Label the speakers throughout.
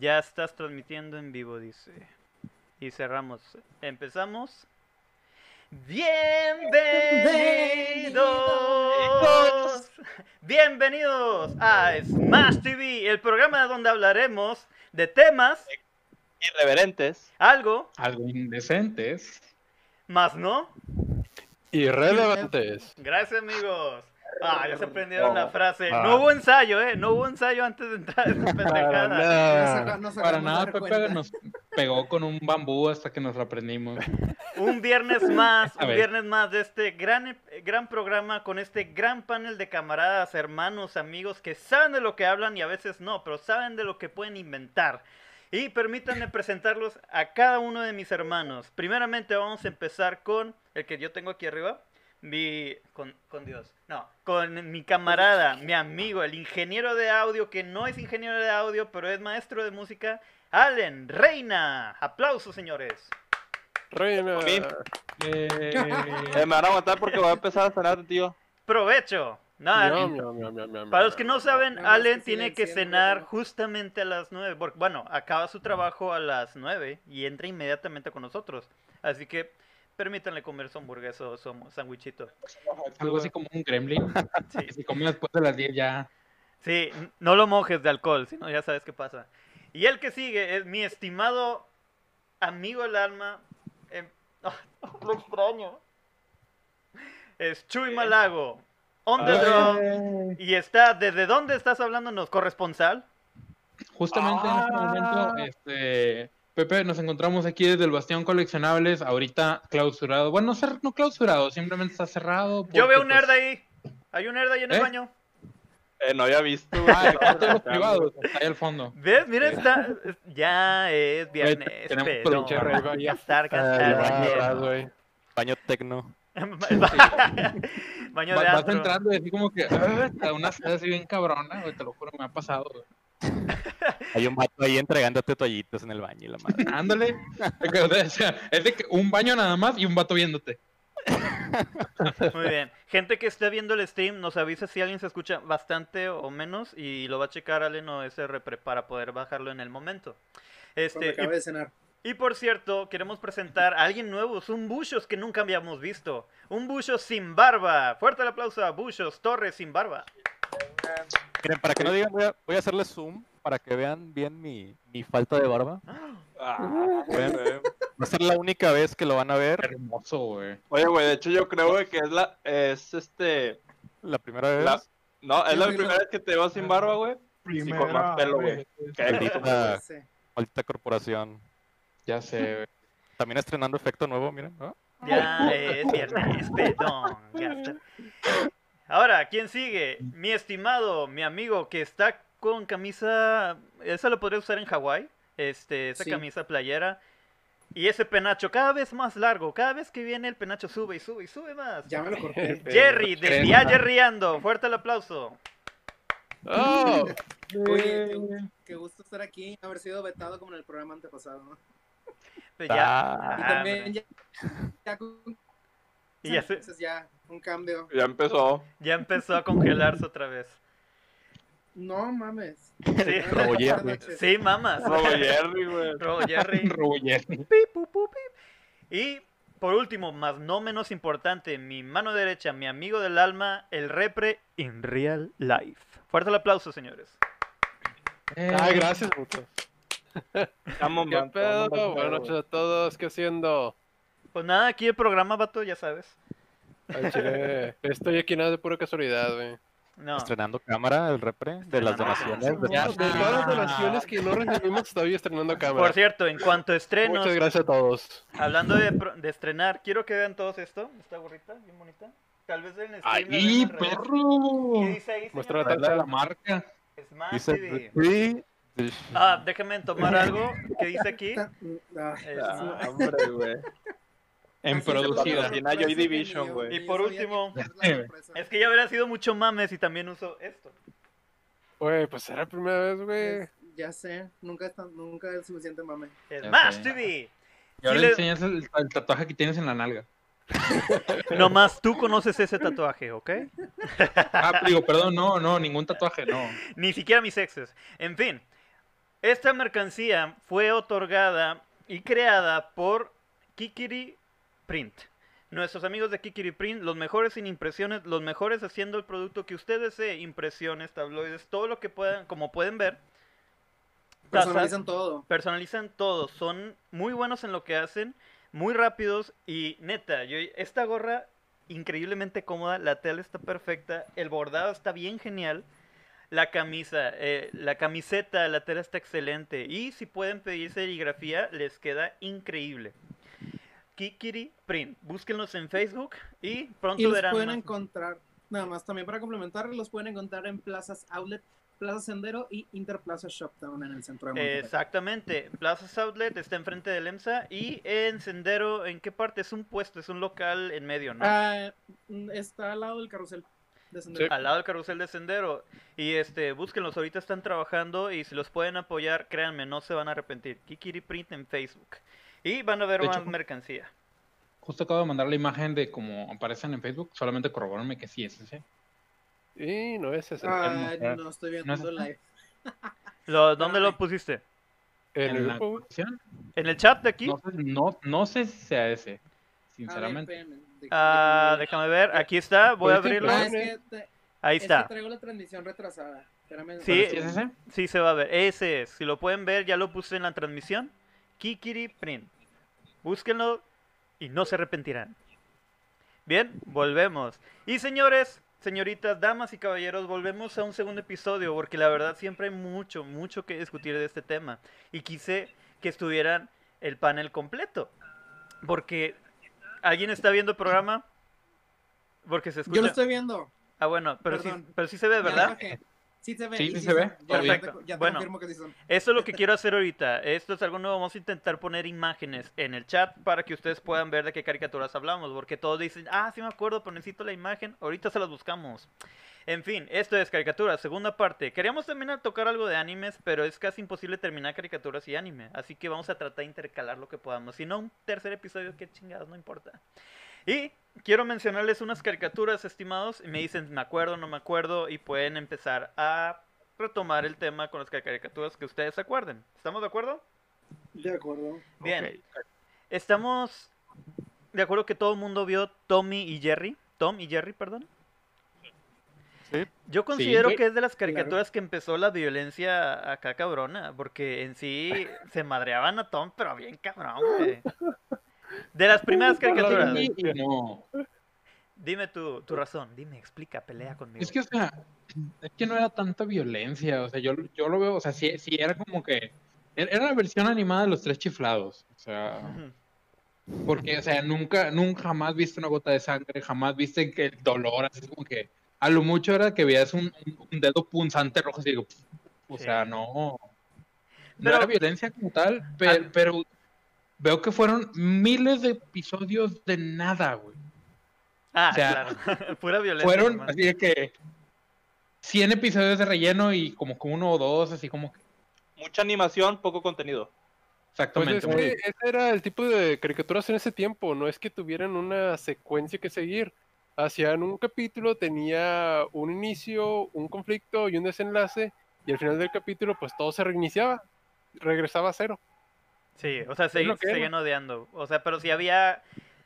Speaker 1: Ya estás transmitiendo en vivo, dice. Y cerramos. Empezamos. Bienvenidos. Bienvenidos a Smash TV, el programa donde hablaremos de temas,
Speaker 2: Irreverentes.
Speaker 1: algo,
Speaker 3: Algo indecentes.
Speaker 1: más no.
Speaker 4: Irrelevantes.
Speaker 1: Gracias, amigos. Ah, ya se aprendieron la
Speaker 2: No.
Speaker 1: frase.
Speaker 4: Ah.
Speaker 1: No hubo ensayo, ¿eh? No hubo ensayo antes de entrar a
Speaker 4: Para
Speaker 1: pendejada.
Speaker 4: nada.
Speaker 5: Nos
Speaker 3: Para nada, Pepe
Speaker 5: cuenta.
Speaker 3: nos pegó con un bambú hasta que nos lo aprendimos.
Speaker 1: Un viernes más, un viernes más de este gran, ep- gran programa con este gran panel de camaradas, hermanos, amigos que saben de lo que hablan y a veces no, pero saben de lo que pueden inventar. Y permítanme presentarlos a cada uno de mis hermanos. Primeramente vamos a empezar con el que yo tengo aquí arriba. Mi, con, con Dios. No, con mi camarada, mi amigo, el ingeniero de audio, que no es ingeniero de audio, pero es maestro de música, Allen Reina. Aplausos, señores.
Speaker 4: Reina.
Speaker 3: Eh,
Speaker 2: Eh, me van a aguantar porque voy a empezar a cenar, tío.
Speaker 1: Provecho. Nada,
Speaker 4: miau, miau,
Speaker 1: Para los que no saben, Allen tiene que cenar
Speaker 5: ¿no?
Speaker 1: justamente a las 9. Porque, bueno, acaba su trabajo a las 9 y entra inmediatamente con nosotros. Así que permítanle comer su hamburguesa o su sandwichito.
Speaker 3: algo así como un gremlin.
Speaker 1: Sí.
Speaker 3: Si come después de las 10 ya.
Speaker 1: Sí, no lo mojes de alcohol, si no ya sabes qué pasa. Y el que sigue es mi estimado amigo del alma. em, lo extraño. Es Chuy Malago. On the draw. Y está, ¿desde dónde estás hablándonos? ¿Corresponsal?
Speaker 3: Justamente en este
Speaker 4: Ah.
Speaker 3: momento, este, Pepe, nos encontramos aquí desde el Bastión Coleccionables, ahorita clausurado. Bueno, no, clausurado, simplemente está cerrado.
Speaker 1: Yo veo un nerd
Speaker 3: pues,
Speaker 1: ahí. Hay un nerd ahí en el
Speaker 3: ¿Eh?
Speaker 1: baño.
Speaker 2: Eh, no había visto.
Speaker 3: Ah, el cuarto de los privados, ahí al fondo.
Speaker 1: ¿Ves? Mira, está. Ya es viernes.
Speaker 3: tenemos pinche
Speaker 4: rey, vaya.
Speaker 1: Gastar,
Speaker 4: Ah.
Speaker 6: Baño tecno.
Speaker 1: Baño
Speaker 3: Va-
Speaker 1: de
Speaker 3: vas entrando y así como que, "Ah, está una sed así bien cabrona, güey, te lo juro, me ha pasado. güey.
Speaker 6: Hay un vato ahí entregándote toallitas en el baño y la madre.
Speaker 3: Ándale. Es que, o sea, es de que un baño nada más y un vato viéndote.
Speaker 1: Muy bien. Gente que esté viendo el stream, nos avisa si alguien se escucha bastante o menos y lo va a checar Allen o SR para poder bajarlo en el momento. Este,
Speaker 5: acabe
Speaker 1: y,
Speaker 5: de cenar.
Speaker 1: y por cierto, queremos presentar a alguien nuevo, es un Bushos que nunca habíamos visto. Un Bushos sin barba. Fuerte el aplauso a Bushos Torres sin barba.
Speaker 6: Miren, para que no digan, voy a, voy a hacerle zoom para que vean bien mi, mi falta de barba.
Speaker 2: Ah,
Speaker 6: Ven.
Speaker 2: güey.
Speaker 6: Va a ser la única vez que lo van a ver.
Speaker 3: Hermoso, güey.
Speaker 2: Oye, güey, de hecho yo creo güey, que es la, es este,
Speaker 6: La primera vez.
Speaker 2: la, no, es la primera vez que te veo sin barba, güey. Con más pelo, güey. Qué
Speaker 6: Maldita, maldita corporación.
Speaker 3: Ya sé, güey.
Speaker 6: También estrenando efecto nuevo, miren. ¿no?
Speaker 1: Ya es viernes, pedón. gasta. Ahora, ¿quién sigue? Mi estimado, mi amigo que está con camisa. Esa lo podría usar en Hawái. Este, esa
Speaker 5: Sí.
Speaker 1: camisa playera. Y ese penacho cada vez más largo. Cada vez que viene el penacho sube y sube y sube más.
Speaker 5: Ya me lo corté.
Speaker 1: Jerry, de
Speaker 3: Crema.
Speaker 1: Día Jerryando. Fuerte el aplauso.
Speaker 4: ¡Oh!
Speaker 5: Oye, qué, gusto estar aquí, haber sido vetado como en el programa antepasado. ¿no?
Speaker 1: Pues ya.
Speaker 6: Ah,
Speaker 5: Y también ya, ya con-
Speaker 1: Y ya, se-
Speaker 5: entonces ya un cambio.
Speaker 2: Ya empezó.
Speaker 1: ya empezó a congelarse otra vez.
Speaker 5: No mames.
Speaker 1: Sí,
Speaker 6: Robo Jerry.
Speaker 1: sí mamas.
Speaker 2: Robo Jerry, güey.
Speaker 1: Robo Jerry. Pu, pip. Y por último, más no menos importante, mi mano derecha, mi amigo del alma, el repre in real life. Fuerte el aplauso, señores.
Speaker 4: Ay, gracias, puto.
Speaker 2: Estamos
Speaker 4: ¿Qué pedo?
Speaker 2: estamos
Speaker 4: Buenas noches a todos. ¿Qué haciendo?
Speaker 1: Pues nada, aquí el programa, vato, ya sabes.
Speaker 4: Chile. Estoy aquí nada de pura casualidad, güey.
Speaker 1: No,
Speaker 6: Estrenando cámara, el repre, de las donaciones. de
Speaker 4: Ya,
Speaker 6: Smash
Speaker 4: de
Speaker 6: TV.
Speaker 4: todas las donaciones que no recibimos, estoy estrenando cámara.
Speaker 1: por cierto, en cuanto a estrenos,
Speaker 4: Muchas gracias a todos.
Speaker 1: hablando de, de estrenar, quiero que vean todos esto. Esta gorrita, bien bonita. Tal vez en el stream la
Speaker 3: ¡Ay,
Speaker 1: vean al revés.
Speaker 3: perro!
Speaker 1: ¿Qué dice ahí,
Speaker 4: Muestra la
Speaker 3: marca.
Speaker 6: Dice
Speaker 1: TV.
Speaker 6: free.
Speaker 1: Ah, déjenme tomar algo que dice aquí.
Speaker 5: Ah,
Speaker 1: Es-
Speaker 2: Ah, hombre, güey.
Speaker 3: En producida.
Speaker 2: Joy Division, güey.
Speaker 1: Y por último-. Es que ya hubiera sido mucho mames y también uso esto.
Speaker 4: Güey, pues era la primera vez, güey.
Speaker 5: Ya sé, nunca es, tan- nunca es suficiente mame.
Speaker 1: Smash. TV.
Speaker 3: Y ahora
Speaker 1: Sí le-
Speaker 3: enseñas el, el tatuaje que tienes en la nalga.
Speaker 1: Nomás tú conoces ese tatuaje, ¿ok?
Speaker 3: Ah, digo, perdón, no, no, ningún tatuaje, no.
Speaker 1: Ni siquiera mis exes. En fin. Esta mercancía fue otorgada y creada por Kikiri Print. Nuestros amigos de Kikiri Print, los mejores sin impresiones, los mejores haciendo el producto que ustedes desee, impresiones, tabloides, todo lo que puedan, como pueden ver. Tazas,
Speaker 5: Personalizan todo.
Speaker 1: personalizan todo, son muy buenos en lo que hacen, muy rápidos y neta, yo, esta gorra increíblemente cómoda, la tela está perfecta, el bordado está bien genial, la camisa, eh, la camiseta, la tela está excelente y si pueden pedir serigrafía les queda increíble. Kikiri Print, búsquenlos en Facebook y pronto
Speaker 5: Y los
Speaker 1: verán
Speaker 5: pueden
Speaker 1: más.
Speaker 5: encontrar, nada más también para complementar, los pueden encontrar en Plazas Outlet, Plaza Sendero y Interplaza Shoptown en el centro de Monterrey.
Speaker 1: Exactamente, Plaza Outlet está enfrente del EMSA y en Sendero, ¿en qué parte? Es un puesto, es un local en medio, ¿no?
Speaker 5: Ah, mm, está al lado del carrusel de Sendero.
Speaker 1: al lado del carrusel de sendero. Y este, búsquenlos, ahorita están trabajando y si los pueden apoyar, créanme, no se van a arrepentir. Kikiri Print en Facebook. Y van a ver
Speaker 3: De
Speaker 1: más
Speaker 3: hecho,
Speaker 1: mercancía.
Speaker 3: Justo acabo de mandar la imagen de cómo aparecen en Facebook. Solamente corroborarme que sí es ese.
Speaker 4: Y no es ese.
Speaker 5: Ah,
Speaker 3: mostrar.
Speaker 5: no estoy viendo
Speaker 3: ¿No es
Speaker 5: el live.
Speaker 1: Lo- ¿Dónde
Speaker 5: Ah,
Speaker 1: lo pusiste?
Speaker 4: en el
Speaker 3: en descripción.
Speaker 1: ¿En el chat de aquí?
Speaker 3: No, sé, no, no sé si sea ese.
Speaker 5: Ver,
Speaker 3: Sinceramente.
Speaker 5: déjame
Speaker 1: Ah,
Speaker 5: ver.
Speaker 1: déjame ver, aquí está, voy a
Speaker 4: sí,
Speaker 1: abrirlo.
Speaker 5: Ah, es que, te-
Speaker 1: Ahí
Speaker 5: es que
Speaker 1: está.
Speaker 5: traigo la transmisión retrasada. Espérame,
Speaker 1: Sí,
Speaker 3: ¿Sí es ese?
Speaker 1: Sí, se va a ver. Ese es. Si lo pueden ver, ya lo puse en la transmisión. Kikiri Print. Búsquenlo y no se arrepentirán. Bien, volvemos. Y señores, señoritas, damas y caballeros, volvemos a un segundo episodio porque la verdad siempre hay mucho, mucho que discutir de este tema. Y quise que estuvieran el panel completo. Porque ¿alguien está viendo el programa? Porque se escucha.
Speaker 5: Yo lo estoy viendo.
Speaker 1: Ah, bueno, pero sí, pero sí se ve,
Speaker 5: Ya
Speaker 1: ¿verdad?
Speaker 5: Sí se ve.
Speaker 3: Sí,
Speaker 5: y
Speaker 3: sí se ve,
Speaker 5: son.
Speaker 3: todo
Speaker 5: Ya, te- ya te
Speaker 1: Bueno.
Speaker 5: confirmo que sí son.
Speaker 1: Eso es lo que quiero hacer ahorita. Esto es algo nuevo. Vamos a intentar poner imágenes en el chat para que ustedes puedan ver de qué caricaturas hablamos. Porque todos dicen, ah, sí me acuerdo, pero necesito la imagen. Ahorita se las buscamos. En fin, esto es caricaturas, segunda parte. Queríamos también tocar algo de animes, pero es casi imposible terminar caricaturas y anime. Así que vamos a tratar de intercalar lo que podamos. Si no, un tercer episodio, qué chingados, no importa. Y quiero mencionarles unas caricaturas, estimados. Y me dicen, me acuerdo, no me acuerdo. Y pueden empezar a retomar el tema con las caricaturas que ustedes acuerden. ¿Estamos de acuerdo?
Speaker 5: De acuerdo.
Speaker 1: Bien. Estamos de acuerdo que todo el mundo vio Tommy y Jerry. Tom y Jerry, perdón.
Speaker 6: Sí.
Speaker 1: Yo considero que es de las caricaturas que empezó la violencia acá cabrona, porque en sí se madreaban a Tom, pero bien cabrón, güey. De las primeras caricaturas.
Speaker 3: No.
Speaker 1: Dime tu, tu razón, dime, explica, pelea conmigo.
Speaker 3: Es que, o sea, es que no era tanta violencia. O sea, yo, yo lo veo, o sea, sí, sí era como que. Era era la versión animada de los tres chiflados. O sea, porque, o sea, nunca, nunca jamás viste una gota de sangre, jamás viste que el dolor, así como que. A lo mucho era que veías un, dedo punzante rojo, así digo, o
Speaker 1: Sí.
Speaker 3: sea, no. No
Speaker 1: Pero-
Speaker 3: era violencia como tal, pero, pero veo que fueron miles de episodios de nada, güey.
Speaker 1: Ah,
Speaker 3: o sea,
Speaker 1: claro. Pura violencia.
Speaker 3: Fueron
Speaker 1: nomás.
Speaker 3: así de que 100 episodios de relleno y como que uno o dos, así como que
Speaker 2: Mucha animación, poco contenido.
Speaker 4: Pues
Speaker 3: exactamente.
Speaker 4: es
Speaker 3: muy-
Speaker 4: que ese era el tipo de caricaturas en ese tiempo, no es que tuvieran una secuencia que seguir. Hacían un capítulo, tenía un inicio, un conflicto y un desenlace, y al final del capítulo, pues todo se reiniciaba, regresaba a cero.
Speaker 1: Sí, o sea, se,
Speaker 4: que
Speaker 1: siguen odiando. O sea, pero si había...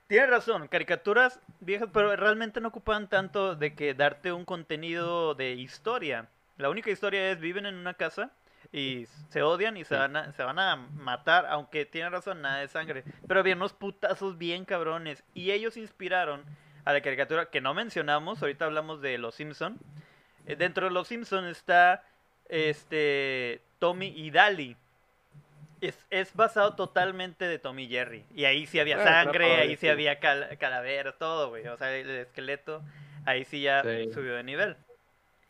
Speaker 1: Tienes razón, caricaturas viejas, pero realmente no ocupan tanto de que darte un contenido de historia. La única historia es viven en una casa y se odian y se, van a, se van a matar, aunque tiene razón, nada de sangre. Pero había unos putazos bien cabrones. Y ellos inspiraron a la caricatura que no mencionamos, ahorita hablamos de Los Simpson. Eh, Dentro de Los Simpson está este Tommy y Dali. Es, es basado totalmente de Tommy y Jerry. Y ahí sí había
Speaker 4: Ah,
Speaker 1: sangre, ahí sí
Speaker 4: sí.
Speaker 1: había cal- calaveras, todo, güey. O sea, el esqueleto, ahí sí ya
Speaker 3: Sí.
Speaker 1: subió de nivel.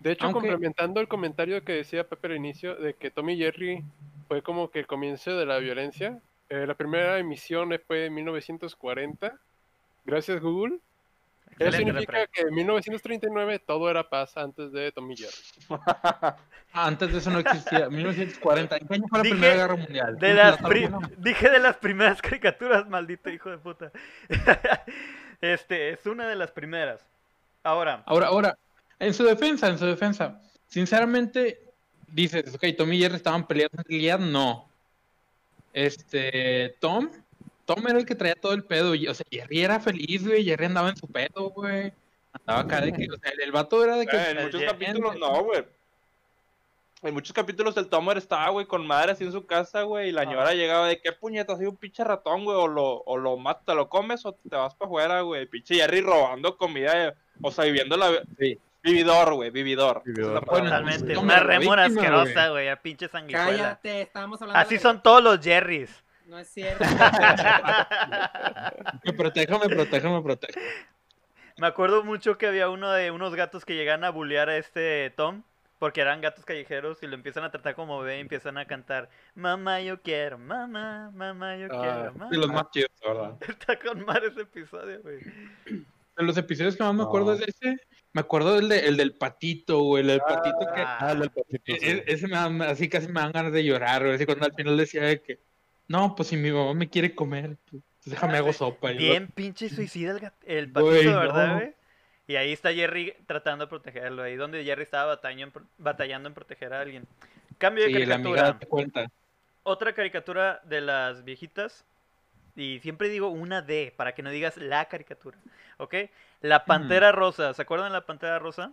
Speaker 4: De hecho,
Speaker 3: Aunque-
Speaker 4: complementando el comentario que decía Pepe al inicio, de que Tommy Jerry fue como que el comienzo de la violencia, eh, la primera emisión fue en 1940, gracias Google. Eso significa
Speaker 1: referencia.
Speaker 4: que en 1939 todo era paz antes de Tommy Jerry.
Speaker 3: Antes de eso no existía. 1940. ¿En qué año fue la
Speaker 1: Dije
Speaker 3: Primera Guerra Mundial?
Speaker 1: De
Speaker 3: ¿Un
Speaker 1: las
Speaker 3: plátano
Speaker 1: pri-
Speaker 3: bueno?
Speaker 1: Dije de las primeras caricaturas, maldito hijo de puta. este, es una de las primeras. Ahora,
Speaker 3: Ahora, ahora, en su defensa, en su defensa, sinceramente, dices, ok, Tom y Jerry estaban peleando en realidad, no. Este, Tom, Tom era el que traía todo el pedo, y, o sea, Jerry era feliz, güey, Jerry andaba en su pedo, güey. Andaba acá de que, o sea, el, el vato era de que...
Speaker 2: Eh, en muchos capítulos no, güey. En muchos capítulos el Tomer estaba, güey, con madre así en su casa, güey, y la señora llegaba de qué puñetas, soy un pinche ratón, güey, o lo, o lo matas, te lo comes o te vas para afuera, güey. Pinche Jerry robando comida, o sea, viviendo la...
Speaker 3: Sí.
Speaker 2: Vividor, güey, vividor.
Speaker 6: Vividor.
Speaker 3: Bueno.
Speaker 1: Totalmente. Una rémora asquerosa, güey. A pinche sanguijuela.
Speaker 5: Cállate, estábamos hablando
Speaker 1: Así
Speaker 5: de-
Speaker 1: son todos los Jerrys.
Speaker 5: No es cierto.
Speaker 3: Me proteja, me proteja, me proteja.
Speaker 1: Me acuerdo mucho que había uno de unos gatos que llegan a bullear a este Tom. Porque eran gatos callejeros y lo empiezan a tratar como bebé y empiezan a cantar Mamá, yo quiero, mamá, mamá, yo
Speaker 4: Ah,
Speaker 1: quiero, mamá.
Speaker 3: De los más chidos, la verdad.
Speaker 1: Está con madre ese episodio, güey.
Speaker 3: De los episodios que más me acuerdo
Speaker 6: No.
Speaker 3: es de ese. Me acuerdo del, de- el del patito, güey, el del patito que...
Speaker 1: Ah,
Speaker 6: Ah, el del patito,
Speaker 3: e-
Speaker 6: sí.
Speaker 3: e- Ese me da- así casi me dan ganas de llorar, güey. Así cuando al final decía de que... No, pues si mi mamá me quiere comer, pues déjame hago sopa. y lo-
Speaker 1: Bien pinche suicida el, gat- el patito,
Speaker 3: Güey,
Speaker 1: ¿verdad,
Speaker 3: no.
Speaker 1: güey? Y ahí está Jerry tratando de protegerlo. Ahí donde Jerry estaba batallando en, pro- batallando en proteger a alguien. Cambio de
Speaker 3: Y la
Speaker 1: caricatura.
Speaker 3: cuenta.
Speaker 1: Otra caricatura de las viejitas. Y siempre digo una D, para que no digas la caricatura. ¿Ok? La Pantera Rosa. ¿Se acuerdan de la Pantera Rosa?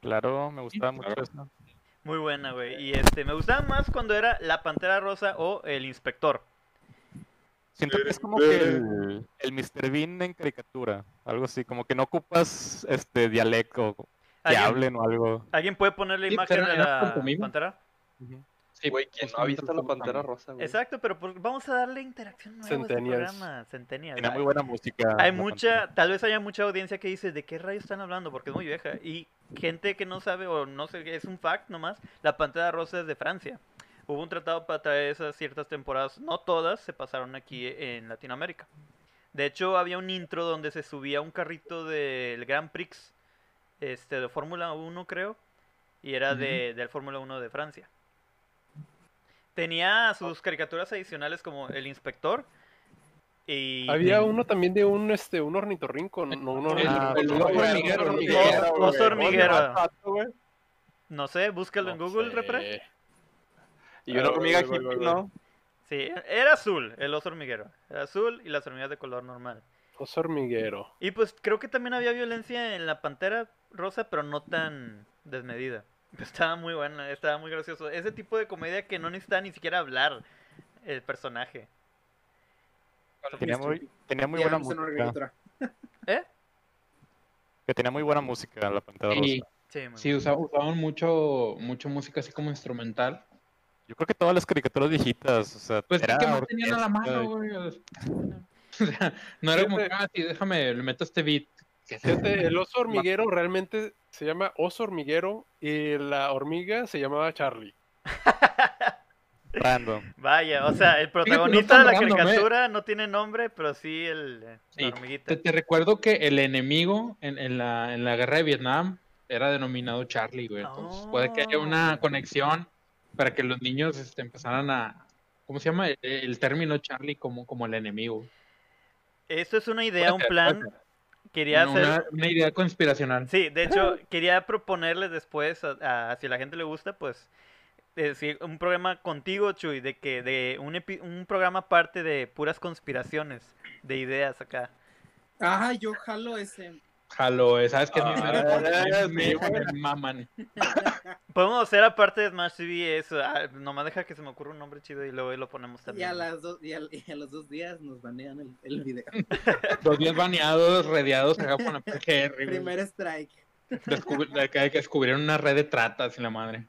Speaker 6: Claro, me gustaba
Speaker 3: Sí,
Speaker 6: mucho
Speaker 3: claro.
Speaker 6: eso.
Speaker 1: Muy buena, güey. Y este, me gustaba más cuando era la Pantera Rosa o el Inspector.
Speaker 6: Siento que es como que el, el Mr. Bean en caricatura. Algo así, como que no ocupas este dialecto que
Speaker 1: ¿Alguien,
Speaker 6: hablen o algo.
Speaker 1: ¿alguien puede poner la imagen de la
Speaker 3: pantomima.
Speaker 1: Pantera?
Speaker 3: Sí,
Speaker 2: Güey, ¿quién no ha visto la Pantera
Speaker 3: también.
Speaker 2: Rosa, güey?
Speaker 1: Exacto, pero por- vamos a darle interacción nueva a este programa. Centennials.
Speaker 6: Tiene muy buena música.
Speaker 1: Hay mucha,
Speaker 6: Pantera.
Speaker 1: tal vez haya mucha audiencia que dice, ¿de qué rayos están hablando? Porque es muy vieja. Y gente que no sabe o no sé, es un fact nomás, la Pantera Rosa es de Francia. Hubo un tratado para traer esas ciertas temporadas, no todas, se pasaron aquí en Latinoamérica. De hecho, había un intro donde se subía un carrito del Grand Prix, este, de Fórmula 1 creo, y era de, del Fórmula 1 de Francia. Tenía sus caricaturas adicionales como El Inspector y...
Speaker 4: Había uno también de un este un ornitorrinco, no un
Speaker 6: Ah,
Speaker 3: hormiguero,
Speaker 6: oso
Speaker 3: hormiguero.
Speaker 1: No sé, búscalo en Google,
Speaker 4: sé.
Speaker 1: repre.
Speaker 2: Y una
Speaker 4: Ah,
Speaker 2: hormiga
Speaker 4: güey.
Speaker 2: ¿no?
Speaker 1: Sí, era azul, el oso hormiguero. Era azul y las hormigas de color normal.
Speaker 4: Oso hormiguero.
Speaker 1: Y pues creo que también había violencia en la pantera rosa, pero no tan desmedida. Estaba muy buena, estaba muy gracioso. Ese tipo de comedia que no necesita ni siquiera hablar el personaje.
Speaker 6: Tenía muy, tenía muy buena
Speaker 5: en
Speaker 6: música.
Speaker 1: ¿Eh?
Speaker 6: Que tenía muy buena música la Pantera
Speaker 3: Sí,
Speaker 6: Rosa.
Speaker 1: Sí, muy
Speaker 3: sí usaban mucho, mucho música así como instrumental.
Speaker 6: Yo creo que todas las caricaturas viejitas, o sea,
Speaker 3: Pues
Speaker 6: era
Speaker 3: ¿qué más tenían a la mano, güey? O sea, no era como, ah, sí, déjame, le meto este beat.
Speaker 4: Fíjate, el oso hormiguero realmente se llama oso hormiguero y la hormiga se llamaba Charlie.
Speaker 6: Random.
Speaker 1: Vaya, o sea, el protagonista de la
Speaker 3: random, ¿eh?
Speaker 1: caricatura no tiene nombre, pero sí el la
Speaker 3: Sí,
Speaker 1: hormiguita.
Speaker 3: Te, te recuerdo que el enemigo en, en la, en la guerra de Vietnam era denominado Charlie, güey. Entonces puede que haya una
Speaker 1: Oh.
Speaker 3: conexión para que los niños este, empezaran a. ¿Cómo se llama? El, el término Charlie como, como el enemigo.
Speaker 1: Esto es una idea, un
Speaker 3: ser,
Speaker 1: plan. Quería
Speaker 3: Una,
Speaker 1: hacer
Speaker 3: una idea conspiracional.
Speaker 1: Sí, de hecho, quería proponerles después, a, a- si a la gente le gusta, pues, decir un programa contigo, Chuy, de que de un, epi- un programa aparte de puras conspiraciones, de ideas acá.
Speaker 5: Ajá, yo jalo ese.
Speaker 3: Jalo, eh, ¿sabes qué es mi
Speaker 2: Ah,
Speaker 3: mero-
Speaker 2: sí,
Speaker 3: me- maman.
Speaker 1: Podemos hacer aparte de Smash TV eso, ah, nomás deja que se me ocurra un nombre chido y luego ahí lo ponemos
Speaker 5: Y
Speaker 1: también.
Speaker 5: a, las dos, y, a, y a los dos días nos banean el, el video.
Speaker 3: Los días baneados, rediados acá con la PGR.
Speaker 5: Primer strike.
Speaker 3: Descubri- que descubrieron una red de tratas y la madre.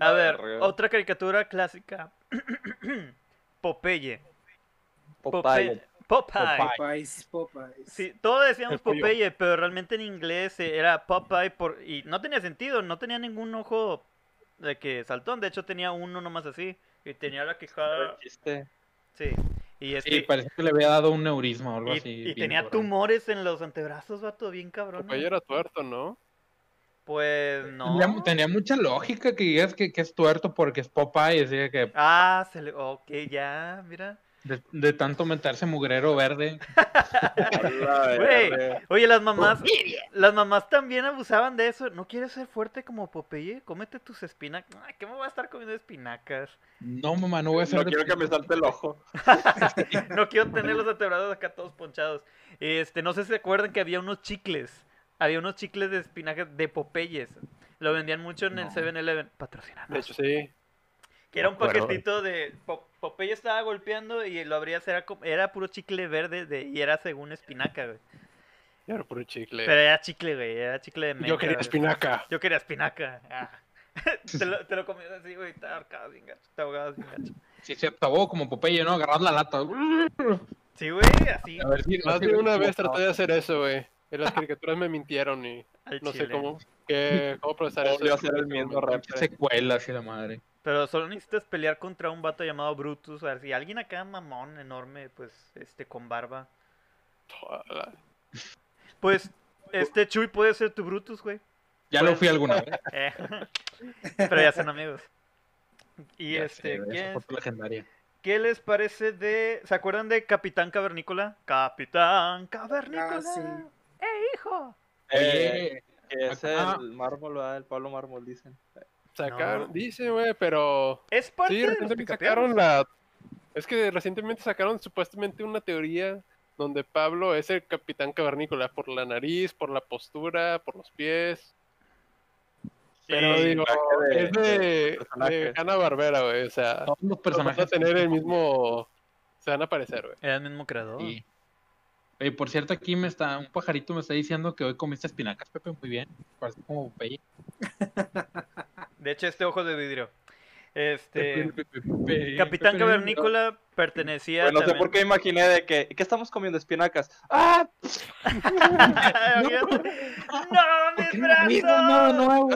Speaker 1: A ver, otra caricatura clásica. Popeye.
Speaker 2: Popeye.
Speaker 1: Popeye.
Speaker 3: Popeye.
Speaker 5: Popeyes, Popeyes.
Speaker 1: Sí, todos decíamos. Popeye, pero realmente en inglés era Popeye por... y no tenía sentido, no tenía ningún ojo de que saltón, de hecho tenía uno nomás así y tenía la quijada, sí, y
Speaker 3: Sí,
Speaker 1: este
Speaker 3: parece que le había dado un neurisma o algo
Speaker 1: y,
Speaker 3: así.
Speaker 1: y tenía
Speaker 3: cabrón.
Speaker 1: tumores en los antebrazos, vato, bien cabrón.
Speaker 4: Popeye era tuerto, ¿no?
Speaker 1: Pues no.
Speaker 3: Tenía, tenía mucha lógica que digas que, que es tuerto porque es Popeye, así que
Speaker 1: Ah, se le... ok, ya, mira.
Speaker 3: De, de tanto meterse mugrero verde.
Speaker 1: Oye, las mamás, las mamás también abusaban de eso. ¿No quieres ser fuerte como Popeye? Cómete tus espinacas. Ay, ¿qué me voy a estar comiendo espinacas?
Speaker 3: No, mamá, no voy a hacer
Speaker 2: No
Speaker 3: de-
Speaker 2: quiero que me salte el ojo.
Speaker 1: No quiero tener los vertebrados acá todos ponchados. Este, no sé si se acuerdan que había unos chicles. Había unos chicles de espinacas de Popeyes. Lo vendían mucho en el
Speaker 3: No.
Speaker 1: 7-Eleven. Patrocinados.
Speaker 4: De hecho, sí.
Speaker 1: Que era un paquetito de. Po- Popeye estaba golpeando y lo abrías, era, era puro chicle verde de, y era según espinaca, güey.
Speaker 4: Era puro chicle.
Speaker 1: Pero era chicle, güey. Era chicle de menta.
Speaker 4: Yo quería
Speaker 1: güey.
Speaker 4: espinaca.
Speaker 1: Yo quería espinaca. ah. te, lo, te lo comías así, güey. Te ahorcabas bien gacho. Te ahogabas bien gacho.
Speaker 3: Sí, se acabó como Popeye, ¿no? Agarrar la lata.
Speaker 1: Sí, güey, así.
Speaker 3: A ver si.
Speaker 4: Más de una vez traté de hacer eso, güey. En las caricaturas me mintieron y
Speaker 1: Al
Speaker 4: no sé cómo, qué, cómo procesar eso.
Speaker 2: A ser el.
Speaker 3: Secuelas y la madre.
Speaker 1: Pero solo necesitas pelear contra un vato llamado Brutus. A ver, si alguien acá mamón, enorme, pues, este, con barba. Pues, este Chuy puede ser tu Brutus, güey.
Speaker 3: Ya lo fui alguna vez.
Speaker 1: Eh, Pero ya son amigos. Y
Speaker 3: Ya
Speaker 1: este, ¿qué,
Speaker 3: foto legendaria.
Speaker 1: qué les parece de. ¿Se acuerdan de Capitán Cavernícola? Capitán Cavernícola.
Speaker 5: Ah, sí.
Speaker 1: ¡Eh, hijo!
Speaker 2: Eh, que es el mármol, ¿verdad? El Pablo Mármol, dicen.
Speaker 4: Sacaron,
Speaker 1: No.
Speaker 4: dice, güey, pero
Speaker 1: Es parte
Speaker 4: sí,
Speaker 1: de
Speaker 4: recientemente sacaron la. Es que recientemente sacaron supuestamente una teoría donde Pablo es el capitán cavernícola por la nariz, por la postura, por los pies. Pero digo,
Speaker 2: de-
Speaker 4: es de, de Hanna Barbera, güey. O sea,
Speaker 3: todos los
Speaker 4: van a
Speaker 3: personajes.
Speaker 4: tener el mismo. Se van a aparecer, güey.
Speaker 1: Era el mismo creador.
Speaker 3: Sí. Oye, por cierto, aquí me está, un pajarito me está diciendo que hoy comiste espinacas, Pepe, muy bien. Parece como Popeye.
Speaker 1: De hecho, este ojo de vidrio. Este. Capitán Cavernícola pertenecía
Speaker 2: Bueno, no sé por qué imaginé de que. ¿Qué estamos comiendo? Espinacas. ¡Ah!
Speaker 1: ¡No, mis
Speaker 3: ¿Por qué no
Speaker 1: brazos!
Speaker 3: nada nuevo?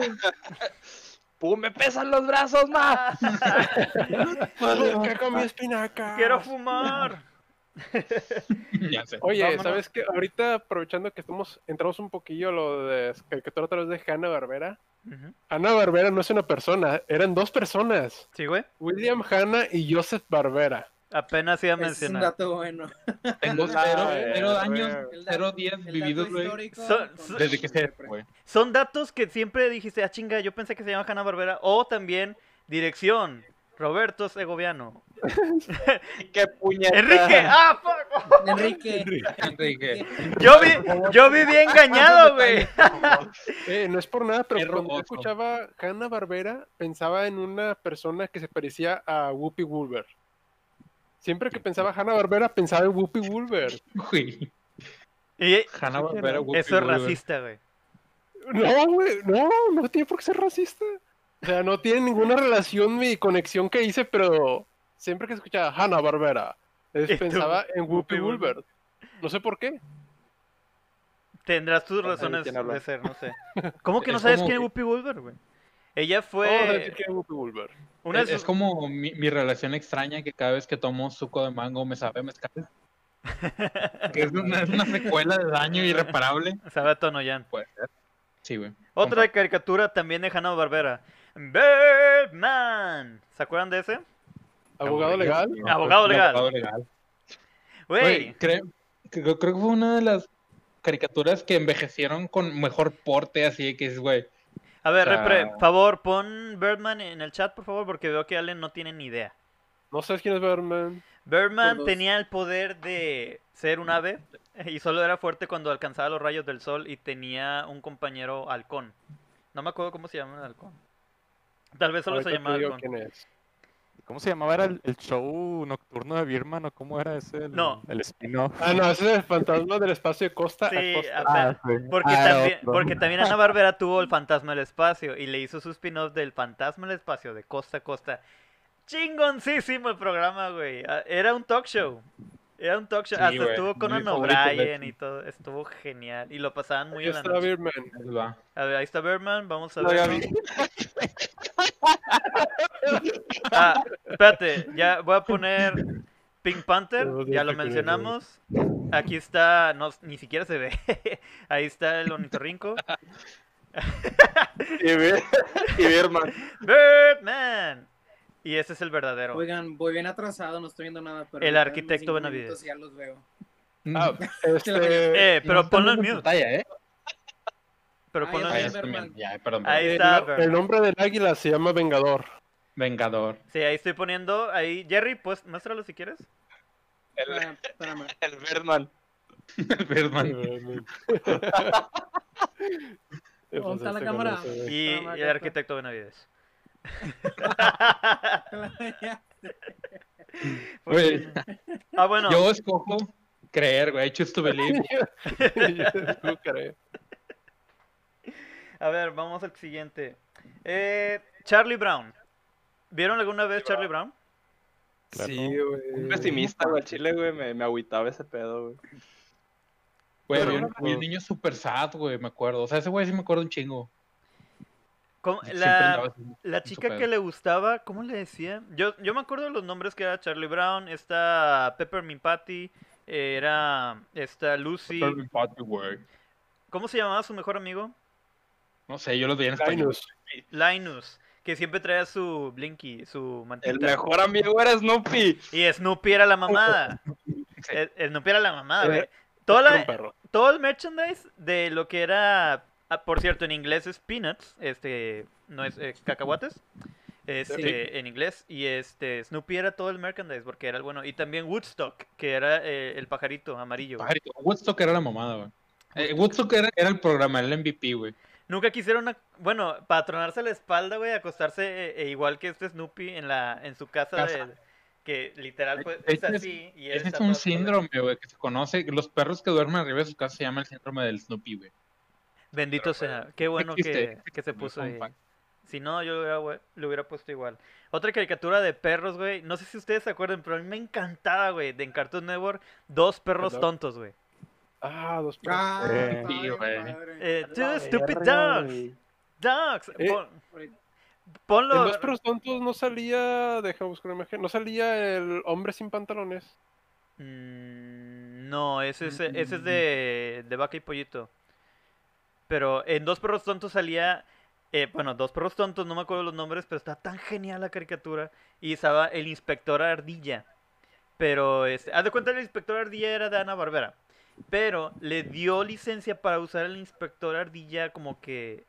Speaker 2: ¡Pum! ¡Me pesan los brazos, ma!
Speaker 4: ¿Qué comí espinaca?
Speaker 1: Quiero fumar.
Speaker 3: Ya sé.
Speaker 4: Oye,
Speaker 1: Vámonos.
Speaker 4: ¿sabes qué? Ahorita aprovechando que estamos, entramos un poquillo a lo de caricatura a través de Hanna Barbera. Hanna Barbera no es una persona, eran dos personas.
Speaker 1: Sí, güey.
Speaker 4: William Hanna y Joseph Barbera.
Speaker 1: Apenas iba a
Speaker 5: Es un
Speaker 1: mencionar.
Speaker 5: dato bueno.
Speaker 3: Tengo
Speaker 2: Ah,
Speaker 3: cero, cero años, cero días vividos, güey. Desde que se güey.
Speaker 1: Son datos que siempre dijiste, ah, chinga, yo pensé que se llama Hanna Barbera. O también, dirección, Roberto Segoviano.
Speaker 2: ¡Qué puñeta!
Speaker 1: Enrique, ah, fuck.
Speaker 5: Enrique.
Speaker 3: Enrique.
Speaker 1: Yo vi, yo viví engañado, güey.
Speaker 4: Eh, no es por nada, pero cuando yo escuchaba Hanna Barbera, pensaba en una persona que se parecía a Whoopi Wolver. Siempre que pensaba Hanna Barbera, pensaba en Whoopi Wolver.
Speaker 3: Güey.
Speaker 1: Y
Speaker 3: Hanna Barbera, Whoopi
Speaker 1: eso es racista, güey.
Speaker 4: No, güey, no, no tiene por qué ser racista. O sea, no tiene ninguna relación mi conexión que hice, pero siempre que escuchaba Hanna Barbera,
Speaker 1: tú,
Speaker 4: pensaba en Whoopi. Wolver. No sé por qué.
Speaker 1: Tendrás tus razones de ser, no sé. ¿Cómo que no
Speaker 3: Es
Speaker 1: sabes quién es Whoopi Goldberg, güey? Ella fue
Speaker 4: que es Whoopi Wolver.
Speaker 1: una
Speaker 3: Es, es como mi, mi relación extraña que cada vez que tomo suco de mango me sabe mezcal. que es una, es una secuela de daño irreparable.
Speaker 1: Sabe a Tonoyan.
Speaker 3: Puede ser. Sí, güey.
Speaker 1: Otra caricatura también de Hanna Barbera. Birdman. ¿Se acuerdan de ese?
Speaker 4: Abogado legal.
Speaker 1: Abogado legal.
Speaker 3: Abogado legal.
Speaker 1: Güey,
Speaker 3: creo, creo, creo que fue una de las caricaturas que envejecieron con mejor porte, así que es, güey.
Speaker 1: a ver,
Speaker 3: o sea-
Speaker 1: Repre, favor, pon Birdman en el chat, por favor, porque veo que Allen no tiene ni idea.
Speaker 4: No sabes quién es Birdman.
Speaker 1: Birdman tenía el poder de ser un ave y solo era fuerte cuando alcanzaba los rayos del sol y tenía un compañero halcón. No me acuerdo cómo se llama el halcón. Tal vez solo se
Speaker 4: Ahorita te
Speaker 1: llamaba halcón.
Speaker 4: quién es.
Speaker 6: ¿Cómo se llamaba? ¿Era el, el show nocturno de Birman o cómo era ese? El,
Speaker 1: No.
Speaker 6: El spin-off.
Speaker 4: Ah, no, ese es el fantasma del espacio de costa
Speaker 1: Sí,
Speaker 4: a costa.
Speaker 1: a-
Speaker 6: sí.
Speaker 1: Porque,
Speaker 6: Ah,
Speaker 1: también,
Speaker 6: otro.
Speaker 1: porque también Ana Barbera tuvo el fantasma del espacio y le hizo su spin-off del fantasma del espacio de costa a costa. Chingoncísimo el programa, güey. Ah, Era un talk show. Era un talk show.
Speaker 3: Sí,
Speaker 1: Hasta
Speaker 3: güey,
Speaker 1: estuvo Conan O'Brien y todo. Estuvo genial. Y lo pasaban muy
Speaker 4: Ahí
Speaker 1: en la
Speaker 4: está. Birdman.
Speaker 3: Ahí va.
Speaker 1: A ver, ahí está Birdman. Vamos a ver. Ah, espérate. Ya voy a poner Pink Panther. Ya lo mencionamos. Aquí está. No, ni siquiera se ve. Ahí está el ornitorrinco.
Speaker 2: Y, Bir- y Birman.
Speaker 1: Birdman. Y ese es el verdadero.
Speaker 5: Oigan, voy bien atrasado, no estoy viendo nada. Pero
Speaker 1: El arquitecto Benavides.
Speaker 5: Ya los veo.
Speaker 4: Ah, este,
Speaker 1: Eh, pero
Speaker 3: No
Speaker 1: ponlo en mute.
Speaker 3: pantalla, ¿eh?
Speaker 1: Pero
Speaker 5: Ah, está.
Speaker 3: ya, perdón.
Speaker 1: Ahí está,
Speaker 4: el, el nombre del águila se llama Vengador.
Speaker 3: Vengador.
Speaker 1: Sí, ahí estoy poniendo. Ahí, Jerry, pues muéstralo si quieres.
Speaker 2: El,
Speaker 5: Ah,
Speaker 2: el Birdman.
Speaker 3: Birdman.
Speaker 5: ¿Dónde está la
Speaker 4: Este
Speaker 5: cámara?
Speaker 4: con ese-
Speaker 1: Y
Speaker 5: Espérame,
Speaker 1: el arquitecto Benavides.
Speaker 3: Güey,
Speaker 1: Ah, bueno.
Speaker 3: Yo escojo creer, güey. Choose to believe.
Speaker 4: Creo.
Speaker 1: A ver, vamos al siguiente. Eh, Charlie Brown. ¿Vieron alguna vez Charlie Brown?
Speaker 6: Claro.
Speaker 4: Sí, güey.
Speaker 2: Un pesimista, güey. Chile, güey. Me, me agüitaba ese pedo, güey.
Speaker 3: Güey, había un, niño super sad, güey, me acuerdo. O sea, ese güey sí me acuerdo un chingo.
Speaker 1: ¿Cómo- La, la chica que le gustaba, ¿cómo le decía? Yo, yo me acuerdo de los nombres que era Charlie Brown, esta Peppermint Patty, eh, era esta Lucy.
Speaker 3: Peppermint Patty, güey.
Speaker 1: ¿Cómo se llamaba su mejor amigo?
Speaker 3: No sé, yo lo veía en español.
Speaker 4: Linus.
Speaker 1: Linus, que siempre traía su Blinky, su mantita.
Speaker 2: El mejor amigo era Snoopy.
Speaker 1: Y Snoopy era la mamada. Eh, Snoopy era la mamada, güey. La,
Speaker 4: perro.
Speaker 1: todo el merchandise de lo que era, ah, por cierto, en inglés es peanuts, este, no es eh, cacahuates, este, en inglés, y este, Snoopy era todo el merchandise porque era el bueno, y también Woodstock, que era eh, el pajarito amarillo.
Speaker 3: Pajarito, Woodstock era la mamada, güey. Eh, Woodstock era, era el programa, el MVP, güey.
Speaker 1: Nunca quisieron, bueno, patronarse la espalda, güey, acostarse eh, eh, igual que este Snoopy en la, en su casa,
Speaker 3: Casa.
Speaker 1: de- que literal pues, es así. y
Speaker 3: Ese es un síndrome, güey, que se conoce. Los perros que duermen arriba de su casa se llama el síndrome del Snoopy, güey.
Speaker 1: Bendito
Speaker 3: Pero,
Speaker 1: sea, qué bueno que, se puso ahí. Si no, yo lo hubiera, lo hubiera puesto igual. Otra caricatura de perros, güey. No sé si ustedes se acuerdan, pero a mí me encantaba, güey, de en Cartoon Network, dos perros
Speaker 4: Perdón.
Speaker 1: tontos, güey.
Speaker 4: Ah, dos perros.
Speaker 5: Ah,
Speaker 6: Eh,
Speaker 5: padre.
Speaker 1: Eh, two stupid dogs. Dogs.
Speaker 4: Eh,
Speaker 1: Pon- ponlo.
Speaker 4: En Dos perros tontos no salía, deja buscar una imagen, no salía el hombre sin pantalones.
Speaker 1: Mm, no, ese es, ese es
Speaker 3: Mm.
Speaker 1: de, de vaca y pollito. Pero en Dos Perros Tontos salía, eh, bueno, Dos Perros Tontos, no me acuerdo los nombres, pero está tan genial la caricatura. Y estaba el Inspector Ardilla. Pero, este, haz de cuenta, el Inspector Ardilla era de Ana Barbera. Pero le dio licencia para usar el Inspector Ardilla como que,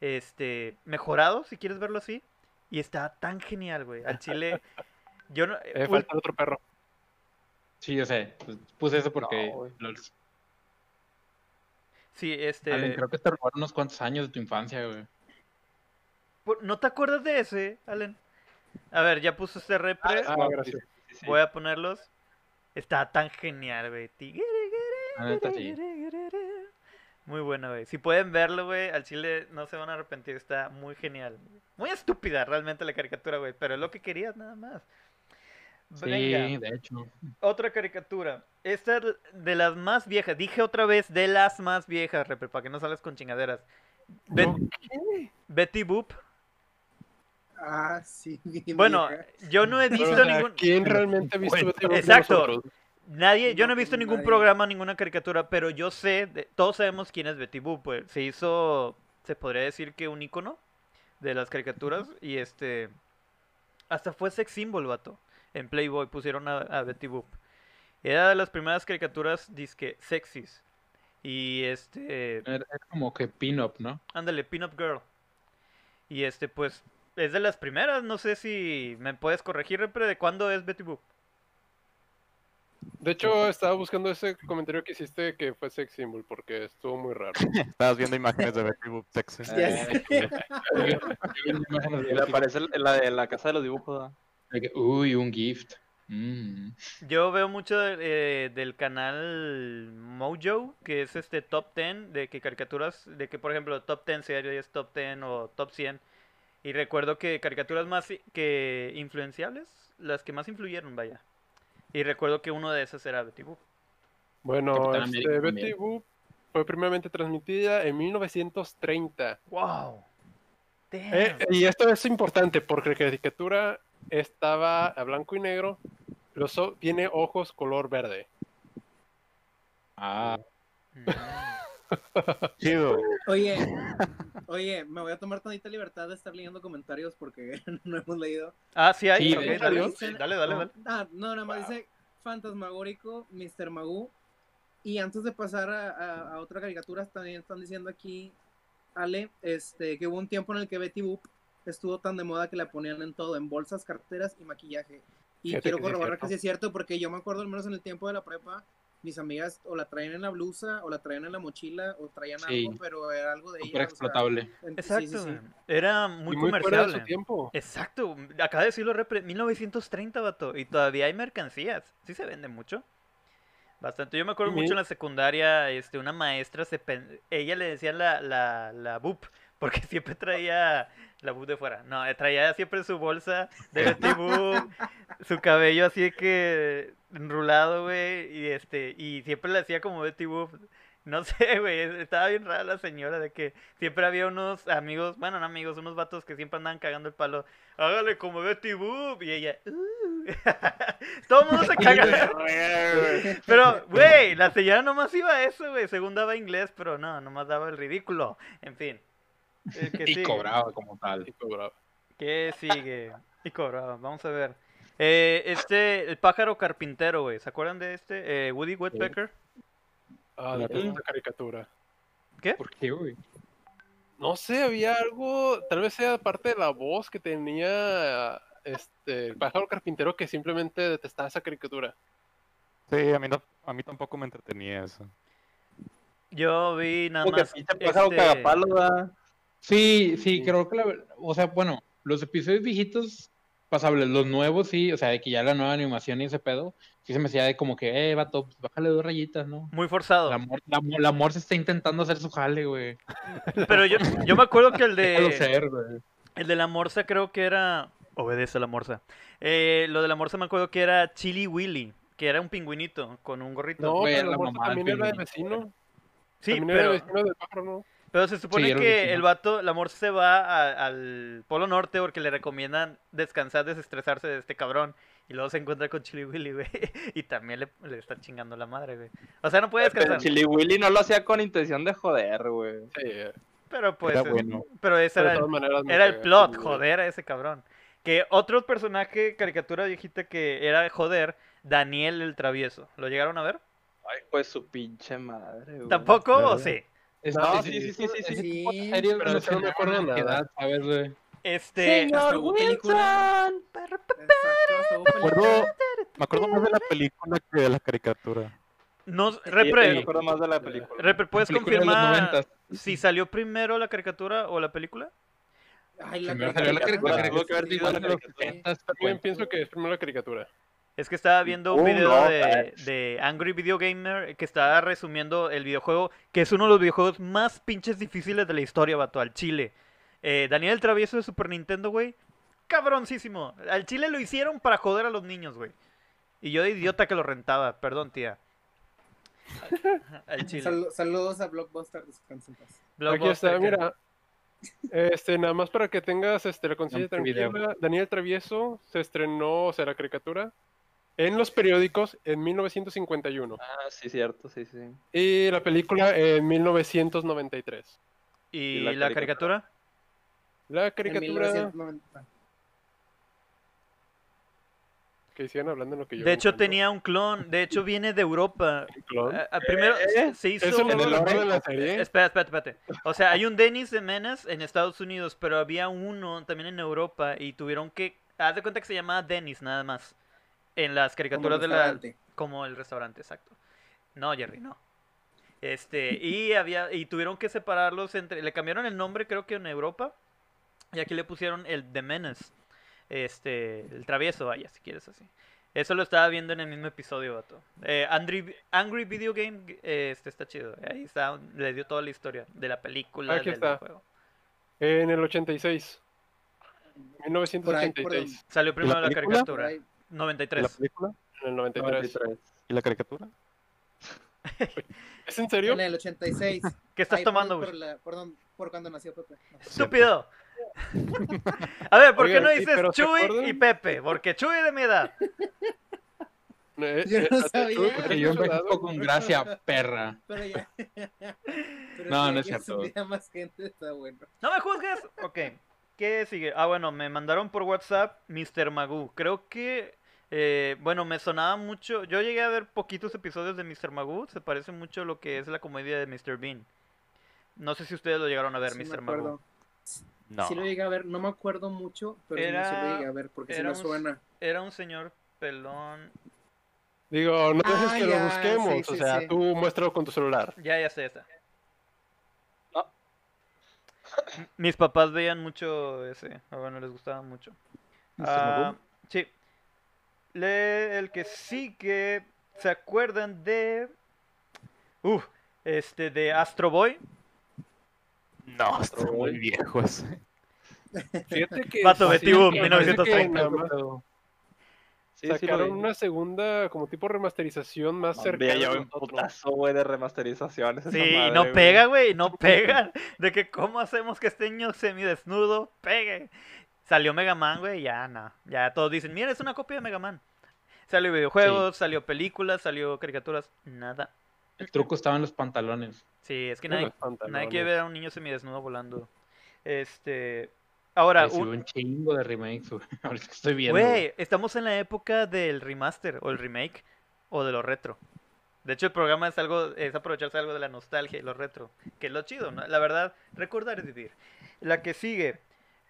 Speaker 1: este, mejorado, si quieres verlo así. Y está tan genial, güey. Al chile, yo no...
Speaker 4: Eh,
Speaker 1: ul-
Speaker 4: falta otro perro.
Speaker 3: Sí, yo sé. Pues, puse eso porque.
Speaker 2: No,
Speaker 1: sí, este...
Speaker 3: Allen, creo que te robaron unos cuantos años de tu infancia, güey.
Speaker 1: ¿No te acuerdas de ese, Allen? A ver, ya puso este repre.
Speaker 4: Ah, gracias.
Speaker 2: Sí, sí.
Speaker 1: Voy a ponerlos. Está tan genial, güey.
Speaker 3: La neta, sí.
Speaker 1: Muy bueno, güey. Si pueden verlo, güey, al chile no se van a arrepentir. Está muy genial. Muy estúpida realmente la caricatura, güey. Pero es lo que querías nada más.
Speaker 3: Sí,
Speaker 1: Venga,
Speaker 3: de hecho.
Speaker 1: otra caricatura. Esta es de las más viejas. Dije otra vez de las más viejas, repre, para que no salgas con chingaderas. Bet-
Speaker 4: No,
Speaker 1: Betty Boop.
Speaker 5: Ah, sí.
Speaker 1: Bueno,
Speaker 5: vieja.
Speaker 1: yo no he
Speaker 4: pero,
Speaker 1: visto
Speaker 4: o sea,
Speaker 1: ningún.
Speaker 4: ¿Quién realmente ha visto
Speaker 3: Bueno,
Speaker 4: Betty Boop
Speaker 1: exacto. Nadie, yo no he visto ningún
Speaker 5: nadie.
Speaker 1: programa, ninguna caricatura, pero yo sé, de- todos sabemos quién es Betty Boop, pues se hizo, se podría decir que un icono de las caricaturas y este, hasta fue sex symbol, vato, en Playboy pusieron a, a Betty Boop. Era de las primeras caricaturas disque sexys y este,
Speaker 3: Era, como que pin-up, ¿no?
Speaker 1: ándale, Pin Up Girl. Y este, pues, es de las primeras, no sé si me puedes corregir, repre, de cuándo es Betty Boop.
Speaker 4: De hecho, estaba buscando ese comentario que hiciste que fue sex symbol porque estuvo muy raro.
Speaker 6: Estabas viendo imágenes de Betty Boop
Speaker 5: sé.
Speaker 2: Y le aparece la de la casa de los dibujos.
Speaker 3: Uy, un gift. Mm.
Speaker 1: Yo veo mucho eh, del canal Mojo, que es este top 10 de que caricaturas, de que por ejemplo top 10 series, top 10 o top 100. Y recuerdo que caricaturas más que influenciables, las que más influyeron, vaya. Y recuerdo que uno de esas era Betty Boop.
Speaker 4: Bueno, este, Betty. Boop fue primeramente transmitida en 1930.
Speaker 1: ¡Wow! Damn.
Speaker 4: Eh, y esto es importante porque la caricatura estaba a blanco y negro, pero so- tiene ojos color verde.
Speaker 3: Ah,
Speaker 1: Mm.
Speaker 6: Chido.
Speaker 5: Oye, oye, me voy a tomar tantita libertad de estar leyendo comentarios porque no hemos leído.
Speaker 1: Ah, sí, hay.
Speaker 3: Sí,
Speaker 1: ok,
Speaker 3: ¿en
Speaker 1: dale, dale, dale, dale.
Speaker 5: Ah, no, nada más dice Fantasmagórico, Mr. Magoo. Y antes de pasar a, a- a otra caricatura, también están diciendo aquí, Ale, este, que hubo un tiempo en el que Betty Boop estuvo tan de moda que la ponían en todo, en bolsas, carteras y maquillaje. Y
Speaker 4: Fíjate
Speaker 5: quiero corroborar
Speaker 4: cierto.
Speaker 5: que sí es cierto, porque yo me acuerdo, al menos en el tiempo de la prepa, mis amigas o la traían en la blusa, o la traían en la mochila, o traían
Speaker 3: Sí.
Speaker 5: algo, pero era algo de
Speaker 3: Súper
Speaker 5: ella. o sea,
Speaker 3: explotable.
Speaker 1: Exacto,
Speaker 5: sí, sí.
Speaker 1: güey. era muy
Speaker 4: y muy fuera de su tiempo.
Speaker 1: Exacto, acaba de decirlo Repre, 1930, vato, y todavía hay mercancías. Sí se vende mucho. Bastante. Yo me acuerdo mucho en la secundaria, este, una maestra, se pen- ella le decía la, la, la BUP, porque siempre traía la BUP de fuera. No, traía siempre su bolsa de Betty Boop, su cabello así que enrulado, güey, y este, y siempre le hacía como Betty Boop. No sé, güey, estaba bien rara la señora de que siempre había unos amigos, bueno, no amigos, unos vatos que siempre andaban cagando el palo. Hágale como Betty Boop. Y ella, "Uh". Todo el mundo se caga. pero, güey, la señora nomás iba a eso, güey. Según daba inglés, pero no, nomás daba el ridículo. En fin. El que
Speaker 3: Y
Speaker 1: sigue.
Speaker 3: cobraba como tal.
Speaker 4: Y cobraba.
Speaker 1: ¿Qué sigue? Y cobraba, vamos a ver. Eh, este, el pájaro carpintero, güey. ¿Se acuerdan de este? Eh, Woody Woodpecker.
Speaker 4: Ah,
Speaker 3: Sí.
Speaker 4: esa caricatura.
Speaker 3: ¿Por qué, güey?
Speaker 4: No sé, había algo, tal vez sea parte de la voz que tenía este el pájaro carpintero que simplemente detestaba esa caricatura.
Speaker 6: Sí, a mí, no, a mí tampoco me entretenía eso.
Speaker 1: Yo vi nada
Speaker 2: Como que
Speaker 1: más.
Speaker 2: pájaro
Speaker 1: este,
Speaker 2: cagapalos, ¿verdad?
Speaker 3: Sí, sí,
Speaker 4: Sí.
Speaker 3: creo que la o sea, bueno, los episodios viejitos pasables, los nuevos sí, o sea, de que ya la nueva animación y ese pedo, sí se me hacía de como que, eh, vato, pues bájale dos rayitas, ¿no?
Speaker 1: Muy forzado.
Speaker 3: La amor, la, Mor- la Mor se está intentando hacer su jale, güey.
Speaker 1: Pero yo, yo me acuerdo que el de.
Speaker 3: ser, güey.
Speaker 1: El de la morsa creo que era. Obedece a la morsa. Eh, lo de la morsa me acuerdo que era Chili Willy, que era un pingüinito con un gorrito.
Speaker 4: No,
Speaker 3: Güey,
Speaker 4: pero
Speaker 3: la
Speaker 4: la morsa
Speaker 3: mamá del
Speaker 4: también era de vecino.
Speaker 1: sí,
Speaker 4: también era de
Speaker 1: pero,
Speaker 4: vecino del pájaro, ¿no?
Speaker 1: Pero se supone
Speaker 3: Sí,
Speaker 1: que el vato, la morsa se va a- al Polo Norte porque le recomiendan descansar, desestresarse de este cabrón. Y luego se encuentra con Chili Willy, güey. Y también le, le está chingando la madre, güey. O sea, no puede
Speaker 2: Pero
Speaker 1: descansar.
Speaker 2: Chili Willy no lo hacía con intención de joder, güey.
Speaker 4: Sí, eh,
Speaker 1: Pero pues.
Speaker 6: Era bueno.
Speaker 1: Pero ese
Speaker 4: pero
Speaker 1: era el,
Speaker 4: maneras
Speaker 1: Era el plot,
Speaker 4: Chili
Speaker 1: joder a ese cabrón. Que otro personaje, caricatura viejita que era joder, Daniel el Travieso. ¿Lo llegaron a ver?
Speaker 2: Ay, pues su pinche madre, güey.
Speaker 1: ¿Tampoco o sí?
Speaker 2: No, sí, sí, sí, sí, sí.
Speaker 5: Sí,
Speaker 4: pero
Speaker 3: no
Speaker 4: eso no me acuerdo nada.
Speaker 3: ansiedad, ¿sabes, güey?
Speaker 1: Este.
Speaker 5: Hasta hubo
Speaker 6: Me acuerdo, me acuerdo más de la película que de la caricatura.
Speaker 1: No,
Speaker 2: Sí,
Speaker 1: Repre,
Speaker 2: me acuerdo más de la película.
Speaker 1: Repre, ¿puedes
Speaker 3: Película
Speaker 1: confirmar si salió primero la caricatura o la película?
Speaker 5: Ay, la
Speaker 3: Primero salió la
Speaker 5: caricatura.
Speaker 2: tuvo que haber sido la caricatura.
Speaker 3: 70s,
Speaker 4: También pienso que es primero la caricatura.
Speaker 1: Es que estaba viendo un video
Speaker 2: no,
Speaker 1: de, Angry Video Gamer que estaba resumiendo el videojuego, que es uno de los videojuegos más pinches difíciles de la historia, vato, al chile. Eh, Daniel el Travieso de Super Nintendo, güey. Cabroncísimo. Al chile lo hicieron para joder a los niños, güey. Y yo de idiota que lo rentaba. Perdón, tía. Al chile.
Speaker 5: Sal- saludos a Blockbuster, descansen.
Speaker 4: Aquí está, mira. Este, nada más para que tengas este, la conciencia
Speaker 3: Dame tu video.
Speaker 4: tranquila. Daniel Travieso se estrenó, o sea, la caricatura, en los periódicos en 1951.
Speaker 2: Ah, sí, cierto, sí, sí.
Speaker 4: Y la película en 1993.
Speaker 1: ¿Y,
Speaker 2: ¿Y
Speaker 1: la,
Speaker 2: la
Speaker 1: caricatura?
Speaker 4: La
Speaker 5: En
Speaker 4: caricatura
Speaker 5: 1990.
Speaker 4: que sigan hablando en lo que yo
Speaker 1: De hecho, tenía un clon. De hecho, viene de Europa.
Speaker 4: un clon.
Speaker 1: A- a- primero
Speaker 2: ¿Eh?
Speaker 1: se hizo...
Speaker 4: ¿Es el
Speaker 3: en el
Speaker 4: de la serie?
Speaker 1: Espera, espera, espérate. O sea, hay un Dennis de Menace en Estados Unidos, pero había uno también en Europa y tuvieron que... Haz de cuenta que se llamaba Dennis nada más. En las caricaturas de la... Como el restaurante, exacto. No, Jerry, no. Este, y había... Y tuvieron que separarlos entre... Le cambiaron el nombre creo que en Europa. Y aquí le pusieron el de Menace. Este, el travieso, vaya, si quieres así. Eso lo estaba viendo en el mismo episodio, vato. Eh, Angry, Angry Video Game, eh, este está chido. Ahí está, le dio toda la historia de la película,
Speaker 4: Aquí
Speaker 1: del
Speaker 4: está.
Speaker 1: juego.
Speaker 4: En el 86.
Speaker 5: Por ahí, por
Speaker 4: 1986.
Speaker 1: Salió primero la, caricatura.
Speaker 5: ahí.
Speaker 6: ¿Y la
Speaker 1: 93.
Speaker 6: película?
Speaker 4: En el 93.
Speaker 6: ¿Y la caricatura?
Speaker 4: ¿Es en serio?
Speaker 5: En el 86.
Speaker 1: ¿Qué estás
Speaker 5: Ahí
Speaker 1: tomando,
Speaker 5: por,
Speaker 1: güey?
Speaker 5: por, la- por, don- por cuando nació Pepe. No.
Speaker 1: Estúpido. A ver, ¿por qué
Speaker 4: Oigan,
Speaker 1: no
Speaker 4: sí,
Speaker 1: dices
Speaker 4: ¿se
Speaker 1: Chuy y Pepe? Porque Chuy es de mi edad.
Speaker 4: Eh,
Speaker 5: Yo
Speaker 4: eh,
Speaker 5: no
Speaker 4: ¿tú-
Speaker 5: sabía.
Speaker 4: tú
Speaker 3: Que
Speaker 4: eres
Speaker 3: yo
Speaker 4: soldado?
Speaker 3: envejezco con gracia, perra.
Speaker 5: Pero ya. Pero
Speaker 3: No, no es cierto.
Speaker 5: más gente, está bueno.
Speaker 1: ¡No me juzgues! Ok. ¿Qué sigue? Ah, bueno, me mandaron por WhatsApp Mr. Magoo. Creo que. eh, bueno, me sonaba mucho. Yo llegué a ver poquitos episodios de Mr. Magoo. Se parece mucho a lo que es la comedia de Mr. Bean. No sé si ustedes lo llegaron a ver,
Speaker 5: Sí me
Speaker 1: Mr.
Speaker 5: acuerdo.
Speaker 1: Magoo.
Speaker 6: No.
Speaker 5: Sí lo llegué a ver, no me acuerdo mucho, pero sí
Speaker 1: Era-
Speaker 5: lo llegué a ver porque sí
Speaker 1: era
Speaker 5: me
Speaker 1: un-
Speaker 5: suena.
Speaker 1: Era un señor pelón.
Speaker 4: Digo, no dejes
Speaker 5: Ah,
Speaker 4: que
Speaker 5: ya,
Speaker 4: lo busquemos.
Speaker 5: sí,
Speaker 4: o
Speaker 5: sí,
Speaker 4: sea,
Speaker 5: sí.
Speaker 4: tú muéstralo con tu celular.
Speaker 1: Ya, ya sé.
Speaker 2: No.
Speaker 1: Mis papás veían mucho ese. Ah, bueno, les gustaba mucho. Ah, sí. Le- el que sí que se acuerdan de. Uf, este, de Astro Boy.
Speaker 6: No, está muy viejo ese.
Speaker 4: Fíjate que. Parece que
Speaker 1: 1930.
Speaker 2: Sí,
Speaker 4: sacaron una segunda, como tipo remasterización más cercana.
Speaker 2: Hombre, ya un putazo, güey, de remasterizaciones.
Speaker 1: Sí,
Speaker 2: madre,
Speaker 1: no pega, güey, no pega. De que cómo hacemos que este niño semidesnudo pegue. Salió Mega Man, güey, ya no. Ya todos dicen, mira, es una copia de Mega Man. Salió videojuegos, salió películas, salió caricaturas, nada.
Speaker 3: El truco estaba en los pantalones.
Speaker 1: Sí, es que nadie, nadie quiere ver a un niño semidesnudo volando. Este. Ahora, un-
Speaker 3: un chingo de remakes, güey. Ahorita estoy viendo. güey.
Speaker 1: estamos en la época del remaster o el remake o de lo retro. De hecho, el programa es algo, es aprovecharse algo de la nostalgia y lo retro, que es lo chido, ¿no? La verdad, recordar es vivir. La que sigue,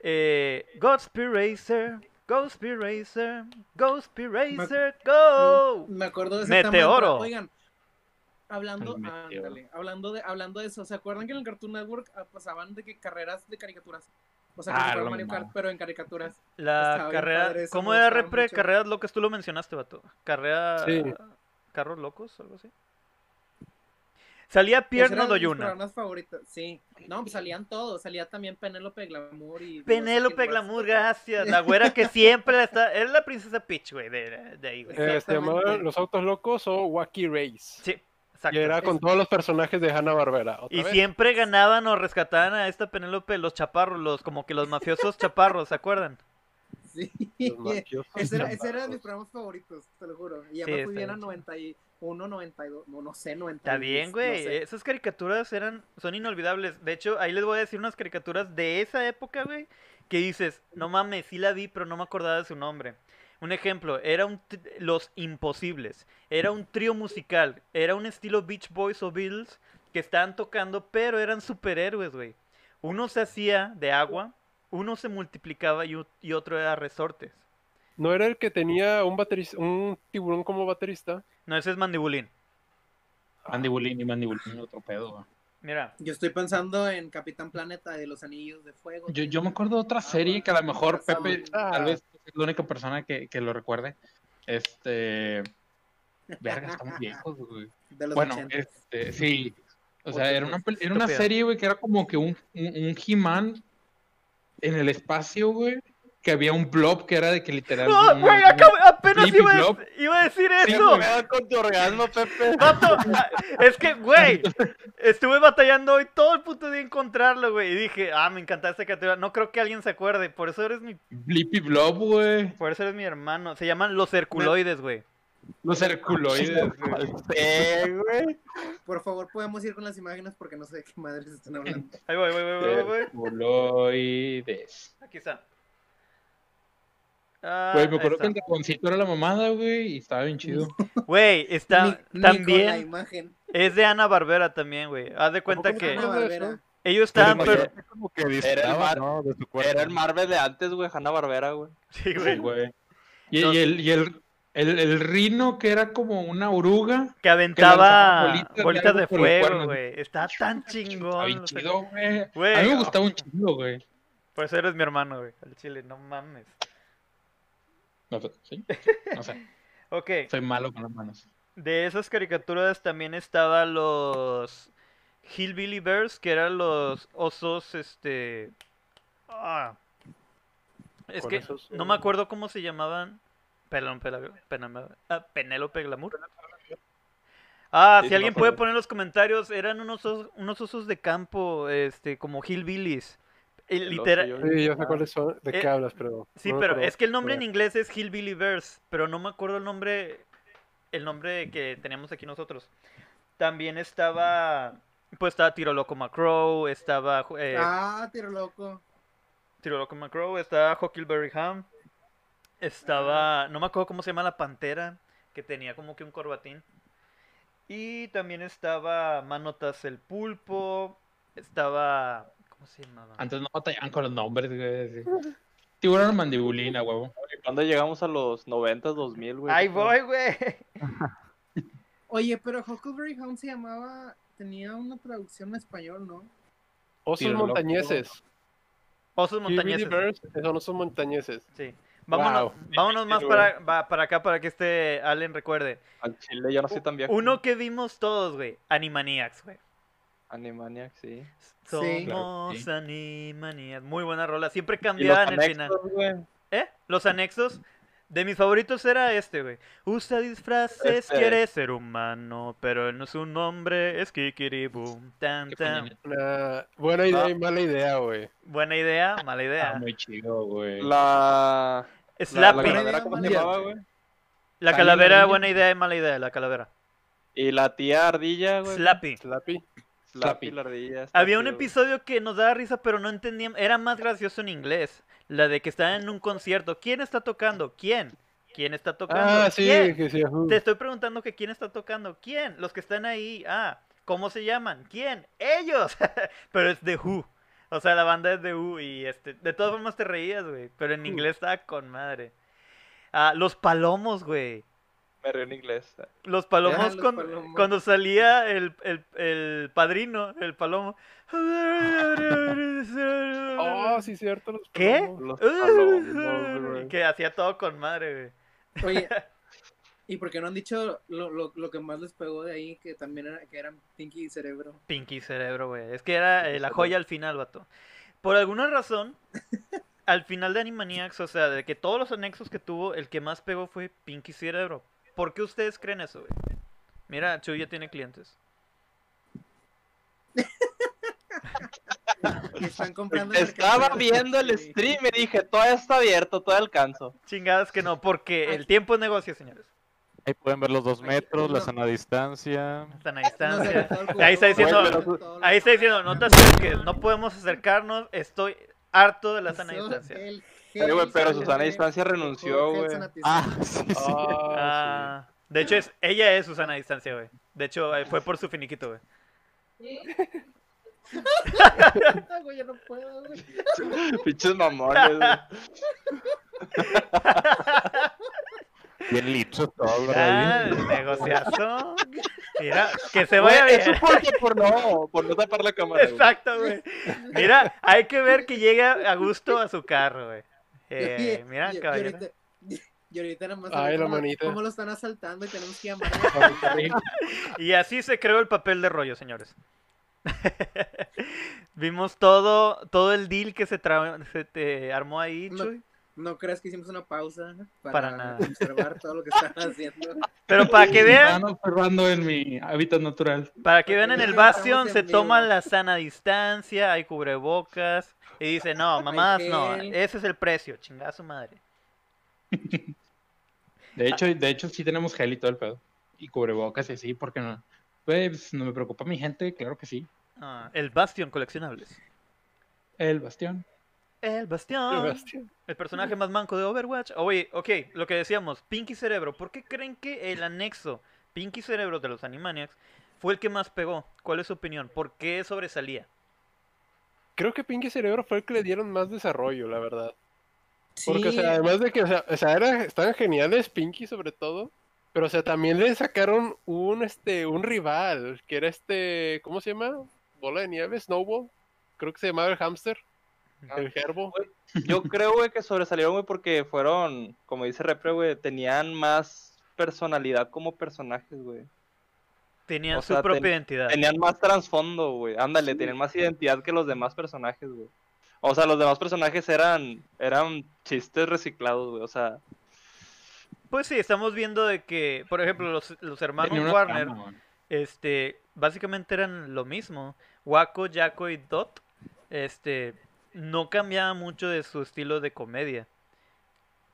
Speaker 1: eh, Godspeed Racer, Godspeed Racer, Godspeed Racer, go.
Speaker 5: Me acuerdo de ese
Speaker 1: Meteoro.
Speaker 5: mantra. Oigan, hablando,
Speaker 3: meteoro.
Speaker 5: ándale, hablando de, hablando de eso, ¿se acuerdan que en el Cartoon Network ah, pasaban de que carreras de caricaturas? O sea,
Speaker 3: Ah,
Speaker 5: Mario Kart, pero en caricaturas.
Speaker 1: La carrera,
Speaker 5: padre
Speaker 1: ¿cómo era repre?
Speaker 5: mucho.
Speaker 1: Carreras locas, tú lo mencionaste, vato. Carrera,
Speaker 4: Sí.
Speaker 1: carros locos, algo así. Salía
Speaker 5: programas favoritos, sí. No, pues salían todos. Salía también Penélope Glamour y.
Speaker 1: Penélope. Glamour, gracias. La güera que siempre está. Es la princesa Peach, güey, de, de ahí, güey.
Speaker 4: Eh, se llamaban Los Autos Locos o Wacky Race.
Speaker 1: Sí, exacto.
Speaker 4: Y era con todos los personajes de Hanna Barbera.
Speaker 1: Y siempre ganaban o rescataban a esta Penélope los chaparros, los como que los mafiosos chaparros, ¿se acuerdan?
Speaker 5: Sí.
Speaker 4: Ese
Speaker 5: era, ese era de mis programas favoritos, te lo juro. Y ya
Speaker 1: Sí,
Speaker 5: bien 91, 92, no, no sé, 92.
Speaker 1: Está bien, güey.
Speaker 5: no sé.
Speaker 1: Esas caricaturas eran, son inolvidables. De hecho, ahí les voy a decir unas caricaturas de esa época, güey, que dices, no mames, sí la vi, pero no me acordaba de su nombre. Un ejemplo, era un Los Imposibles. Era un trío musical. Era un estilo Beach Boys o Beatles que estaban tocando, pero eran superhéroes, güey. Uno se hacía de agua, uno se multiplicaba y, y otro era resortes.
Speaker 4: ¿No era el que tenía un baterista, un tiburón como baterista?
Speaker 1: No, ese es Mandibulín.
Speaker 3: Mandibulín y Mandibulín, otro pedo, güey.
Speaker 1: Mira,
Speaker 5: Yo estoy pensando en Capitán Planeta de los Anillos de Fuego.
Speaker 3: Yo, yo me acuerdo de otra serie que a lo mejor
Speaker 5: Ah,
Speaker 3: Pepe,
Speaker 4: ah.
Speaker 3: tal vez es la única persona que, que lo recuerde. Este. Verga, estamos viejos, güey.
Speaker 5: De los
Speaker 3: Bueno,
Speaker 5: 80.
Speaker 3: este, sí. O sea, era una, era una serie, güey, que era como que un, un, un He-Man en el espacio, güey. Que había un blob que era de que literal.
Speaker 1: ¡Ah,
Speaker 3: un-
Speaker 1: güey! apenas iba a,
Speaker 3: Blob.
Speaker 1: iba a decir eso.
Speaker 2: con tu orgasmo, Pepe.
Speaker 1: Vato, ah, es que, güey, estuve batallando hoy todo el puto día encontrarlo, güey. Y dije, ah, me encanta esta categoría. No creo que alguien se acuerde. Por eso eres mi,
Speaker 3: Blippi Blob, güey.
Speaker 1: por eso eres mi hermano. Se llaman los herculoides, güey.
Speaker 3: Los herculoides, güey.
Speaker 5: Por favor, podemos ir con las imágenes porque no sé de qué madres están hablando.
Speaker 1: Ahí voy, voy, voy, voy, voy, voy.
Speaker 3: Herculoides.
Speaker 1: Aquí está. Ah,
Speaker 3: Güey, me acuerdo que
Speaker 1: está.
Speaker 3: el dragoncito era la mamada, güey, y estaba bien chido.
Speaker 1: Güey, está
Speaker 5: Ni- ni con la
Speaker 1: también.
Speaker 5: imagen.
Speaker 1: Es de Ana Barbera también, güey. Haz de cuenta
Speaker 4: ¿Cómo
Speaker 1: que ellos estaban.
Speaker 6: Pero
Speaker 1: per-
Speaker 6: como que
Speaker 2: Era el
Speaker 6: disfrutaba,
Speaker 2: mar-
Speaker 6: ¿no? de su cuerpo.
Speaker 2: Era el Marvel de antes, güey, Hanna Barbera, güey.
Speaker 1: Sí,
Speaker 3: Sí,
Speaker 1: güey.
Speaker 3: güey. Y, el, y el, el, el rino que era como una oruga.
Speaker 1: Que aventaba
Speaker 3: bolitas de
Speaker 1: bolitas fuego, güey. Está tan chingón. sea,
Speaker 3: chido, güey.
Speaker 1: Güey,
Speaker 3: A mí me
Speaker 1: oh.
Speaker 3: gustaba un chingo, güey.
Speaker 1: Por eso eres mi hermano, güey. Al chile, no mames.
Speaker 3: No sé, ¿sí? No sé,
Speaker 1: Ok,
Speaker 3: soy malo con las manos.
Speaker 1: de esas caricaturas también estaban los Hillbilly Bears, que eran los osos, este... Ah. Es que
Speaker 4: esos,
Speaker 1: no
Speaker 4: eh,
Speaker 1: me acuerdo cómo se llamaban. Perdón, ah, Penélope Glamour. Ah,
Speaker 2: Sí,
Speaker 1: si alguien puede poner en los comentarios, eran unos osos, unos osos de campo, este, como hillbillies. Eh,
Speaker 2: El oso,
Speaker 1: litera-
Speaker 2: yo-
Speaker 4: Sí, yo sé cuáles son, de
Speaker 1: Eh,
Speaker 4: qué hablas, pero.
Speaker 1: Sí,
Speaker 4: no
Speaker 1: pero es que el nombre en inglés es Hillbilly Bears, pero no me acuerdo el nombre el nombre que teníamos aquí nosotros. También estaba, pues estaba Tiro Loco Macrow, estaba eh,
Speaker 5: Ah, tiro loco.
Speaker 1: Tiro Loco Macrow, estaba Huckleberry Ham, estaba, no me acuerdo cómo se llama la pantera, que tenía como que un corbatín. Y también estaba Manotas el pulpo, estaba, ¿cómo se llamaba?
Speaker 3: Antes no batallaban con los nombres, güey. sí. Tiburón mandibulina, huevo.
Speaker 2: ¿Cuándo llegamos a los 90, 2000, güey?
Speaker 1: Ahí voy, güey.
Speaker 5: Oye, pero Huckleberry Hound se llamaba. Tenía una traducción en español, ¿no?
Speaker 4: Osos
Speaker 3: Tiro loco.
Speaker 4: montañeses.
Speaker 1: Osos
Speaker 4: Montañeses. son osos montañeses.
Speaker 1: Sí. Vámonos,
Speaker 4: Wow.
Speaker 1: vámonos más para, va- para acá para que este Allen recuerde.
Speaker 2: Al chile ya no soy tan viejo.
Speaker 1: Uno que vimos todos, güey. Animaniacs, güey.
Speaker 2: Animaniac, sí.
Speaker 5: Sí.
Speaker 1: Somos
Speaker 3: Claro sí.
Speaker 1: Animaniacs. Muy buena rola. Siempre cambiaban el final.
Speaker 2: güey.
Speaker 1: ¿Eh? Los anexos. De mis favoritos era este, güey. Usa disfraces,
Speaker 2: Este.
Speaker 1: quiere ser humano, pero él no es un hombre, es Kikiribum. Tan, tan.
Speaker 4: buena idea
Speaker 2: Ah.
Speaker 4: y mala idea, güey.
Speaker 1: Buena idea, mala
Speaker 3: Ah,
Speaker 1: idea.
Speaker 3: muy chido, güey.
Speaker 2: La... La, la
Speaker 1: Slappy.
Speaker 2: calavera, ¿cómo se
Speaker 5: idea.
Speaker 2: llamaba, güey?
Speaker 1: La calavera, buena idea y mala idea, la calavera.
Speaker 2: Y la tía ardilla, güey.
Speaker 1: Slappy.
Speaker 4: Slappy.
Speaker 2: La está
Speaker 1: Había un episodio que nos daba risa, pero no entendíamos. Era más gracioso en inglés. La de que estaban en un concierto. ¿Quién está tocando? ¿Quién? ¿Quién está tocando?
Speaker 4: Ah, sí,
Speaker 1: ¿Quién?
Speaker 4: que sí.
Speaker 1: Te estoy preguntando que quién está tocando. ¿Quién? Los que están ahí. Ah, ¿cómo se llaman? ¿Quién? Ellos. pero es de Who. O sea, la banda es de Who y este, de todas formas te reías, güey, pero en inglés estaba con madre. Ah, los palomos, güey.
Speaker 2: Me río en inglés.
Speaker 1: Los palomos,
Speaker 5: los
Speaker 1: cuando,
Speaker 5: palomos.
Speaker 1: cuando salía el, el, el padrino, el palomo.
Speaker 4: Oh, sí, cierto. Los
Speaker 1: ¿Qué?
Speaker 4: palomos.
Speaker 2: Los palomos, güey.
Speaker 1: que hacía todo con madre, güey.
Speaker 5: Oye, ¿y por qué no han dicho lo, lo, lo que más les pegó de ahí? Que también era, que eran Pinky y Cerebro.
Speaker 1: Pinky Cerebro, güey. Es que era eh, la joya al final, vato. Por alguna razón, al final de Animaniacs, o sea, de que todos los anexos que tuvo, el que más pegó fue Pinky Cerebro. ¿Por qué ustedes creen eso, güey? Mira, Chuy ya tiene clientes.
Speaker 5: Están comprando.
Speaker 2: Estaba viendo el stream y dije, todavía está abierto, todavía alcanzo.
Speaker 1: Chingadas que no, porque el tiempo es negocio, señores.
Speaker 6: Ahí pueden ver los dos metros, la sana distancia.
Speaker 1: Están a
Speaker 5: No se
Speaker 1: distancia. Ahí está diciendo- Ahí está diciendo, no te acerques, no podemos acercarnos, estoy harto de la sana distancia.
Speaker 2: Güey, pero Susana
Speaker 5: güey,
Speaker 2: Distancia renunció, güey.
Speaker 5: sanatizante.
Speaker 6: Ah, sí, sí.
Speaker 4: Ah,
Speaker 1: Ah, de hecho, es, ella es Susana Distancia, güey. De hecho, eh, fue por su finiquito, güey.
Speaker 5: Ah, güey, yo no puedo, güey.
Speaker 2: Pinches mamones, güey.
Speaker 6: Bien lichos todos,
Speaker 1: Ah, negociazo. Mira, que se vaya
Speaker 2: Güey,
Speaker 1: bien.
Speaker 2: Eso porque por no, por no tapar la cámara. güey.
Speaker 1: Exacto, güey. Mira, hay que ver que llegue a gusto a su carro, güey. Eh,
Speaker 5: Y-
Speaker 1: mira, caballero.
Speaker 5: ahorita- Y ahorita nada más
Speaker 4: Ay,
Speaker 5: cómo,
Speaker 4: manita.
Speaker 5: cómo lo están asaltando y tenemos que llamar.
Speaker 1: Y así se creó el papel de rollo, señores. Vimos todo, todo el deal que se, tra- se te armó ahí,
Speaker 5: No.
Speaker 1: Chuy.
Speaker 5: No creas que hicimos una pausa para,
Speaker 1: Para nada.
Speaker 5: observar todo lo que están haciendo.
Speaker 1: Pero para que vean,
Speaker 3: Estaban observando en mi hábitat natural.
Speaker 1: para que vean en el Bastion se toma la sana distancia, hay cubrebocas. Y dice, no, mamás, no, ese es el precio, chingada su madre.
Speaker 3: De hecho, de hecho sí tenemos gel y todo el pedo. Y cubrebocas y así, ¿por qué no? Pues no me preocupa mi gente, claro que sí.
Speaker 1: Ah, el Bastion coleccionables.
Speaker 3: El bastión.
Speaker 1: El Bastión.
Speaker 4: Sebastián.
Speaker 1: El personaje más manco de Overwatch. Oye, ok, lo que decíamos, Pinky Cerebro. ¿Por qué creen que el anexo Pinky Cerebro de los Animaniacs fue el que más pegó? ¿Cuál es su opinión? ¿Por qué sobresalía?
Speaker 4: Creo que Pinky Cerebro fue el que le dieron más desarrollo, la verdad.
Speaker 5: Sí,
Speaker 4: Porque, o sea, además de que, o sea, o sea, era- estaban geniales Pinky sobre todo, pero, o sea, también le sacaron un, este, un rival, que era este, ¿cómo se llama? Bola de nieve, Snowball. Creo que se llamaba el hamster, el gerbo.
Speaker 2: Yo creo, güey, que sobresalieron, güey, porque fueron, como dice Repre, güey, tenían más personalidad como personajes, güey.
Speaker 1: Tenían
Speaker 2: O
Speaker 1: su
Speaker 2: sea,
Speaker 1: propia
Speaker 2: ten-
Speaker 1: identidad.
Speaker 2: Tenían más trasfondo, güey. Ándale, tenían más identidad que los demás personajes, güey. O sea, los demás personajes eran, eran chistes reciclados, güey. O sea,
Speaker 1: Pues sí, estamos viendo de que, por ejemplo, los, los hermanos Warner, este, básicamente eran lo mismo. Waco, Jaco y Dot, este, no cambiaba mucho de su estilo de comedia.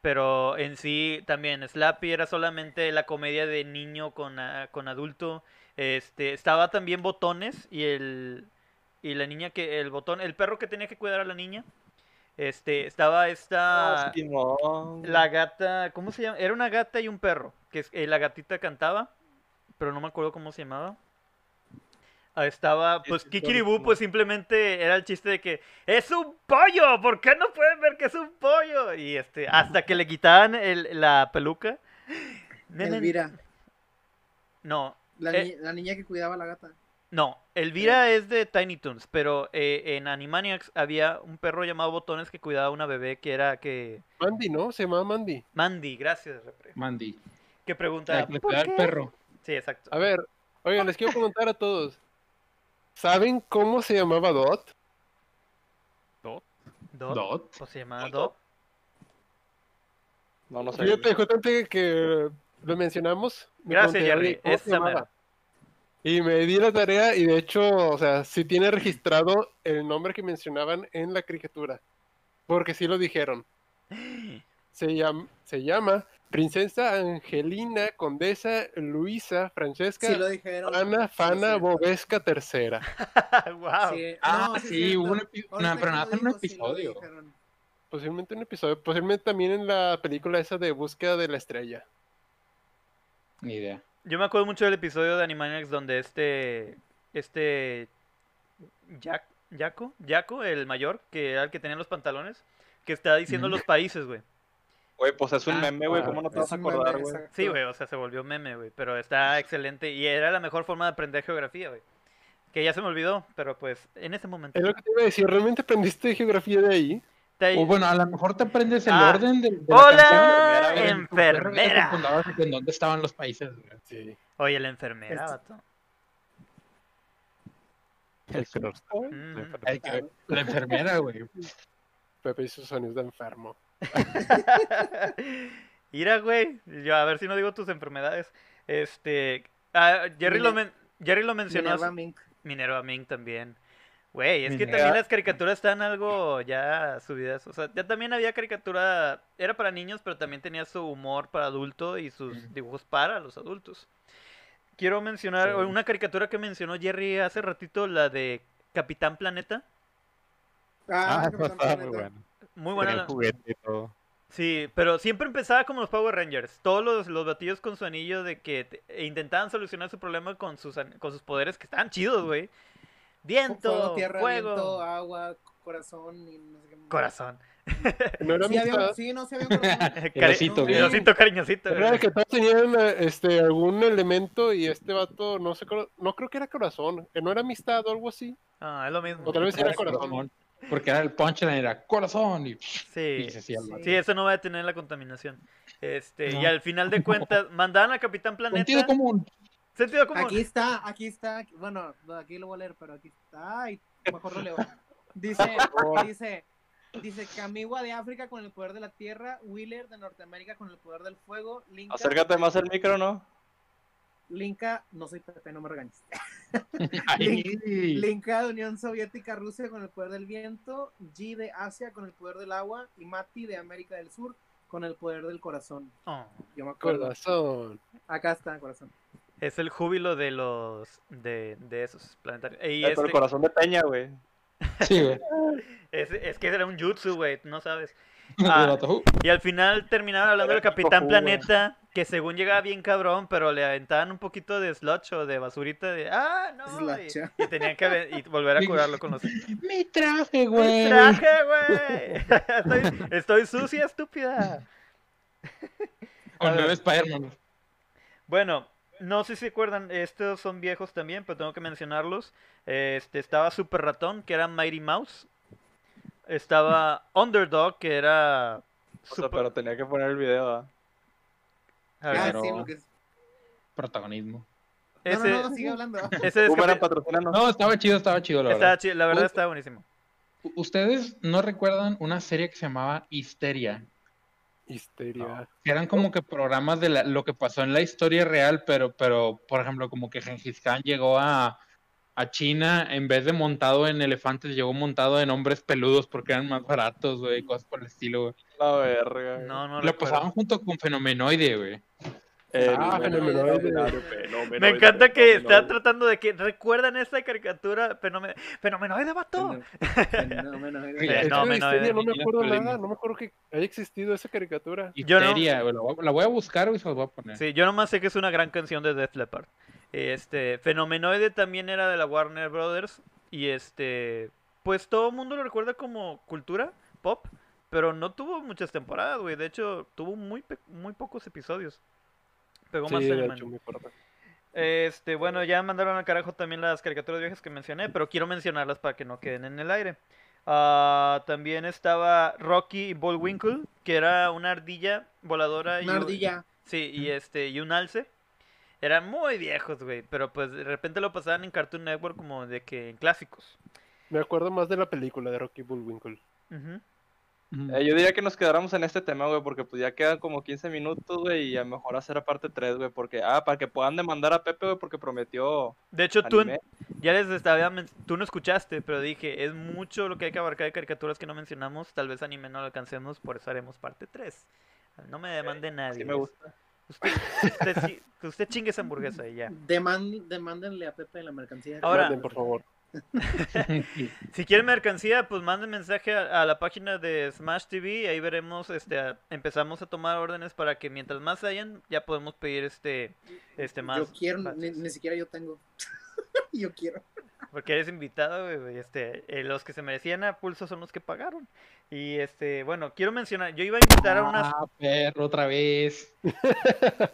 Speaker 1: Pero en sí también Slappy era solamente la comedia de niño con, a- con adulto. Este, estaba también Botones y el y la niña que el botón, el perro que tenía que cuidar a la niña. Este, estaba esta la gata, ¿cómo se llama? Era una gata y un perro, que es- eh, la gatita cantaba, pero no me acuerdo cómo se llamaba. Ah, Estaba, pues Kikiribú, pues simplemente era el chiste de que es un pollo, ¿por qué no pueden ver que es un pollo? Y este, hasta que le quitaban el- la peluca.
Speaker 5: Elvira,
Speaker 1: No,
Speaker 5: la,
Speaker 1: Eh.
Speaker 5: ni- la niña que cuidaba a la gata.
Speaker 1: no, Elvira es de Tiny Toons, pero eh, en Animaniacs había un perro llamado Botones que cuidaba a una bebé que era que...
Speaker 4: Mandy, ¿no? Se llamaba Mandy.
Speaker 1: Mandy, gracias, Repre.
Speaker 3: Mandy.
Speaker 1: Que pregunta...
Speaker 3: le
Speaker 1: "¿Por qué?".
Speaker 3: perro.
Speaker 1: Sí, exacto.
Speaker 4: A ver, oigan, les quiero preguntar a todos. ¿Saben cómo se llamaba Dot?
Speaker 1: Dot.
Speaker 3: Dot.
Speaker 1: Pues se llamaba
Speaker 2: ¿Dot?
Speaker 1: Dot.
Speaker 2: No, no sé.
Speaker 4: Fíjate, justamente que lo mencionamos. me
Speaker 1: Gracias, Jerry.
Speaker 4: Y me di la tarea y de hecho, o sea, sí tiene registrado el nombre que mencionaban en la caricatura. Porque sí lo dijeron. Se llama, se llama Princesa Angelina Condesa Luisa Francesca
Speaker 5: Sí lo dijeron.
Speaker 4: Ana
Speaker 5: Sí,
Speaker 4: Fana
Speaker 5: cierto.
Speaker 4: Bobesca tercera.
Speaker 1: wow.
Speaker 5: Sí,
Speaker 3: Ah,
Speaker 5: no,
Speaker 3: sí, hubo un no, pero nada un
Speaker 5: sí
Speaker 3: episodio.
Speaker 4: Posiblemente un episodio. Posiblemente también en la película esa de Búsqueda de la Estrella.
Speaker 3: Ni idea.
Speaker 1: Yo me acuerdo mucho del episodio de Animaniacs donde este. Este. Jack, Jaco, Jaco, el mayor, que era el que tenía los pantalones, que estaba diciendo los países, güey.
Speaker 2: Güey, pues es un
Speaker 3: Ah,
Speaker 2: meme, güey. ¿Cómo no te vas a
Speaker 5: un meme,
Speaker 2: acordar, güey?
Speaker 1: Sí, güey, o sea, se volvió meme, güey. Pero está excelente y era la mejor forma de aprender geografía, güey. Que ya se me olvidó, pero pues en ese momento.
Speaker 4: Es lo que te iba a decir. ¿Realmente aprendiste geografía de ahí?
Speaker 1: Te-
Speaker 3: O bueno, a lo mejor te aprendes el
Speaker 1: Ah.
Speaker 3: orden de, de la
Speaker 1: ¡Hola,
Speaker 3: canción, en ya te
Speaker 1: enfermera!
Speaker 3: confundabas en dónde estaban los países.
Speaker 4: Sí.
Speaker 1: Oye, la enfermera,
Speaker 5: Esto-
Speaker 1: vato.
Speaker 6: El.
Speaker 1: Mm.
Speaker 3: La enfermera, güey.
Speaker 4: Pepe y sus sonidos de enfermo.
Speaker 1: Mira, güey. Yo a ver si no digo tus enfermedades. Este. ah, Jerry, lo men- Jerry lo mencionó.
Speaker 5: Minerva Mink.
Speaker 1: Minerva Ming también. Güey, es que también las caricaturas están algo ya subidas. O sea, ya también había caricatura. Era para niños, pero también tenía su humor para adulto y sus dibujos para los adultos. Quiero mencionar
Speaker 3: Sí.
Speaker 1: una caricatura que mencionó Jerry hace ratito, la de Capitán Planeta.
Speaker 5: Ah,
Speaker 6: Ah,
Speaker 5: Capitán
Speaker 6: muy bueno.
Speaker 1: Muy buena.
Speaker 6: Tenía
Speaker 1: la-
Speaker 6: el juguete y todo.
Speaker 1: Sí, pero siempre empezaba como los Power Rangers. Todos los, los batillos con su anillo de que te- e intentaban solucionar su problema con sus, an- con sus poderes que estaban chidos, güey. Viento,
Speaker 5: Fuego, tierra,
Speaker 1: fuego,
Speaker 5: viento, agua, corazón y no sé qué más.
Speaker 1: corazón.
Speaker 4: No era
Speaker 5: Sí, había, sí, no, sí había un corazón.
Speaker 3: El osito, güey.
Speaker 1: osito cariñosito.
Speaker 4: Era que todos tenían este, algún elemento y este vato, no sé, no creo que era corazón, que no era amistad o algo así.
Speaker 1: Ah, es lo mismo.
Speaker 4: Otra vez era corazón.
Speaker 3: Porque era el punchline, era corazón y,
Speaker 1: Sí.
Speaker 3: y se
Speaker 5: Sí.
Speaker 1: eso no va a detener la contaminación. Este, y
Speaker 3: No.
Speaker 1: al final de cuentas, mandaban a Capitán Planeta.
Speaker 3: Sentido común.
Speaker 1: Sentido común.
Speaker 5: Aquí está, aquí está. Bueno, no, aquí lo voy a leer, pero aquí está. Ay, mejor lo leo. Dice, dice, dice Camigua de África con el poder de la tierra, Wheeler de Norteamérica con el poder del fuego, Linka,
Speaker 2: Acércate más al micro, ¿no?
Speaker 5: Linka, no soy Pepe, no me regañes. Linka de Unión Soviética, Rusia con el poder del viento, G de Asia con el poder del agua y Mati de América del Sur con el poder del corazón.
Speaker 1: Oh,
Speaker 5: Yo me acuerdo.
Speaker 4: Corazón.
Speaker 5: Acá está, corazón.
Speaker 1: Es el júbilo de los de, de esos planetarios. Y
Speaker 2: pero el corazón de Peña, güey.
Speaker 3: Sí, güey.
Speaker 1: es, es que era un jutsu, güey, no sabes. Ah, Y al final terminaban hablando del Capitán Planeta, que según llegaba bien cabrón, pero le aventaban un poquito de sludge o de basurita de, ah, no, y, tenían que y volver a curarlo con los...
Speaker 3: Mi traje,
Speaker 1: ¡Mi
Speaker 3: güey.
Speaker 1: traje, güey! estoy, estoy sucia, estúpida.
Speaker 3: Con nueve Spider-Man.
Speaker 1: Bueno, no sé si se acuerdan, estos son viejos también, pero tengo que mencionarlos. Este, estaba Super Ratón, que era Mighty Mouse. Estaba Underdog, que era...
Speaker 2: O sea,
Speaker 1: Super-
Speaker 2: pero tenía que poner el video.
Speaker 1: A ver,
Speaker 5: Ah,
Speaker 3: Claro.
Speaker 5: sí, lo que es.
Speaker 3: Protagonismo.
Speaker 5: No,
Speaker 1: ese,
Speaker 5: no, no, sigue hablando.
Speaker 1: ese es.
Speaker 3: No, estaba chido, estaba chido, la
Speaker 1: estaba
Speaker 3: verdad.
Speaker 1: chi- la verdad estaba buenísimo.
Speaker 3: ¿Ustedes no recuerdan una serie que se llamaba Histeria?
Speaker 4: Histeria.
Speaker 3: Que eran como que programas de la- lo que pasó en la historia real, pero, pero por ejemplo, como que Gengis Khan llegó a, a China, en vez de montado en elefantes, llegó montado en hombres peludos porque eran más baratos, güey, cosas por el estilo, güey.
Speaker 2: La verga. güey.
Speaker 1: No, no
Speaker 3: Lo
Speaker 1: recuerdo.
Speaker 3: pasaban junto con Fenomenoide, güey.
Speaker 2: El
Speaker 4: Ah,
Speaker 2: fenomenoide,
Speaker 4: fenomenoide.
Speaker 2: fenomenoide,
Speaker 1: Me encanta que está
Speaker 2: fenomenoide.
Speaker 1: tratando de que. ¿Recuerdan esta caricatura? Fenome- Fenomenoide, vato.
Speaker 4: Es
Speaker 3: no,
Speaker 4: me acuerdo nada,
Speaker 3: no.
Speaker 4: me acuerdo que haya existido esa caricatura.
Speaker 1: Yo no.
Speaker 3: La voy a- La buscar, güey, se los voy a poner.
Speaker 1: Sí, yo nomás sé que es una gran canción de Def Leppard. Este, Fenomenoide también era de la Warner Brothers. Y este, pues todo el mundo lo recuerda como cultura pop. Pero no tuvo muchas temporadas, güey. De hecho, tuvo muy, pe- muy pocos episodios. Pegó más
Speaker 4: Sí,
Speaker 1: en
Speaker 4: de
Speaker 1: el
Speaker 4: hecho, acuerdo.
Speaker 1: Este, bueno, ya mandaron al carajo también las caricaturas viejas que mencioné, pero quiero mencionarlas para que no queden en el aire. Ah, también estaba Rocky y Bullwinkle, que era una ardilla voladora y
Speaker 5: Una
Speaker 1: un-
Speaker 5: ardilla.
Speaker 1: Sí, y este, y un alce. Eran muy viejos, güey, pero pues de repente lo pasaban en Cartoon Network como de que en clásicos.
Speaker 4: Me acuerdo más de la película de Rocky Bullwinkle.
Speaker 2: Eh, yo diría que nos quedáramos en este tema, güey, porque pues ya quedan como 15 minutos, güey, y a lo mejor hacer aparte 3, güey, porque, ah, para que puedan demandar a Pepe, güey, porque prometió
Speaker 1: De hecho, tú,
Speaker 2: anime.
Speaker 1: ya les estaba, tú no escuchaste, pero dije, es mucho lo que hay que abarcar de caricaturas que no mencionamos, tal vez anime no lo alcancemos, por eso haremos parte 3. No me demande nadie.
Speaker 2: Sí me gusta.
Speaker 1: Usted, usted, usted chingue esa hamburguesa y ya.
Speaker 5: Deman- demándenle a Pepe la mercancía.
Speaker 1: Ahora-
Speaker 4: Manden, por favor.
Speaker 1: Si quieren mercancía, pues manden mensaje a, a la página de Smash TV. Ahí veremos, este, a- empezamos a tomar órdenes para que mientras más hayan, ya podemos pedir este, este más.
Speaker 5: Yo quiero, ni, ni siquiera yo tengo. yo quiero.
Speaker 1: Porque eres invitado, Este, eh, los que se merecían a pulso son los que pagaron. Y este, bueno, quiero mencionar, yo iba a invitar a unas.
Speaker 3: Ah, perro, otra vez.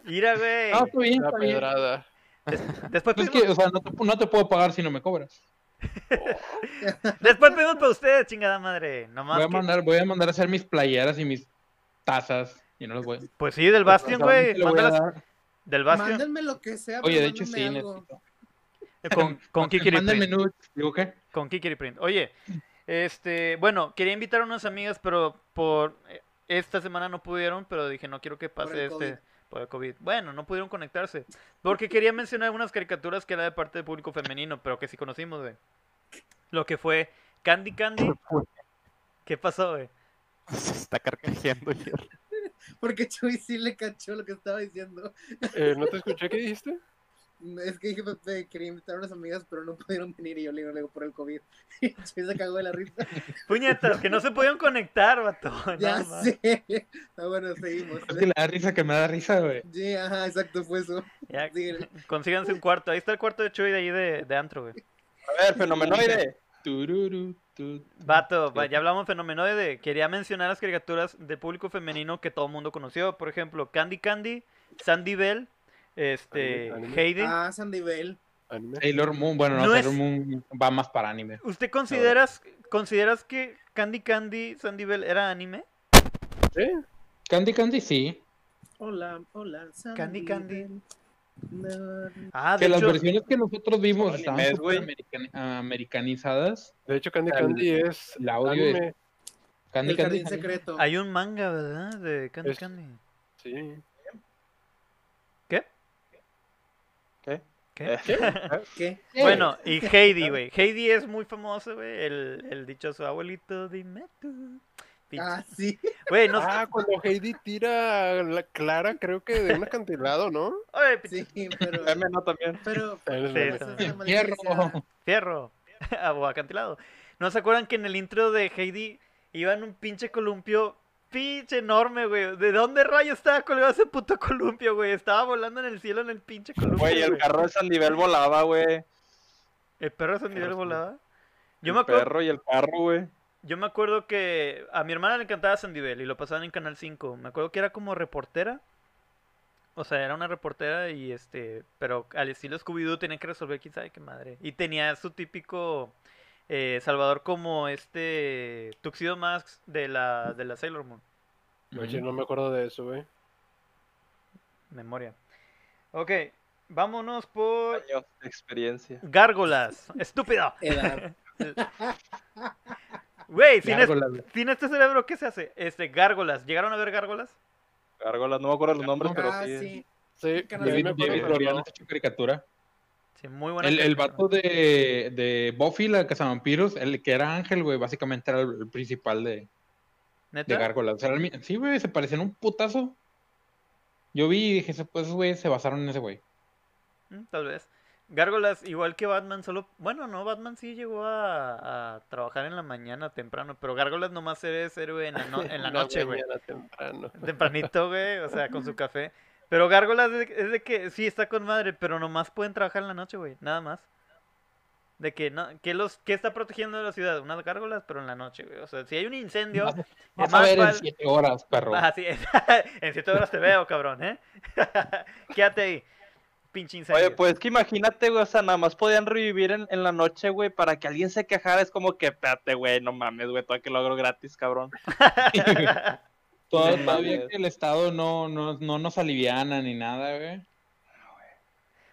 Speaker 1: Ira, güey.
Speaker 3: Ah, bien,
Speaker 4: La pedrada.
Speaker 1: Después
Speaker 3: Es
Speaker 1: pedimos,
Speaker 3: que, o sea, no te, no te puedo pagar si no me cobras.
Speaker 1: después pedimos para ustedes, chingada madre. Nomás
Speaker 3: Voy a
Speaker 1: que-
Speaker 3: mandar, voy a mandar a hacer mis playeras y mis tazas. Y no los voy a.
Speaker 1: Pues sí, del Bastion, güey. Del Bastion.
Speaker 5: Mándenme lo que sea.
Speaker 3: Oye, de hecho sí,
Speaker 5: algo.
Speaker 3: necesito.
Speaker 1: Con, con Kikiri
Speaker 3: Mándenme
Speaker 1: Print.
Speaker 3: nudes. Digo, ¿qué?
Speaker 1: Con Kikiri Print. Oye, este, bueno, quería invitar a unas amigas, pero por eh, esta semana no pudieron, pero dije, no quiero que pase este
Speaker 5: COVID.
Speaker 1: Por el COVID. Bueno, no pudieron conectarse. Porque quería mencionar algunas caricaturas que era de parte del público femenino, pero que sí conocimos, güey. Lo que fue Candy Candy. ¿Qué pasó, güey?
Speaker 6: Se está carcajeando. Jerry.
Speaker 5: Porque Chuy sí le cachó lo que estaba diciendo.
Speaker 4: Eh, ¿No te escuché qué dijiste?
Speaker 5: Es que dije, Pepe, quería invitar a unas amigas, pero no pudieron venir. Y yo le digo, le digo por el COVID. Y se cagó de la risa.
Speaker 1: Puñetas, que no se podían conectar, vato.
Speaker 5: ya
Speaker 1: nada más.
Speaker 5: sé. Ah, bueno, seguimos.
Speaker 3: Es que le da risa que me da risa, güey.
Speaker 5: Sí, ajá, exacto, fue eso.
Speaker 1: Ya, consíganse un cuarto. Ahí está el cuarto de Chuy de ahí de, de antro, güey.
Speaker 2: A ver, fenomenoide.
Speaker 3: Tururu, tu.
Speaker 1: Vato, va, ya hablamos fenomenoide. Quería mencionar las caricaturas de público femenino que todo el mundo conoció. Por ejemplo, Candy Candy, Sandy Bell, este,
Speaker 4: Anime, anime.
Speaker 1: Heidi.
Speaker 5: Ah, Sandy Bell.
Speaker 4: Anime.
Speaker 3: Sailor Moon, bueno, no,
Speaker 1: No
Speaker 3: Sailor
Speaker 1: es-
Speaker 3: Moon va más para anime.
Speaker 1: ¿Usted consideras, consideras que Candy Candy, Sandy Bell era anime?
Speaker 4: ¿Sí?
Speaker 3: Candy Candy sí.
Speaker 5: Hola, hola, Sandy.
Speaker 1: Candy Candy.
Speaker 5: No,
Speaker 1: Ah,
Speaker 3: Que
Speaker 1: de
Speaker 3: las
Speaker 1: hecho,
Speaker 3: versiones que nosotros vimos americani- americanizadas.
Speaker 4: De hecho, Candy
Speaker 3: El-
Speaker 4: Candy es
Speaker 3: el audio es-
Speaker 4: anime.
Speaker 3: Candy
Speaker 5: El
Speaker 3: Candy.
Speaker 5: secreto.
Speaker 1: hay un manga, ¿verdad? De Candy
Speaker 4: Es-
Speaker 1: Candy.
Speaker 4: Sí.
Speaker 1: ¿Qué?
Speaker 2: ¿Qué? Eh,
Speaker 5: ¿Qué?
Speaker 1: Bueno, y Heidi, güey. Heidi es muy famoso, güey. El, el dichoso abuelito, dime tú. Pinche-
Speaker 5: Ah, sí.
Speaker 1: Güey, no
Speaker 4: Ah, cuando Heidi tira a la Clara, creo que de un acantilado, ¿no?
Speaker 1: Oye,
Speaker 5: Sí, pero.
Speaker 2: meme no también.
Speaker 5: Pero.
Speaker 4: También es
Speaker 1: Sí,
Speaker 4: meme.
Speaker 5: esa es
Speaker 1: también.
Speaker 5: la
Speaker 3: Fierro.
Speaker 1: Fierro. o acantilado. ¿No se acuerdan que en el intro de Heidi iba en un pinche columpio pinche enorme, güey? ¿De dónde rayos estaba colgado ese puto columpio, güey? Estaba volando en el cielo en el pinche columpio.
Speaker 2: Güey, el carro de Sandivel volaba, güey.
Speaker 1: ¿El perro de San
Speaker 4: sí.
Speaker 1: volaba? Yo
Speaker 2: El
Speaker 1: me, acuerdo,
Speaker 2: perro y el carro, güey.
Speaker 1: yo me acuerdo que a mi hermana le encantaba Sandivel y lo pasaban en Canal 5. Me acuerdo que era como reportera. O sea, era una reportera y este, pero al estilo Scooby-Doo tenía que resolver quién sabe qué madre. Y tenía su típico eh, Salvador como este Tuxedo Mask de la, de la Sailor Moon.
Speaker 4: Oye, no me acuerdo de eso, güey.
Speaker 1: Memoria. Ok, vámonos por
Speaker 2: Años de experiencia.
Speaker 1: Gárgolas. Estúpido.
Speaker 5: Edad.
Speaker 1: Güey, sin, es- este cerebro, ¿qué se hace? Este, gárgolas. ¿Llegaron a ver gárgolas?
Speaker 2: Gárgolas, no me acuerdo los nombres, pero
Speaker 5: Ah,
Speaker 2: sí.
Speaker 5: sí.
Speaker 4: Sí,
Speaker 3: David, David
Speaker 4: pero
Speaker 3: Florian
Speaker 4: no.
Speaker 3: ha hecho caricatura.
Speaker 1: Sí, muy buena
Speaker 3: El, el vato de, de Buffy, la cazavampiros, el que era Ángel, güey, básicamente era el, principal de,
Speaker 1: ¿Neta?
Speaker 3: de Gárgolas. O sea, el sí, güey, se parecían un putazo. Yo vi y dije, "Se- pues, güey, se basaron en ese güey.
Speaker 1: Mm, Tal vez. Gárgolas, igual que Batman, solo. Bueno, no, Batman sí llegó a, a trabajar en la mañana temprano, pero Gárgolas nomás es héroe en la, no- en la noche, güey. Tempranito, güey, o sea, con su café. Pero Gárgolas es de, es de que sí está con madre, pero nomás pueden trabajar en la noche, güey, nada más. De que no, que los, ¿qué está protegiendo de la ciudad? Unas gárgolas, pero en la noche, güey. O sea, si hay un incendio,
Speaker 3: Vas,
Speaker 1: es
Speaker 3: vas a
Speaker 1: más
Speaker 3: ver en siete horas, perro.
Speaker 1: Ah, sí, en siete horas te veo, cabrón, ¿eh? Quédate ahí, pinche incendio.
Speaker 2: Oye, pues es que imagínate, güey, o sea, nada más podían revivir en, en la noche, güey, para que alguien se quejara. Es como que, espérate, güey, no mames, güey, todo que lo logro gratis, cabrón.
Speaker 3: Tod-
Speaker 2: no
Speaker 3: Todavía que el Estado no, no, no nos aliviana ni nada, güey.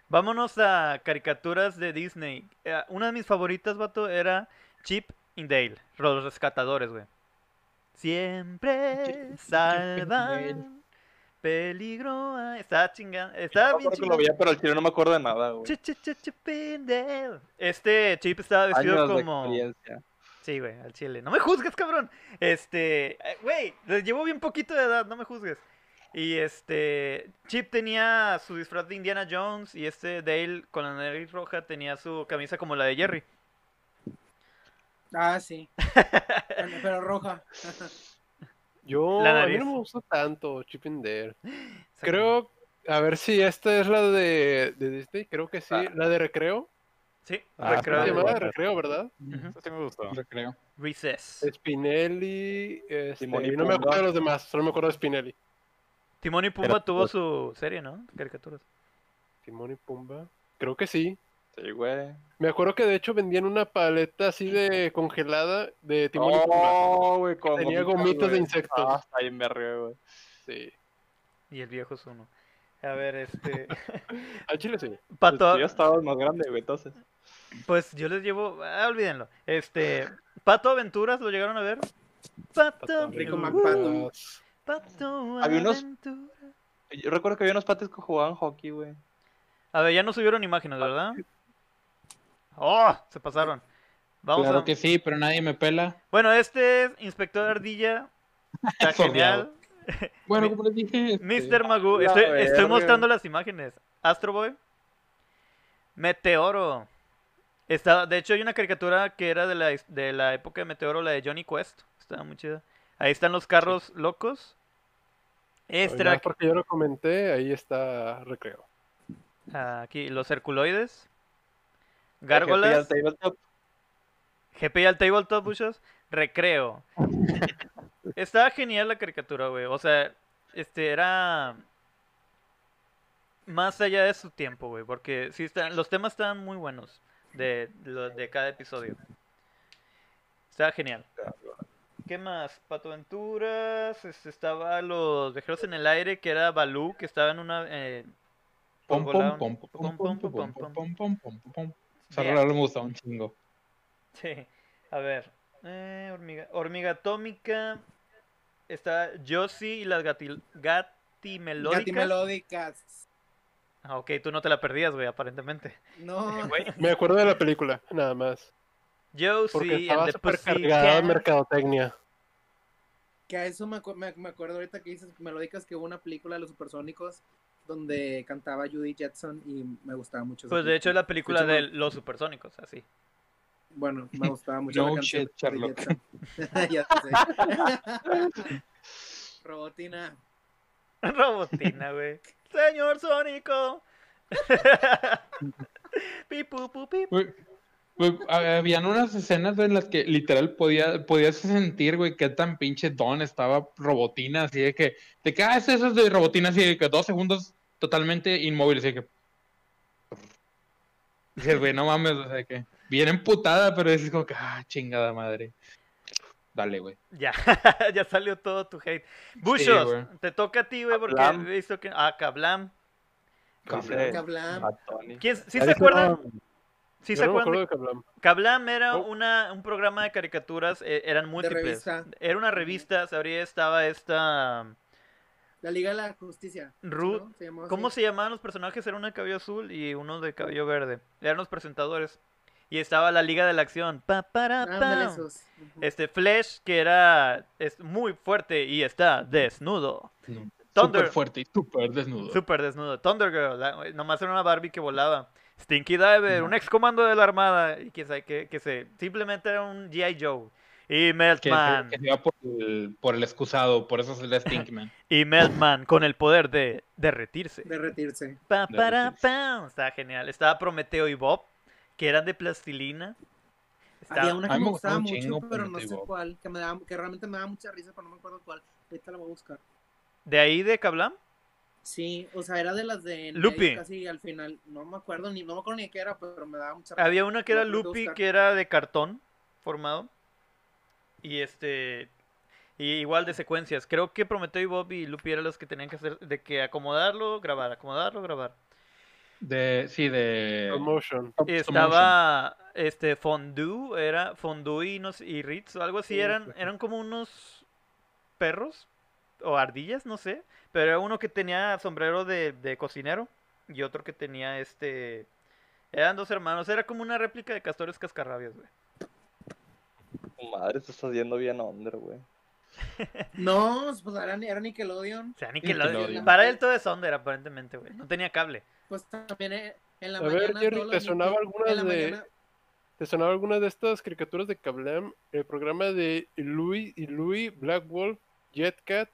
Speaker 1: Vámonos a caricaturas de Disney. Eh, Una de mis favoritas, vato, era Chip y Dale, los rescatadores, güey. Siempre
Speaker 3: Chip
Speaker 1: salvan peligro. hay- Estaba chingando. Estaba
Speaker 2: Yo me
Speaker 1: bien
Speaker 2: lo veía, pero el chile no me acuerdo de nada, güey.
Speaker 1: Chip, chip, chip, Chip. Este Chip estaba vestido
Speaker 2: Años
Speaker 1: como. Sí, güey, al chile. No me juzgues, cabrón. Este, eh, güey, les llevo bien poquito de edad, no me juzgues. Y este, Chip tenía su disfraz de Indiana Jones y este Dale con la nariz roja tenía su camisa como la de Jerry.
Speaker 5: Ah, sí. Bueno, pero roja.
Speaker 4: Yo,
Speaker 1: La
Speaker 4: a mí
Speaker 1: nariz.
Speaker 4: no me gusta tanto Chip and Dale. Creo, a ver si esta es la de, de Disney, creo que sí,
Speaker 2: Ah.
Speaker 4: la de Recreo.
Speaker 1: Sí,
Speaker 6: Ah,
Speaker 1: recreo
Speaker 4: Se llamaba. Recreo, ¿verdad?
Speaker 6: Eso sí me gustó.
Speaker 3: Recreo.
Speaker 1: Recess.
Speaker 4: Spinelli, este,
Speaker 2: Timón y
Speaker 4: no me acuerdo de los demás, solo me acuerdo de Spinelli.
Speaker 1: Timón y Pumba
Speaker 6: Era-
Speaker 1: tuvo su serie, ¿no? Caricaturas.
Speaker 4: Timón y Pumba. Creo que sí.
Speaker 2: Sí, güey.
Speaker 4: Me acuerdo que de hecho vendían una paleta así de congelada de Timón y Pumba.
Speaker 2: Oh, güey, con
Speaker 4: Tenía gomitas de insectos.
Speaker 2: Ah, está bien verga, güey.
Speaker 4: Sí.
Speaker 1: Y el viejo es uno. A ver, este.
Speaker 4: Al chile sí.
Speaker 1: Pato,
Speaker 2: Yo estaba más grande, güey, entonces.
Speaker 1: Pues yo les llevo. Ah, olvídenlo. Este. Pato Aventuras, ¿lo llegaron a ver? Pato.
Speaker 5: Rico
Speaker 1: uh,
Speaker 5: McPato.
Speaker 1: Pato
Speaker 2: Había unos-
Speaker 1: Aventuras.
Speaker 2: Yo recuerdo que había unos patos que jugaban hockey, güey.
Speaker 1: A ver, ya no subieron imágenes, ¿verdad? ¡Oh! Se pasaron. Vamos
Speaker 3: Claro
Speaker 1: a...
Speaker 3: que sí, pero nadie me pela.
Speaker 1: Bueno, este es Inspector Ardilla. Está genial.
Speaker 3: Bueno, como les dije, este,
Speaker 1: Mr. Magoo.
Speaker 2: la
Speaker 1: Estoy, estoy mostrando las imágenes. Astro Boy. Meteoro. Está, de hecho, hay una caricatura que era de la, de la época de Meteoro, la de Johnny Quest. Estaba muy chida. Ahí están los carros locos. Este era
Speaker 4: porque yo lo comenté, ahí está Recreo.
Speaker 1: aquí, los Herculoides.
Speaker 2: El
Speaker 1: Gárgolas.
Speaker 2: GPI al tabletop.
Speaker 1: GPI al tabletop, muchos. Recreo. Estaba genial la caricatura, güey. O sea, este era más allá de su tiempo, güey. Porque sí están, los temas estaban muy buenos de, lo- de cada episodio. Estaba genial. ¿Qué más? Pato Aventuras. Este, estaba los viajeros en el aire, que era Balú, que estaba en una. eh,
Speaker 3: Pom,
Speaker 1: volaba
Speaker 3: pom,
Speaker 1: un-
Speaker 3: pom, pom, pom, pom, pom, pom, pom, pom, pom, pom. Esa
Speaker 1: Bien.
Speaker 3: rola me gusta un chingo.
Speaker 1: Sí, a ver. eh, hormiga, hormiga atómica. Está Josie y las gati, gatimelódicas.
Speaker 5: Gatimelódicas.
Speaker 1: Ah, ok, tú no te la perdías, güey, aparentemente.
Speaker 5: No.
Speaker 4: Me acuerdo de la película, nada más. Porque
Speaker 1: Josie
Speaker 4: estaba súper cargada de mercadotecnia.
Speaker 5: Que a eso me, acu- me, me acuerdo ahorita que dices melódicas que hubo una película de los supersónicos donde cantaba Judy Jetson y me gustaba mucho.
Speaker 1: Pues de hecho es la película
Speaker 5: hecho,
Speaker 1: de
Speaker 5: me-
Speaker 1: los supersónicos, así.
Speaker 5: Bueno, me gustaba mucho
Speaker 3: No
Speaker 5: la canción
Speaker 3: shit,
Speaker 5: de. Jetson. ya sé. Robotina.
Speaker 1: Robotina, güey. Señor Sónico. Pipu, pu,
Speaker 3: habían unas escenas en las que literal podía, podías sentir, güey, qué tan pinche don estaba Robotina, así de que, de que, ah, es eso de Robotina, así de que dos segundos totalmente inmóvil, así de que... Dices, güey, no mames, o sea, que bien emputada, pero es como que, ah, chingada madre. Dale, güey.
Speaker 1: Ya, ya salió todo tu hate. Bushos, te toca a ti, güey, porque
Speaker 2: Kablam.
Speaker 1: he visto que. Ah, Kablam.
Speaker 2: Café.
Speaker 5: Kablam.
Speaker 2: A Tony.
Speaker 1: ¿Quién, ¿Sí se acuerdan? ¿Sí
Speaker 4: Yo
Speaker 1: se
Speaker 4: no
Speaker 1: acuerdan? de-. Kablam era
Speaker 4: Oh.
Speaker 1: una, un programa de caricaturas, eh, eran múltiples. Era una revista, se abría, estaba esta...
Speaker 5: La Liga de la Justicia. ¿sí,
Speaker 1: Ruth,
Speaker 5: no? Se llamaba
Speaker 1: ¿Cómo
Speaker 5: así.
Speaker 1: se llamaban los personajes? Era uno de cabello azul y uno de cabello verde. Eran los presentadores. Y estaba la Liga de la Acción. Pa, para.
Speaker 5: Ujú.
Speaker 1: Este Flash, que era es muy fuerte y está desnudo.
Speaker 3: No.
Speaker 1: Thunder.
Speaker 3: Súper fuerte y súper desnudo.
Speaker 1: Súper desnudo. Thunder Girl, la- nomás era una Barbie que volaba. Stinky Diver, un ex comando de la armada. Y que, que, que se, simplemente era un G.I. Joe. Y Meltman.
Speaker 3: que se iba por el, por el excusado, por eso es el Stinkman.
Speaker 1: Y Meltman con el poder de derretirse.
Speaker 5: Derretirse.
Speaker 1: Pa,
Speaker 3: De
Speaker 1: para,
Speaker 3: derretirse.
Speaker 1: pam. Estaba genial. Estaba Prometeo y Bob, que eran de plastilina. Estaba-
Speaker 5: Había una que me
Speaker 3: me
Speaker 5: gustaba mucho,
Speaker 3: chingo
Speaker 5: pero no sé cuál. Que, me daba, que realmente me daba mucha risa, pero no me acuerdo cuál. Ahorita la voy a buscar.
Speaker 1: ¿De ahí de Kablam?
Speaker 5: Sí, o sea, era de las de
Speaker 1: Lupi.
Speaker 5: casi al final. No me acuerdo ni, no me acuerdo ni qué era, pero me daba mucha risa.
Speaker 1: Había una que era Lupi, que era de cartón formado. Y este. Y igual de secuencias. Creo que Prometeo y Bob y Lupi eran los que tenían que hacer de que acomodarlo, grabar, acomodarlo, grabar.
Speaker 3: De, sí, de...
Speaker 4: Stop motion.
Speaker 3: stop-
Speaker 1: Y
Speaker 3: stop motion.
Speaker 1: estaba este Fondue, era Fondue y, no sé, y Ritz o algo así,
Speaker 4: Sí,
Speaker 1: eran, eran como unos perros o ardillas, no sé, pero era uno que tenía sombrero de, de cocinero y otro que tenía este eran dos hermanos, era como una réplica de castores cascarrabias, güey.
Speaker 2: Tu madre, te estás yendo bien under, güey.
Speaker 5: No, pues era, era Nickelodeon.
Speaker 1: O sea, Nickelodeon.
Speaker 3: Nickelodeon.
Speaker 1: Para él todo es Sonder, aparentemente, güey. No tenía cable.
Speaker 5: Pues también eh, en la
Speaker 4: A
Speaker 5: mañana.
Speaker 4: ver, Jerry, ¿te sonaba alguna
Speaker 5: la
Speaker 4: de-
Speaker 5: mañana-
Speaker 4: ¿Te sonaba alguna de estas caricaturas de Kablam? El programa de Louis y Louis, Black Wolf, Jetcat,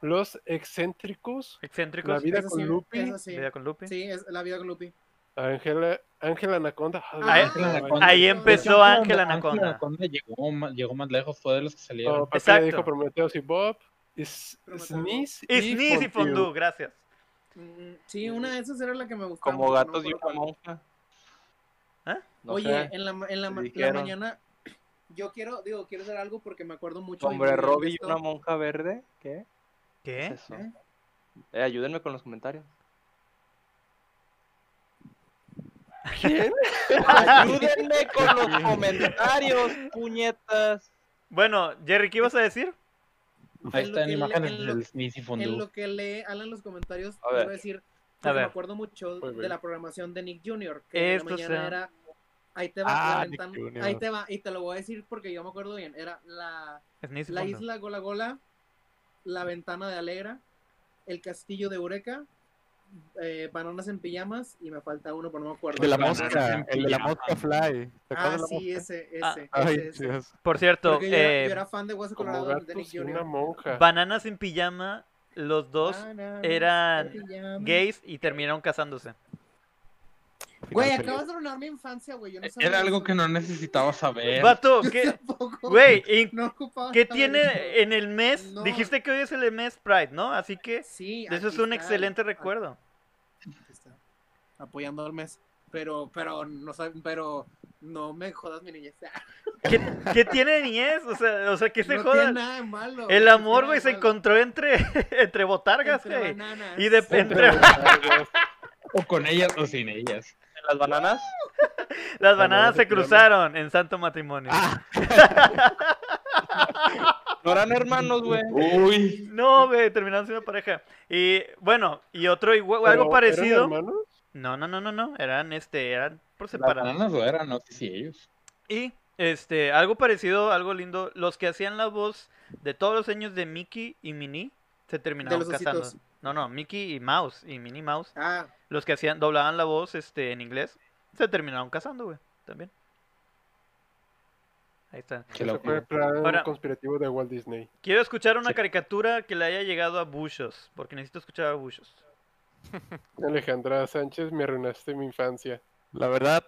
Speaker 4: Los Excéntricos,
Speaker 1: Excéntricos.
Speaker 4: La vida con
Speaker 5: sí,
Speaker 4: Lupi,
Speaker 5: sí.
Speaker 1: Vida con Lupi.
Speaker 5: Sí, es la vida con Lupi.
Speaker 4: Ángela, Ángela Anaconda.
Speaker 5: Ah,
Speaker 1: Ahí-
Speaker 3: Anaconda.
Speaker 1: ahí empezó Ángela Anaconda.
Speaker 3: llegó, más, llegó más lejos, fue de los que salieron.
Speaker 4: No,
Speaker 1: Exacto.
Speaker 4: dijo Prometheus y Bob, is. Sneeze
Speaker 1: Y Sneeze y Fondue, gracias.
Speaker 5: Mm, Sí, una de esas era la que me gustaba.
Speaker 2: Como
Speaker 5: no
Speaker 2: gatos y una monja.
Speaker 1: ¿Ah?
Speaker 2: No
Speaker 5: Oye,
Speaker 2: sé.
Speaker 5: en la, en la, ma- la
Speaker 2: dijeron.
Speaker 5: mañana, yo quiero, digo, quiero hacer algo porque me acuerdo mucho. de
Speaker 2: Hombre Robbie y una monja verde. ¿Qué?
Speaker 1: ¿Qué?
Speaker 2: es eso?
Speaker 5: ¿Eh?
Speaker 2: Eh, ayúdenme con los comentarios.
Speaker 4: ¿Quién?
Speaker 2: Ayúdenme con los comentarios, puñetas.
Speaker 1: Bueno, Jerry, ¿qué ibas a decir?
Speaker 3: Ahí
Speaker 5: en lo
Speaker 3: están
Speaker 5: que le-
Speaker 3: imágenes
Speaker 5: en lo-
Speaker 3: del Sneezy
Speaker 5: En
Speaker 3: Fondue.
Speaker 5: lo que lee Alan en los comentarios,
Speaker 2: A ver.
Speaker 5: a decir,
Speaker 1: A
Speaker 5: porque
Speaker 1: ver.
Speaker 5: me acuerdo mucho
Speaker 4: Muy
Speaker 5: de
Speaker 4: bien.
Speaker 5: la programación de Nick Jr. Que
Speaker 1: Esto
Speaker 5: en la mañana
Speaker 1: sea-
Speaker 5: era. Ahí te va,
Speaker 6: Ah,
Speaker 5: la ventana- ahí te va, y te lo voy a decir porque yo me acuerdo bien. Era la, la isla Gola Gola, la ventana de Alegra, el castillo de Eureka, eh, bananas en pijamas, y me falta uno, pero no me acuerdo.
Speaker 6: El de la
Speaker 3: Bananas
Speaker 6: mosca, el de la mosca fly. ¿Te
Speaker 5: Ah, sí,
Speaker 6: mosca?
Speaker 5: ese,
Speaker 1: Ah.
Speaker 5: ese.
Speaker 6: Ay,
Speaker 5: ese, ese.
Speaker 6: Dios.
Speaker 1: Por cierto,
Speaker 5: yo, era,
Speaker 1: eh,
Speaker 5: yo era fan de Hueso Colorado de Nick
Speaker 4: gatos y una
Speaker 5: Jr.
Speaker 4: monja.
Speaker 1: Bananas en pijama, los dos
Speaker 5: Bananas
Speaker 1: eran gays y terminaron casándose.
Speaker 5: Güey, acabas de arruinar mi infancia, güey. Yo no sabía
Speaker 3: Era algo
Speaker 5: eso.
Speaker 3: que no necesitaba saber.
Speaker 1: Vato, ¿qué,
Speaker 5: tampoco,
Speaker 1: güey, ¿y
Speaker 5: No
Speaker 1: qué
Speaker 5: eso.
Speaker 1: tiene en el mes?
Speaker 5: No.
Speaker 1: Dijiste que hoy es el mes Pride, ¿no? Así que
Speaker 5: Sí,
Speaker 1: eso es un
Speaker 5: está,
Speaker 1: excelente recuerdo.
Speaker 5: está, Apoyando al mes. Pero, pero, no pero, no me jodas mi niñez.
Speaker 1: ¿Qué, qué tiene de niñez? O sea, o sea, ¿qué se
Speaker 5: no
Speaker 1: joda?
Speaker 5: tiene nada de malo.
Speaker 1: El amor, güey, se encontró entre, entre botargas, güey. Y de,
Speaker 4: Entre
Speaker 1: entre
Speaker 4: bananas.
Speaker 3: O con ellas o sin ellas.
Speaker 2: ¿En las bananas?
Speaker 1: las bananas se cruzaron en santo matrimonio.
Speaker 6: Ah.
Speaker 2: No eran hermanos, güey.
Speaker 3: Uy.
Speaker 1: No, güey, terminaron siendo pareja. Y bueno, y otro igual, algo
Speaker 4: ¿eran
Speaker 1: parecido.
Speaker 4: hermanos?
Speaker 1: No, no, no, no, no, eran este, eran por
Speaker 3: Las
Speaker 1: separado.
Speaker 3: bananas lo eran, no sé si ellos.
Speaker 1: Y este, algo parecido, algo lindo, los que hacían la voz de todos los años de Mickey y Minnie se terminaron
Speaker 5: los
Speaker 1: casando.
Speaker 5: ositos.
Speaker 1: No, no, Mickey y Mouse y Minnie Mouse,
Speaker 5: Ah,
Speaker 1: los que hacían doblaban la voz este en inglés, se terminaron casando, güey, también. Ahí está.
Speaker 3: Qué
Speaker 4: Ese fue el
Speaker 3: locura.
Speaker 4: plan
Speaker 1: Ahora-
Speaker 4: conspirativo de Walt Disney.
Speaker 1: Quiero escuchar una
Speaker 3: Sí.
Speaker 1: caricatura que le haya llegado a Bushos, porque necesito escuchar a Bushos.
Speaker 4: Alejandra Sánchez, me arruinaste mi infancia.
Speaker 6: La verdad,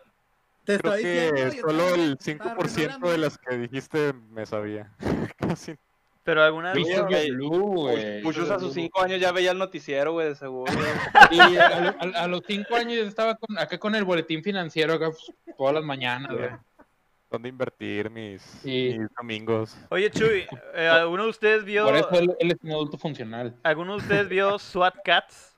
Speaker 5: te
Speaker 6: creo
Speaker 5: estoy diciendo.
Speaker 6: que solo el
Speaker 5: estaba
Speaker 6: 5%
Speaker 5: arruinando.
Speaker 6: de las que dijiste me sabía. Casi.
Speaker 1: Pero alguna
Speaker 2: güey. Puchos a sus cinco años ya veía el noticiero, güey, de seguro.
Speaker 3: Y a, a- a los cinco años estaba con- acá con el boletín financiero acá pues, todas las mañanas, güey.
Speaker 6: ¿Dónde invertir mis,
Speaker 3: Sí.
Speaker 6: mis domingos?
Speaker 1: Oye, Chuy, eh, ¿alguno de ustedes vio
Speaker 3: Por eso él, él es un adulto funcional.
Speaker 1: alguno de ustedes vio SWAT Cats?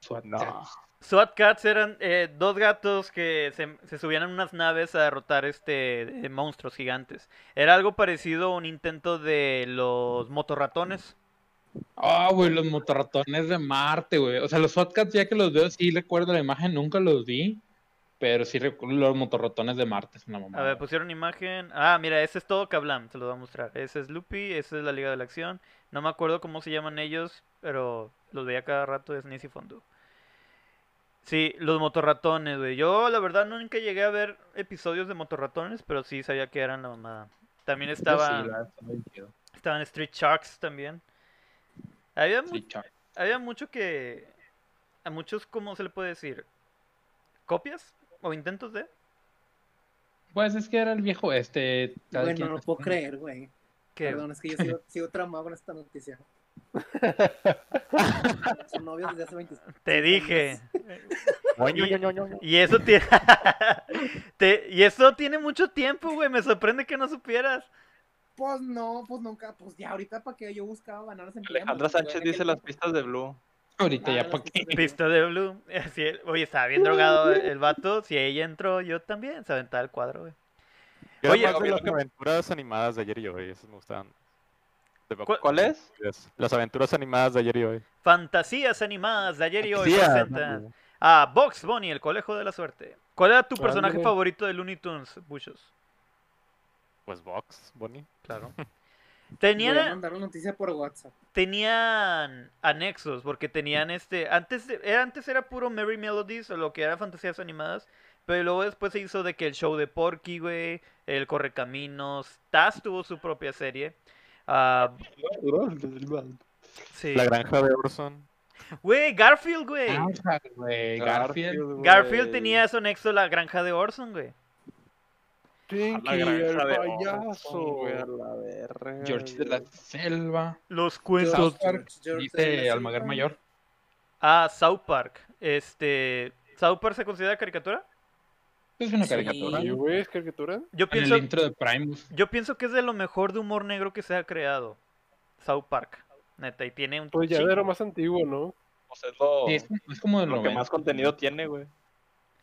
Speaker 3: Suat-
Speaker 6: No.
Speaker 1: SWAT Cats eran eh, dos gatos que se, se subían en unas naves a derrotar este eh, monstruos gigantes. Era algo parecido a un intento de los motorratones.
Speaker 3: Ah, güey, los motorratones de Marte, güey. O sea, los Hotcats, ya que los veo, sí recuerdo la imagen, nunca los vi. Pero sí recuerdo los motorratones de Marte, es una
Speaker 1: A ver,
Speaker 3: mamada.
Speaker 1: pusieron imagen. Ah, mira, ese es todo Kablam, te lo voy a mostrar. Ese es Loopy, ese es la Liga de la Acción. No me acuerdo cómo se llaman ellos, pero los veía cada rato, es Nisi Fondue. Sí, los motorratones, güey. Yo, la verdad, nunca llegué a ver episodios de motorratones, pero sí sabía que eran la mamada. También
Speaker 3: Yo sí,
Speaker 1: estaba,
Speaker 3: la- está bien chido.
Speaker 1: estaban Street Sharks también. Había, mu- había mucho que... A muchos, ¿cómo se le puede decir? ¿Copias? ¿O intentos de?
Speaker 3: Pues es que era el viejo este. quien
Speaker 5: no lo puedo creer, güey. Perdón, es que yo sigo, sigo traumado con esta noticia. Son novios desde hace 20
Speaker 1: te dije. Y eso tiene. te- Y eso tiene mucho tiempo, güey. Me sorprende que no supieras.
Speaker 5: Pues no, pues nunca, pues ya ahorita para que yo buscaba bananas en
Speaker 2: Alejandra
Speaker 5: pijamas,
Speaker 2: Sánchez dice las pistas de Blue.
Speaker 3: Ahorita
Speaker 5: Ah,
Speaker 3: ya
Speaker 5: las
Speaker 3: pa' qué.
Speaker 5: pistas de-
Speaker 1: Pista de Blue. Así, oye, estaba bien drogado el vato. Si ella entró, yo también. Se aventaba el cuadro, güey.
Speaker 6: Yo
Speaker 1: Oye,
Speaker 6: de las aventuras animadas de ayer y hoy, esas me gustaban.
Speaker 1: ¿Cuál-
Speaker 2: ¿Cuál es?
Speaker 6: Las aventuras animadas de ayer y hoy.
Speaker 1: Fantasías animadas de ayer y hoy
Speaker 6: Sí, ah,
Speaker 1: presentan
Speaker 6: no,
Speaker 1: a Box Bunny, el colegio de la suerte. ¿Cuál era tu personaje favorito de Looney Tunes, Bushos?
Speaker 6: Pues Vox, Bonnie.
Speaker 1: Claro.
Speaker 5: Voy a
Speaker 1: Tenían,
Speaker 5: mandar una noticia por WhatsApp.
Speaker 1: tenían anexos, porque tenían este. Antes, de- era, antes era puro Merry Melodies, o lo que era fantasías animadas. Pero luego después se hizo de que el show de Porky, güey, el Correcaminos, Taz tuvo su propia serie. Ah, sí.
Speaker 6: La granja de Orson.
Speaker 1: Güey, Garfield, güey.
Speaker 3: Güey, Garfield.
Speaker 1: tenía eso anexo la granja de Orson, güey.
Speaker 4: Pinky,
Speaker 2: A la granja
Speaker 4: el
Speaker 2: de
Speaker 4: payaso.
Speaker 2: Orson,
Speaker 3: George de la. Selva.
Speaker 1: Los cuentos.
Speaker 3: Dice Almaguer. Mayor.
Speaker 1: Ah, South Park. Este. ¿South Park se considera caricatura?
Speaker 3: Es una
Speaker 5: Sí.
Speaker 3: caricatura.
Speaker 4: ¿Y,
Speaker 3: ¿no?
Speaker 4: güey, es caricatura?
Speaker 1: Yo
Speaker 3: En
Speaker 1: pienso,
Speaker 3: el intro de Primus.
Speaker 1: yo pienso que es de lo mejor de humor negro que se ha creado. South Park. Neta, y tiene un
Speaker 4: Pues ya era más antiguo, ¿no?
Speaker 2: Pues es lo,
Speaker 3: Sí, es, es como de
Speaker 2: lo que
Speaker 3: 90.
Speaker 2: más contenido tiene, güey.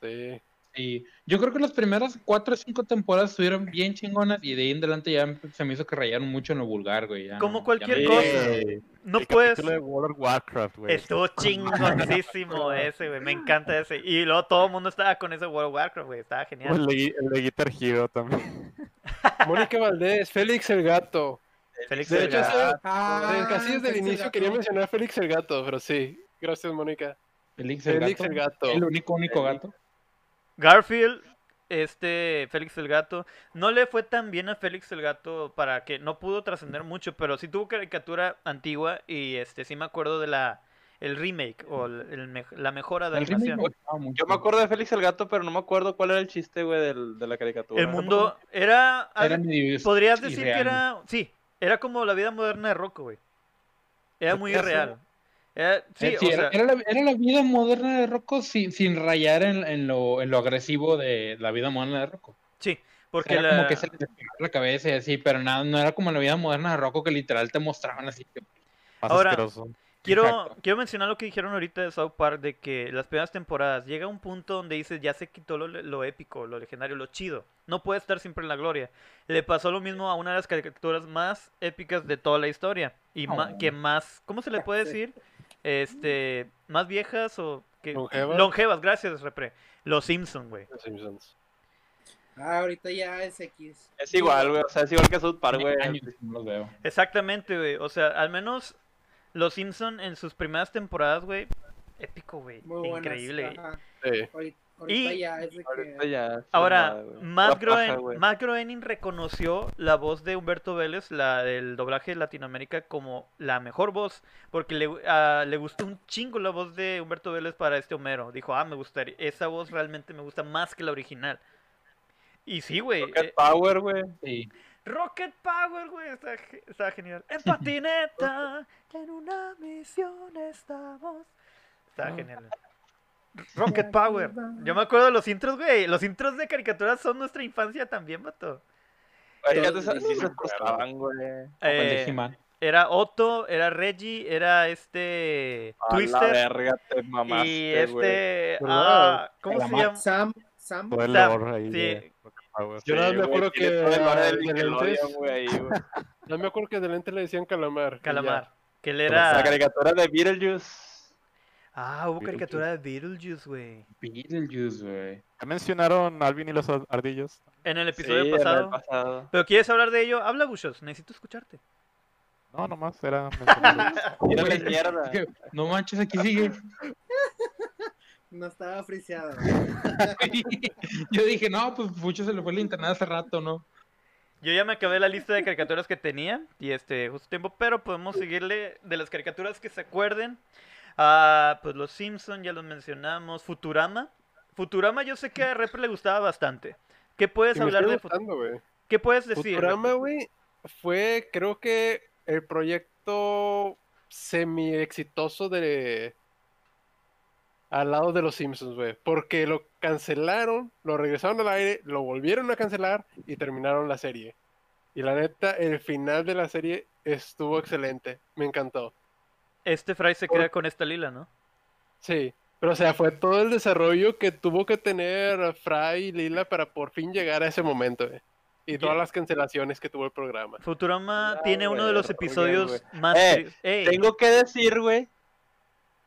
Speaker 4: Sí.
Speaker 3: Sí. Yo creo que las primeras cuatro o cinco temporadas estuvieron bien chingonas y de ahí en adelante ya empe- se me hizo que rayaron mucho en lo vulgar, güey. ya
Speaker 1: Como
Speaker 3: no-
Speaker 1: cualquier
Speaker 3: ya
Speaker 1: cosa.
Speaker 6: Eh,
Speaker 1: No
Speaker 6: el
Speaker 1: puedes.
Speaker 6: de World of Warcraft, güey.
Speaker 1: Estuvo chingoncísimo ese, güey. Me encanta ese. Y luego todo el mundo estaba con ese World of Warcraft, güey. Estaba
Speaker 6: O El
Speaker 1: genial.
Speaker 6: de, el de Guitar Hero también.
Speaker 4: Mónica Valdés, Félix el gato.
Speaker 1: Félix
Speaker 4: De hecho,
Speaker 1: Delgado.
Speaker 4: ese-
Speaker 5: Ah,
Speaker 4: casi desde el
Speaker 5: Félix el
Speaker 4: inicio
Speaker 5: gato.
Speaker 4: quería mencionar a Félix el gato, pero sí. Gracias, Mónica.
Speaker 3: Félix el
Speaker 4: Félix
Speaker 3: gato.
Speaker 4: el gato.
Speaker 3: El único, único gato.
Speaker 1: Garfield, este, Félix el Gato. No le fue tan bien a Félix el Gato para que no pudo trascender mucho, pero sí tuvo caricatura antigua y este sí me acuerdo de la el remake o el- el mej- la mejora de
Speaker 3: El remake
Speaker 1: animación.
Speaker 2: Yo me acuerdo de Félix el Gato, pero no me acuerdo cuál era el chiste, güey, del- de la caricatura.
Speaker 1: El mundo era, podrías decir que era, sí, era como la vida moderna de Rocco, güey. Era muy
Speaker 4: ¿Eso?
Speaker 1: irreal. Era- sí,
Speaker 3: Eh, sí,
Speaker 1: o
Speaker 3: era,
Speaker 1: sea,
Speaker 3: era la, era la vida moderna de Rocco sin, sin rayar en, en lo, en lo agresivo de la vida moderna de Rocco.
Speaker 1: sí, porque
Speaker 3: era
Speaker 1: la,
Speaker 3: como que se le la cabeza y así, pero nada, no era como la vida moderna de Rocco que literal te mostraban así. que-
Speaker 1: Ahora-
Speaker 6: asqueroso.
Speaker 1: Quiero,
Speaker 3: Exacto.
Speaker 1: quiero mencionar lo que dijeron ahorita de South Park, de que las primeras temporadas llega un punto donde dices, ya se quitó lo, lo épico, lo legendario, lo chido. No puede estar siempre en la gloria. Le pasó lo mismo a una de las caricaturas más épicas de toda la historia. Y
Speaker 3: Oh.
Speaker 1: que más, ¿cómo se le puede decir? Este, más viejas o... Que,
Speaker 4: ¿Longevas?
Speaker 1: Longevas, gracias, Repre. Los Simpson, güey.
Speaker 4: Los Simpsons.
Speaker 5: Ah, ahorita ya es X.
Speaker 2: Es igual, güey. O sea, es igual que South Park, güey.
Speaker 1: Exactamente, güey. O sea, al menos Los Simpson en sus primeras temporadas, güey, épico, güey.
Speaker 5: Buenas.
Speaker 1: Increíble.
Speaker 5: ajá.
Speaker 4: Sí.
Speaker 5: Ahorita, ahorita
Speaker 1: Y-
Speaker 5: ya es de
Speaker 2: Ahorita
Speaker 5: que.
Speaker 2: ya. es
Speaker 1: Ahora. Matt,
Speaker 2: La paja,
Speaker 1: Groen-
Speaker 2: güey.
Speaker 1: Matt Groening reconoció la voz de Humberto Vélez, la del doblaje de Latinoamérica, como la mejor voz, porque le, ah, le gustó un chingo la voz de Humberto Vélez para este Homero. Dijo, ah, me gustaría, esa voz realmente me gusta más que la original. Y sí, güey.
Speaker 2: Rocket
Speaker 1: eh,
Speaker 2: Power, güey.
Speaker 3: Sí.
Speaker 1: Rocket Power, güey, está, está genial. En patineta, en una misión estamos. Está genial. Rocket Power. Yo me acuerdo de los intros, güey. Los intros de caricaturas son nuestra infancia también, vato.
Speaker 2: Güey, ya te- sí
Speaker 5: dicen,
Speaker 2: se güey.
Speaker 1: Eh, era Otto, era Reggie, era este
Speaker 2: A la
Speaker 1: Twister
Speaker 2: verga, te mamaste,
Speaker 1: y este ah, ¿cómo se llama?
Speaker 5: Sam, Sam.
Speaker 6: Todo el
Speaker 1: Sam,
Speaker 6: ahí
Speaker 1: sí.
Speaker 6: de Rocket Power.
Speaker 4: Yo nada más me acuerdo que de lentes-
Speaker 2: güey.
Speaker 4: No me acuerdo que de lente le decían calamar.
Speaker 1: Calamar. Que él
Speaker 2: La
Speaker 1: era...
Speaker 2: caricatura de Beetlejuice.
Speaker 1: Ah, hubo
Speaker 6: Beetlejuice.
Speaker 1: caricatura de Beetlejuice, güey.
Speaker 3: Beetlejuice, güey.
Speaker 6: Ya mencionaron Alvin y los ar- ardillos.
Speaker 1: En el
Speaker 2: Sí,
Speaker 1: episodio
Speaker 2: en el
Speaker 1: pasado. ¿Pero quieres hablar de ello? Habla, Bushos. Necesito escucharte.
Speaker 6: No, nomás era
Speaker 2: mierda.
Speaker 3: no manches, aquí sigue.
Speaker 5: No estaba friseado.
Speaker 3: Yo dije, no, pues mucho se le fue el internet hace rato, ¿no?
Speaker 1: Yo ya me acabé la lista de caricaturas que tenía y este justo tiempo, pero podemos seguirle de las caricaturas que se acuerden. Ah, pues los Simpson ya los mencionamos, Futurama. Futurama yo sé que a Repre le gustaba bastante. ¿Qué puedes hablar de Futurama? ¿Qué puedes decir?
Speaker 4: Futurama, güey, fue creo que el proyecto semi exitoso de al lado de los Simpsons, güey, porque lo cancelaron, lo regresaron al aire, lo volvieron a cancelar y terminaron la serie. Y la neta, el final de la serie estuvo excelente, me encantó.
Speaker 1: Este Fry se queda con esta lila, ¿no?
Speaker 4: Sí, pero o sea, fue todo el desarrollo que tuvo que tener Fry y Lila para por fin llegar a ese momento, güey. Y todas las cancelaciones que tuvo el programa.
Speaker 1: Futurama
Speaker 2: Ah,
Speaker 1: tiene uno de los episodios más...
Speaker 2: Eh, Tengo que decir, güey,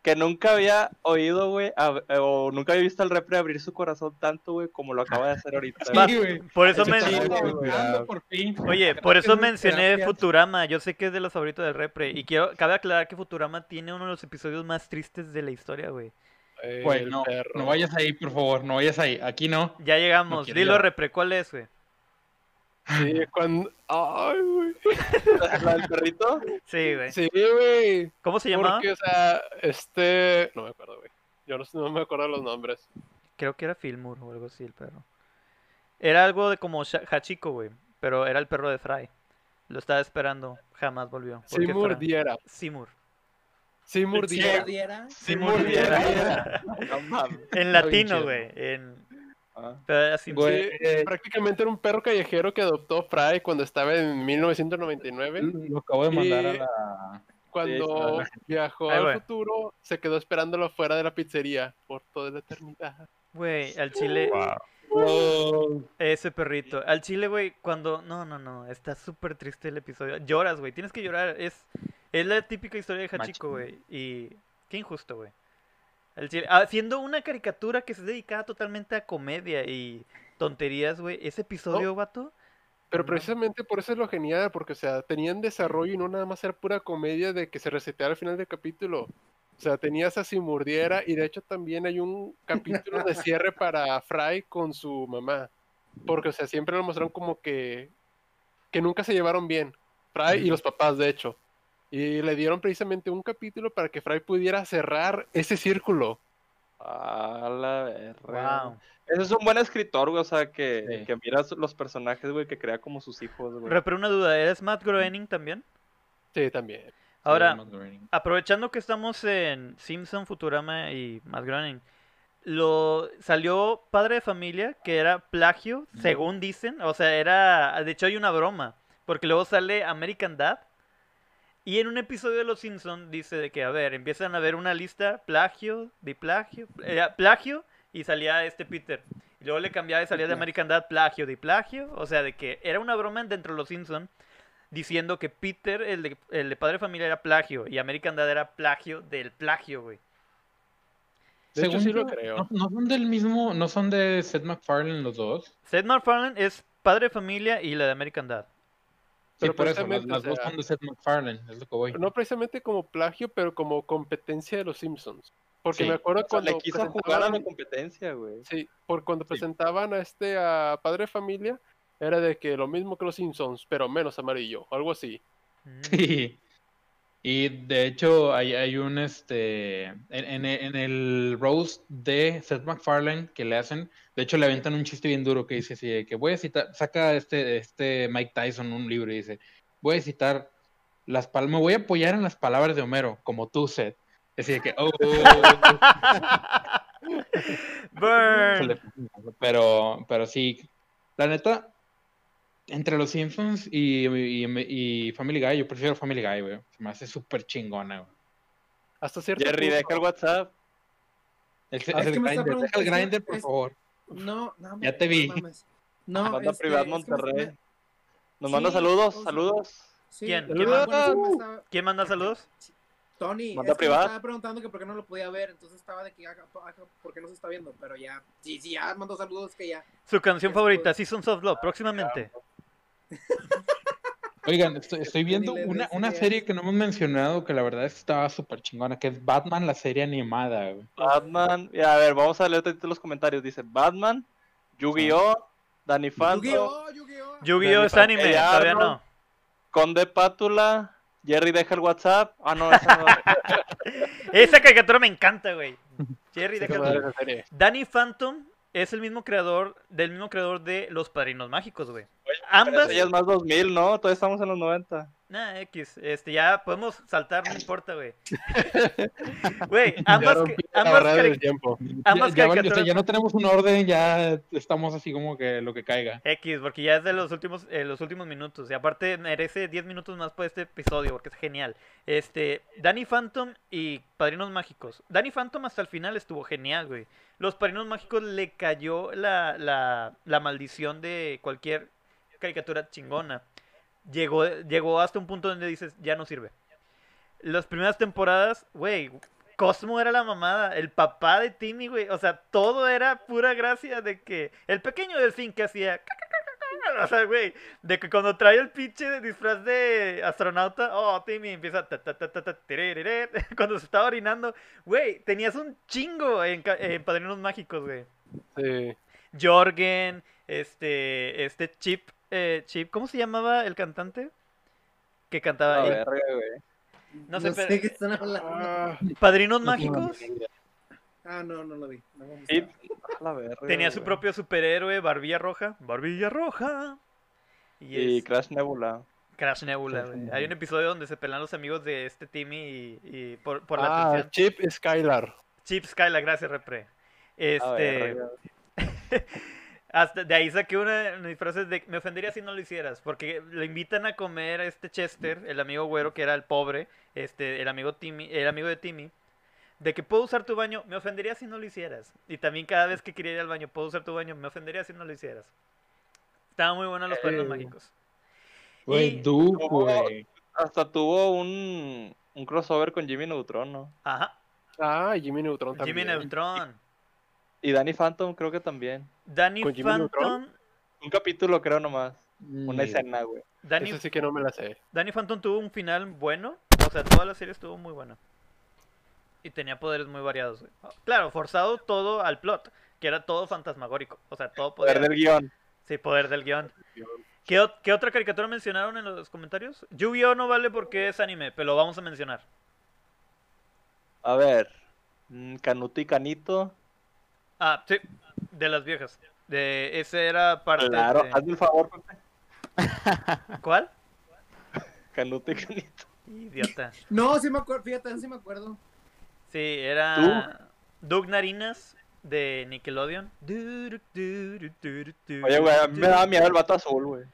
Speaker 2: que nunca había oído, güey, eh, o nunca había visto al repre abrir su corazón tanto, güey, como lo acaba de hacer ahorita.
Speaker 3: Sí,
Speaker 1: por eso
Speaker 3: buscando por fin.
Speaker 1: Oye,
Speaker 3: Creo
Speaker 1: por eso
Speaker 3: es
Speaker 1: mencioné
Speaker 3: terapia.
Speaker 1: Futurama. Yo sé que es de los favoritos del Repre. Y quiero, cabe aclarar que Futurama tiene uno de los episodios más tristes de la historia, güey.
Speaker 4: El
Speaker 3: Güey, no,
Speaker 4: perro.
Speaker 3: no vayas ahí, por favor, no vayas ahí. Aquí no.
Speaker 1: Ya llegamos. Dilo. Repre, ¿cuál es, güey?
Speaker 4: Sí, cuando... Ay, güey.
Speaker 2: ¿La del perrito?
Speaker 1: Sí, güey.
Speaker 4: Sí, güey.
Speaker 1: ¿Cómo se llamaba?
Speaker 4: Porque, o sea, este... No me acuerdo, güey. Yo no, no me acuerdo los nombres.
Speaker 1: Creo que era Fillmore o algo así, el perro. Era algo de como Hachiko, güey. Pero era el perro de Fry. Lo estaba esperando. Jamás volvió.
Speaker 4: Seymour Diera.
Speaker 1: Seymour.
Speaker 4: Seymour Diera.
Speaker 1: Seymour Diera.
Speaker 2: No mames.
Speaker 1: En latino, güey. En...
Speaker 3: Güey,
Speaker 4: Sí,
Speaker 3: eh,
Speaker 4: prácticamente era un perro callejero que adoptó Fry cuando estaba en 1999.
Speaker 3: lo acabo de mandar a
Speaker 4: Y-
Speaker 3: la.
Speaker 4: Cuando viajó al futuro, se quedó esperándolo fuera de la pizzería por toda la eternidad.
Speaker 1: Güey, al chile.
Speaker 6: Wow.
Speaker 1: Ese perrito. Al chile, güey, cuando... No, no, no. Está súper triste el episodio. Lloras, güey. Tienes que llorar. Es, es la típica historia de Hachiko, güey. Y... Qué injusto, güey. Haciendo una caricatura que se dedicaba totalmente a comedia y tonterías, güey. Ese episodio, vato...
Speaker 4: Pero
Speaker 1: No.
Speaker 4: precisamente por eso es lo genial, porque, o sea, tenían desarrollo y no nada más era pura comedia de que se reseteara al final del capítulo. O sea, tenías a Simurdiera y de hecho también hay un capítulo de cierre para Fry con su mamá. Porque, o sea, siempre lo mostraron como que, que nunca se llevaron bien. Fry y los papás, de hecho. Y le dieron precisamente un capítulo para que Fry pudiera cerrar ese círculo.
Speaker 2: A la verga.
Speaker 1: Wow.
Speaker 2: Ese es un buen escritor, güey, o sea, que,
Speaker 3: Sí.
Speaker 2: que mira los personajes, güey, que crea como sus hijos, güey.
Speaker 1: Pero una duda. ¿Eres Matt Groening también?
Speaker 4: Sí, también.
Speaker 1: Ahora, aprovechando que estamos en Simpson, Futurama y Matt Groening, lo salió Padre de Familia, que era plagio, según dicen, o sea, era, de hecho hay una broma, porque luego sale American Dad, y en un episodio de Los Simpson dice de que, a ver, empiezan a ver una lista, plagio, de plagio, eh, plagio, y salía este Peter. Y luego le cambiaba y salía de American Dad, plagio, de plagio, o sea, de que era una broma dentro de Los Simpson diciendo que Peter, el de, el de Padre de Familia, era plagio y American Dad era plagio del plagio, güey.
Speaker 4: De hecho,
Speaker 3: Según
Speaker 4: sí lo
Speaker 3: yo,
Speaker 4: creo.
Speaker 3: No, no son del mismo, no son de Seth MacFarlane los dos.
Speaker 1: Seth MacFarlane es Padre de Familia y la de American Dad.
Speaker 3: Sí,
Speaker 4: Pero
Speaker 3: por eso, las, las
Speaker 4: o
Speaker 3: dos
Speaker 4: sea,
Speaker 3: son de Seth MacFarlane, es lo que voy.
Speaker 4: No precisamente como plagio, pero como competencia de los Simpsons. Porque
Speaker 3: Sí,
Speaker 4: me acuerdo
Speaker 2: O sea,
Speaker 4: cuando
Speaker 2: le quiso jugar a la competencia, güey.
Speaker 4: Sí, por cuando presentaban a este a Padre de Familia, era de que lo mismo que los Simpsons, pero menos amarillo, algo así.
Speaker 3: Sí. Y de hecho hay, hay un este en, en- en el roast de Seth MacFarlane que le hacen, de hecho le aventan un chiste bien duro que dice así que voy a citar, saca este, este Mike Tyson un libro y dice, voy a citar las palabras, me voy a apoyar en las palabras de Homero, como tú, Seth. Así de que, oh,
Speaker 1: Burn.
Speaker 3: pero, pero sí, la neta, entre los Simpsons y, y, y Family Guy, yo prefiero Family Guy, güey. Se me hace súper chingona, güey.
Speaker 4: Hasta cierto
Speaker 2: Jerry,
Speaker 4: punto.
Speaker 2: deja el WhatsApp.
Speaker 3: El,
Speaker 5: Es
Speaker 3: haz el
Speaker 5: que me está
Speaker 3: grinder, deja el grinder, por
Speaker 5: es-
Speaker 3: favor.
Speaker 5: No, no,
Speaker 3: Ya te
Speaker 5: no
Speaker 3: vi.
Speaker 5: mames. No,
Speaker 2: Banda
Speaker 5: este,
Speaker 2: Privada
Speaker 5: es que me-
Speaker 2: Monterrey.
Speaker 5: me-
Speaker 2: Nos manda
Speaker 5: Sí,
Speaker 2: saludos,
Speaker 5: o sea,
Speaker 2: saludos.
Speaker 5: Sí,
Speaker 1: ¿Quién? ¿Quién manda?
Speaker 5: me estaba-
Speaker 1: ¿Quién manda saludos?
Speaker 5: Tony,
Speaker 2: Manda
Speaker 5: es que me
Speaker 2: privado.
Speaker 5: estaba preguntando que por qué no lo podía ver, entonces estaba de que acá- acá, por qué no se está viendo, pero ya, sí, sí, ya mandó saludos que ya.
Speaker 1: Su canción favorita, Seasons of Love, próximamente.
Speaker 3: Oigan, estoy, estoy viendo una, una serie que no hemos mencionado que la verdad estaba súper chingona, que es Batman, la serie animada, güey.
Speaker 2: Batman. A ver, vamos a leer los comentarios. Dice Batman, Yu-Gi-Oh, Danny Phantom,
Speaker 5: Yu-Gi-Oh, Yu-Gi-Oh.
Speaker 1: Yu-Gi-Oh es anime,
Speaker 2: Pantalla
Speaker 1: todavía
Speaker 2: Arnold.
Speaker 1: no.
Speaker 2: Conde Pátula, Jerry deja el WhatsApp. Ah, no, esa no.
Speaker 1: Esa caricatura me encanta, güey. Jerry,
Speaker 4: madre esa serie.
Speaker 1: Danny Phantom es el mismo creador, del mismo creador de Los Padrinos Mágicos, güey.
Speaker 2: Pero
Speaker 1: Ambas,
Speaker 2: ya es más 2000, ¿no? Todavía estamos en los 90.
Speaker 1: nah, X, este, ya podemos saltar, no importa, güey. Güey, ambas,
Speaker 4: rompí la
Speaker 1: ambas, cari-
Speaker 4: tiempo.
Speaker 1: ambas
Speaker 3: ya, ya, o sea, ya no tenemos un orden, ya estamos así como que lo que caiga.
Speaker 1: X, porque ya es de los últimos, eh, los últimos minutos. Y aparte merece 10 minutos más por este episodio, porque es genial. Este, Danny Phantom y Padrinos Mágicos. Danny Phantom hasta el final estuvo genial, güey. Los Padrinos Mágicos le cayó la, la, la maldición de cualquier caricatura chingona. Llegó, llegó hasta un punto donde dices, ya no sirve. Las primeras temporadas, güey, Cosmo era la mamada, el papá de Timmy, güey. O sea, todo era pura gracia de que el pequeño delfín que hacía. O sea, güey, de que cuando trae el pinche disfraz de astronauta, oh, Timmy empieza. ta, ta, ta, Cuando se estaba orinando, güey, tenías un chingo en, en Padrinos Mágicos, güey.
Speaker 4: Sí.
Speaker 1: Jorgen, este, este Chip, eh, Chip, ¿cómo se llamaba el cantante? Que cantaba.
Speaker 2: A
Speaker 1: el-
Speaker 2: ver, güey.
Speaker 1: No
Speaker 5: No
Speaker 1: sé, pero-
Speaker 5: qué están hablando.
Speaker 4: Ah,
Speaker 1: Padrinos Mágicos.
Speaker 5: Ah, no, no lo vi. No
Speaker 2: Sí, la verga,
Speaker 1: Tenía su propio superhéroe, Barbilla Roja. Barbilla Roja. Y,
Speaker 2: Crash Nebula.
Speaker 1: Crash Nebula,
Speaker 3: Crash. Nebula.
Speaker 1: Hay un episodio donde se pelean los amigos de este Timmy y, y por, por la
Speaker 4: ah,
Speaker 1: atención.
Speaker 4: Chip Skylar.
Speaker 1: Chip Skyla, gracias, Repre.
Speaker 2: A
Speaker 1: Este. Hasta de ahí saqué una de mis frases de me ofendería si no lo hicieras, porque le invitan a comer a este Chester, el amigo güero que era el pobre, este, el amigo Timmy, el amigo de Timmy, de que puedo usar tu baño, me ofendería si no lo hicieras. Y también cada vez que quería ir al baño, puedo usar tu baño, me ofendería si no lo hicieras. Estaban muy buenos los cuernos
Speaker 4: Eh.
Speaker 1: mágicos.
Speaker 3: Güey,
Speaker 1: Y-
Speaker 3: Duke, güey.
Speaker 2: Hasta tuvo un, un crossover con Jimmy Neutron, ¿no?
Speaker 1: Ajá,
Speaker 4: Ah, Jimmy Neutron también.
Speaker 1: Jimmy Neutron.
Speaker 2: Y Danny Phantom creo que también.
Speaker 1: Danny
Speaker 4: ¿Con Jimmy
Speaker 1: Phantom.
Speaker 2: Un capítulo creo nomás. Una escena, güey.
Speaker 1: Danny,
Speaker 4: Eso sí que no me la sé.
Speaker 1: Danny Phantom tuvo un final bueno. O sea, toda la serie estuvo muy buena. Y tenía poderes muy variados. güey. Claro, forzado todo al plot. Que era todo fantasmagórico. O sea, todo poder.
Speaker 2: Poder del guion.
Speaker 1: Sí, poder del guion. ¿Qué, qué otra caricatura mencionaron en los comentarios? Yu-Gi-Oh no vale porque es anime, pero lo vamos a mencionar.
Speaker 2: A ver. mm, Canuto y Canito.
Speaker 1: Ah, sí, de las viejas. De ese era parte
Speaker 2: Claro,
Speaker 1: de...
Speaker 2: hazme el favor, Pepe.
Speaker 1: ¿Cuál?
Speaker 2: Canuto y Canito.
Speaker 1: Idiota.
Speaker 5: No, sí me acuerdo, fíjate, sí me acuerdo.
Speaker 1: Sí, era Doug Narinas de Nickelodeon.
Speaker 2: Oye, güey, a mí me daba miedo el vato azul, güey.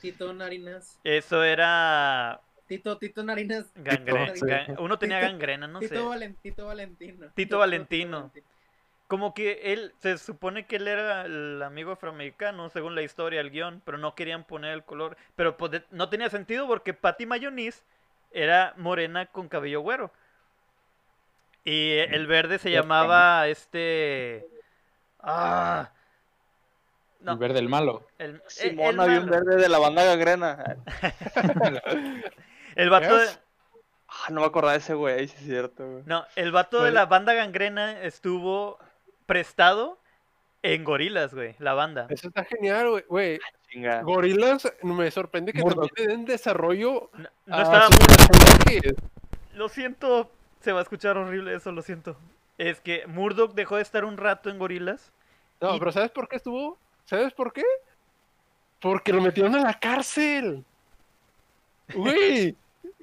Speaker 5: Tito Narinas.
Speaker 1: Eso era
Speaker 5: Tito, Tito Narinas.
Speaker 1: gangrena.
Speaker 4: sí.
Speaker 1: gan- Uno tenía
Speaker 5: Tito-
Speaker 1: gangrena, no
Speaker 5: Tito,
Speaker 1: sé.
Speaker 5: Valen- Tito Valentino.
Speaker 1: Tito Valentino. Como que él, se supone que él era el amigo afroamericano, según la historia, el guion, pero no querían poner el color. Pero pues, de- no tenía sentido porque Patty Mayonis era morena con cabello güero. Y el verde se llamaba este... Ah... No,
Speaker 3: El verde, el malo.
Speaker 1: el, el-
Speaker 2: Simón,
Speaker 1: el
Speaker 2: había un verde de la banda gangrena.
Speaker 1: El vato de...
Speaker 2: Ah, no me acordaba de ese güey, sí es cierto, güey.
Speaker 1: No, el vato de
Speaker 4: Pues-
Speaker 1: la banda gangrena estuvo prestado en Gorilas, güey, la banda.
Speaker 4: Eso está genial, güey. güey.
Speaker 2: Chinga.
Speaker 4: Gorilas me sorprende que
Speaker 3: Murdoch.
Speaker 4: también le den desarrollo
Speaker 1: No, no
Speaker 4: a
Speaker 1: estaba
Speaker 4: sus personajes.
Speaker 1: Lo siento, se va a escuchar horrible eso, lo siento. Es que Murdoch dejó de estar un rato en Gorilas.
Speaker 4: No,
Speaker 1: Y-
Speaker 4: pero ¿sabes por qué estuvo? ¿Sabes por qué? Porque lo metieron a la cárcel. Güey,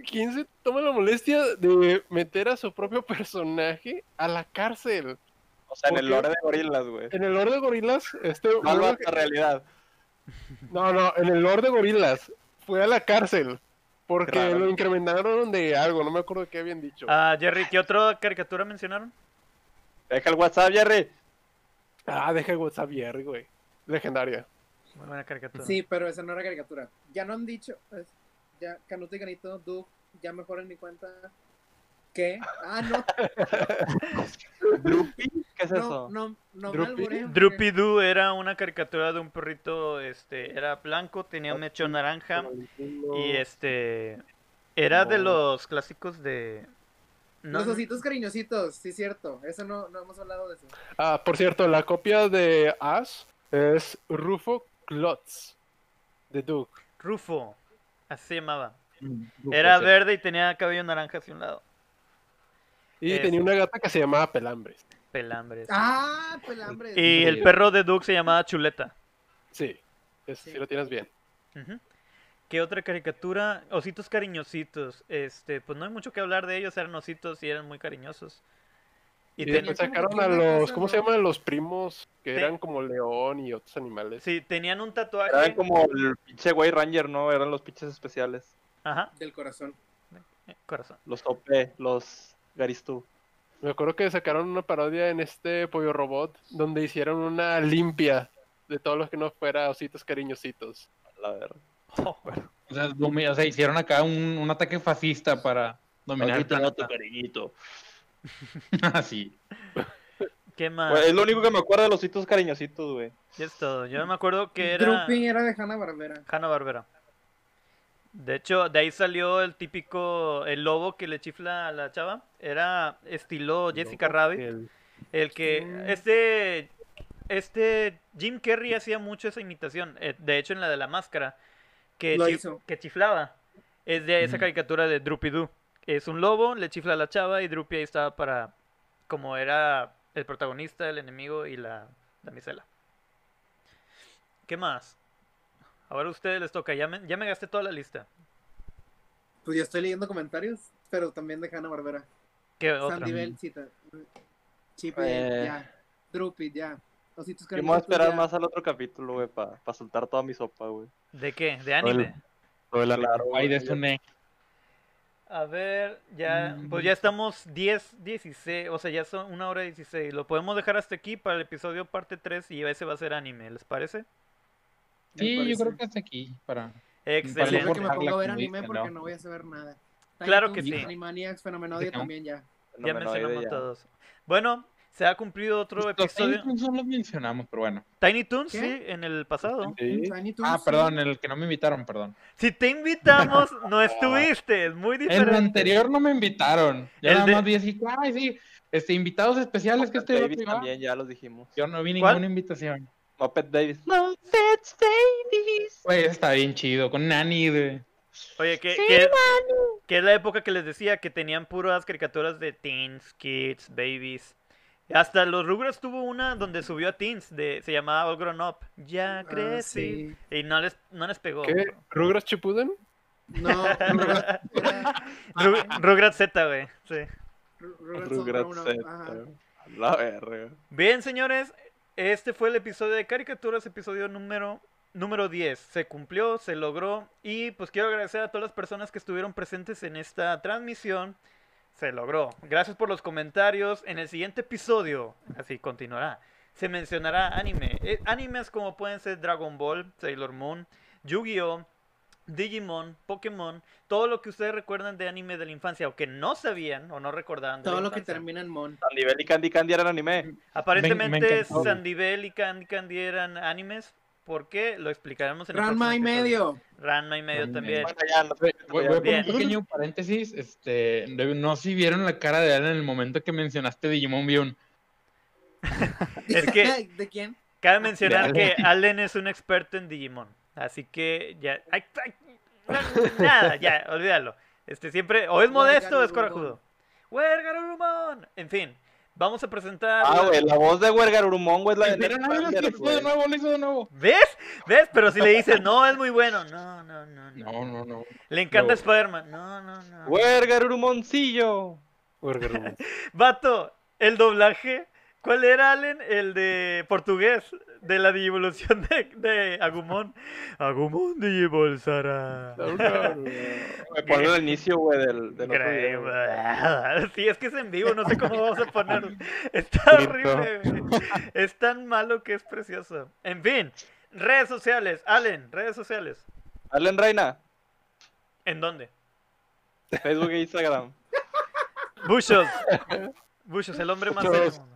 Speaker 4: ¿quién se toma la molestia de meter a su propio personaje a la cárcel?
Speaker 2: O sea, en
Speaker 4: ¿por
Speaker 2: el lore de gorilas, güey.
Speaker 4: En el lore de gorilas, este... Murdoch-
Speaker 2: la realidad.
Speaker 4: No, no, en el lore de gorilas fue a la cárcel. Porque
Speaker 2: Raro.
Speaker 4: lo incrementaron de algo, no me acuerdo de qué habían dicho.
Speaker 1: Ah, Jerry, ¿qué otra caricatura mencionaron?
Speaker 2: Deja el WhatsApp, Jerry.
Speaker 4: Ah, deja el WhatsApp Jerry, güey. Legendaria.
Speaker 1: Muy buena caricatura.
Speaker 5: Sí, pero esa no era caricatura. Ya no han dicho. pues, ya, Canuto y Canito, Duke, ya mejor en mi cuenta. ¿Qué? Ah, no,
Speaker 2: ¿Drupi? ¿Qué es
Speaker 5: no,
Speaker 2: eso?
Speaker 5: no, no me.
Speaker 1: Droopy Doo era una caricatura de un perrito, este, era blanco, tenía un mechón naranja y este era de los clásicos de no,
Speaker 5: Los ositos cariñositos, sí, cierto. Eso no, no hemos hablado de eso.
Speaker 4: Ah, por cierto, la copia de Ash es Rufo Klotz de Duke.
Speaker 1: Rufo, así se llamaba.
Speaker 3: Mm,
Speaker 1: Era
Speaker 3: sí.
Speaker 1: verde y tenía cabello naranja hacia un lado.
Speaker 4: Y
Speaker 1: Eso.
Speaker 4: tenía una gata que se llamaba Pelambres.
Speaker 1: Pelambres.
Speaker 5: Ah, pelambre.
Speaker 1: Y el perro de Duke se llamaba Chuleta.
Speaker 4: Sí, eso sí,
Speaker 5: Sí.
Speaker 4: lo tienes bien.
Speaker 1: ¿Qué otra caricatura? Ositos cariñositos. Este, pues no hay mucho que hablar de ellos, eran ositos y eran muy cariñosos. Y
Speaker 4: Y,
Speaker 1: ten-
Speaker 4: sacaron a los, ¿cómo se llaman los primos? Que
Speaker 1: Sí.
Speaker 4: eran como león y otros animales.
Speaker 1: sí, tenían un tatuaje.
Speaker 2: Eran como el pinche White Ranger, ¿no? Eran los pinches especiales.
Speaker 1: Ajá,
Speaker 5: Del corazón.
Speaker 1: corazón.
Speaker 2: Los OP, los Garistú.
Speaker 4: Me acuerdo que sacaron una parodia en este Pollo Robot donde hicieron una limpia de todos los que no fuera ositos cariñositos.
Speaker 2: La verdad.
Speaker 3: O sea, domi- o sea, hicieron acá un, un ataque fascista para dominar el planeta.
Speaker 2: cariñito.
Speaker 3: Así.
Speaker 1: ¿Qué más?
Speaker 2: Es lo único que me acuerdo de los ositos cariñositos, güey.
Speaker 1: Ya es todo. Yo me acuerdo que era
Speaker 5: Droopy era de Hanna Barbera.
Speaker 1: Hanna Barbera. De hecho, de ahí salió el típico, el lobo que le chifla a la chava. Era estilo Jessica Rabbit.
Speaker 4: El-
Speaker 1: El que, este, este, Jim Carrey hacía mucho esa imitación. eh, De hecho, en la de la máscara, que, chiflaba. Es de esa
Speaker 3: Ujú.
Speaker 1: caricatura de Droopy Doo. Es un lobo, le chifla a la chava y Droopy ahí estaba para, como era el protagonista, el enemigo y la damisela. ¿Qué más? Ahora a ustedes les toca, ya me, ya me gasté toda la lista.
Speaker 5: Pues yo estoy leyendo comentarios, pero también de Hanna Barbera.
Speaker 1: ¿Qué otra?
Speaker 5: Sandy Bell, cita. Chip,
Speaker 2: Eh.
Speaker 5: ya. Droopy, ya. Ositos
Speaker 2: Yo me voy a esperar
Speaker 5: ya.
Speaker 2: más al otro capítulo, güey, para soltar toda mi sopa, güey.
Speaker 1: ¿De qué? ¿De anime?
Speaker 6: Todo el
Speaker 3: Ay, de. Sune.
Speaker 1: A ver, ya,
Speaker 3: Mm.
Speaker 1: pues ya estamos 10, 16, o sea, ya son una hora 16. Lo podemos dejar hasta aquí para el episodio parte 3 y ese va a ser anime, ¿les parece?
Speaker 3: Sí, yo creo que hasta aquí. Para...
Speaker 1: Excelente.
Speaker 5: Espero que me a ver anime porque
Speaker 3: ¿no?
Speaker 5: no voy a saber nada.
Speaker 1: Claro
Speaker 5: Tiny
Speaker 1: que sí.
Speaker 5: Animaniacs, Fenomenoide
Speaker 3: Dejamos-
Speaker 5: también ya.
Speaker 1: Ya mencionamos
Speaker 2: ya.
Speaker 1: todos. Bueno, se ha cumplido otro
Speaker 3: Los Tiny
Speaker 1: episodio.
Speaker 3: Toons no los mencionamos, pero bueno.
Speaker 1: Tiny Toons,
Speaker 5: ¿Qué?
Speaker 1: sí, en el pasado.
Speaker 4: Sí.
Speaker 5: Tiny Toons,
Speaker 3: Ah,
Speaker 5: sí.
Speaker 3: perdón, el que no me invitaron, perdón.
Speaker 1: Si te invitamos, no estuviste, es muy
Speaker 3: En el
Speaker 1: diferente.
Speaker 3: anterior no me invitaron. Yo
Speaker 1: El
Speaker 3: nada
Speaker 1: de-
Speaker 3: más vi así, ay, sí, este, invitados especiales que estoy
Speaker 2: también, ya los dijimos.
Speaker 3: Yo no vi
Speaker 1: ¿Cuál?
Speaker 3: ninguna invitación.
Speaker 2: Muppet Davis.
Speaker 3: Güey, está bien chido, con Nani de...
Speaker 1: Oye, que, que, que es la época que les decía que tenían puras caricaturas de teens, kids, babies. Hasta los Rugrats tuvo una donde subió a teens, de, se llamaba All Grown Up. Ya
Speaker 5: Ah,
Speaker 1: crecí.
Speaker 5: sí.
Speaker 1: Y no les, no les pegó.
Speaker 4: ¿Qué? ¿Rugrats Chipuden?
Speaker 5: No, Rugrats-
Speaker 1: Z, güey. Sí.
Speaker 5: Ru- Rugrats
Speaker 2: Z. La verga.
Speaker 1: Bien, señores, este fue el episodio de caricaturas, episodio número número 10. Se cumplió, se logró y pues quiero agradecer a todas las personas que estuvieron presentes en esta transmisión. Se logró. Gracias por los comentarios. En el siguiente episodio, así continuará, se mencionará anime. Eh, animes como pueden ser Dragon Ball, Sailor Moon, Yu-Gi-Oh, Digimon, Pokémon, todo lo que ustedes recuerdan de anime de la infancia o que no sabían o no recordaban de
Speaker 5: Todo
Speaker 1: la
Speaker 5: lo que termina en Mon.
Speaker 2: Sandy Bell y Candy Candy eran anime.
Speaker 1: Aparentemente
Speaker 3: encantó.
Speaker 1: Sandy Bell y Candy Candy eran animes. ¿Por qué? Lo explicaremos en el
Speaker 5: Ranma y medio.
Speaker 1: Ranma y medio
Speaker 3: Ranma
Speaker 1: también.
Speaker 3: Voy, a poner un pequeño paréntesis, este, no sé si vieron la cara de Alan en el momento que mencionaste Digimon Bion.
Speaker 1: Es que
Speaker 5: ¿De quién?
Speaker 1: cabe mencionar que Allen es un experto en Digimon. Así que ya. ay, ay, nada, ya, olvídalo. Este siempre, o es modesto o es corajudo. ¡Wergarurumon! En fin, vamos a presentar.
Speaker 2: Ah,
Speaker 1: la-
Speaker 2: güey, la voz de Wergarurumon, güey, es la de Nick
Speaker 3: no, lo hizo de nuevo, lo hizo de nuevo.
Speaker 1: ¿Ves? ¿Ves? Pero si le dices, no, es muy bueno. No, no, no. no.
Speaker 3: No, no, no.
Speaker 1: Le encanta
Speaker 3: No.
Speaker 1: Spider-Man. No, no, no.
Speaker 2: Wergarurumoncillo.
Speaker 4: Wergarurumon.
Speaker 1: Vato, el doblaje. ¿Cuál era, Allen? El de portugués, de la digivolución de, de Agumon. Agumon digivolsará.
Speaker 2: Me pone el inicio, güey, del, del otro video.
Speaker 1: Sí, es que es en vivo, no sé cómo vamos a poner. Está horrible, güey. Es tan malo que es precioso. En fin, redes sociales. Allen, redes sociales.
Speaker 2: Allen Reina.
Speaker 1: ¿En dónde?
Speaker 2: Facebook e Instagram.
Speaker 1: Bushos. Bushos, el hombre más mundo.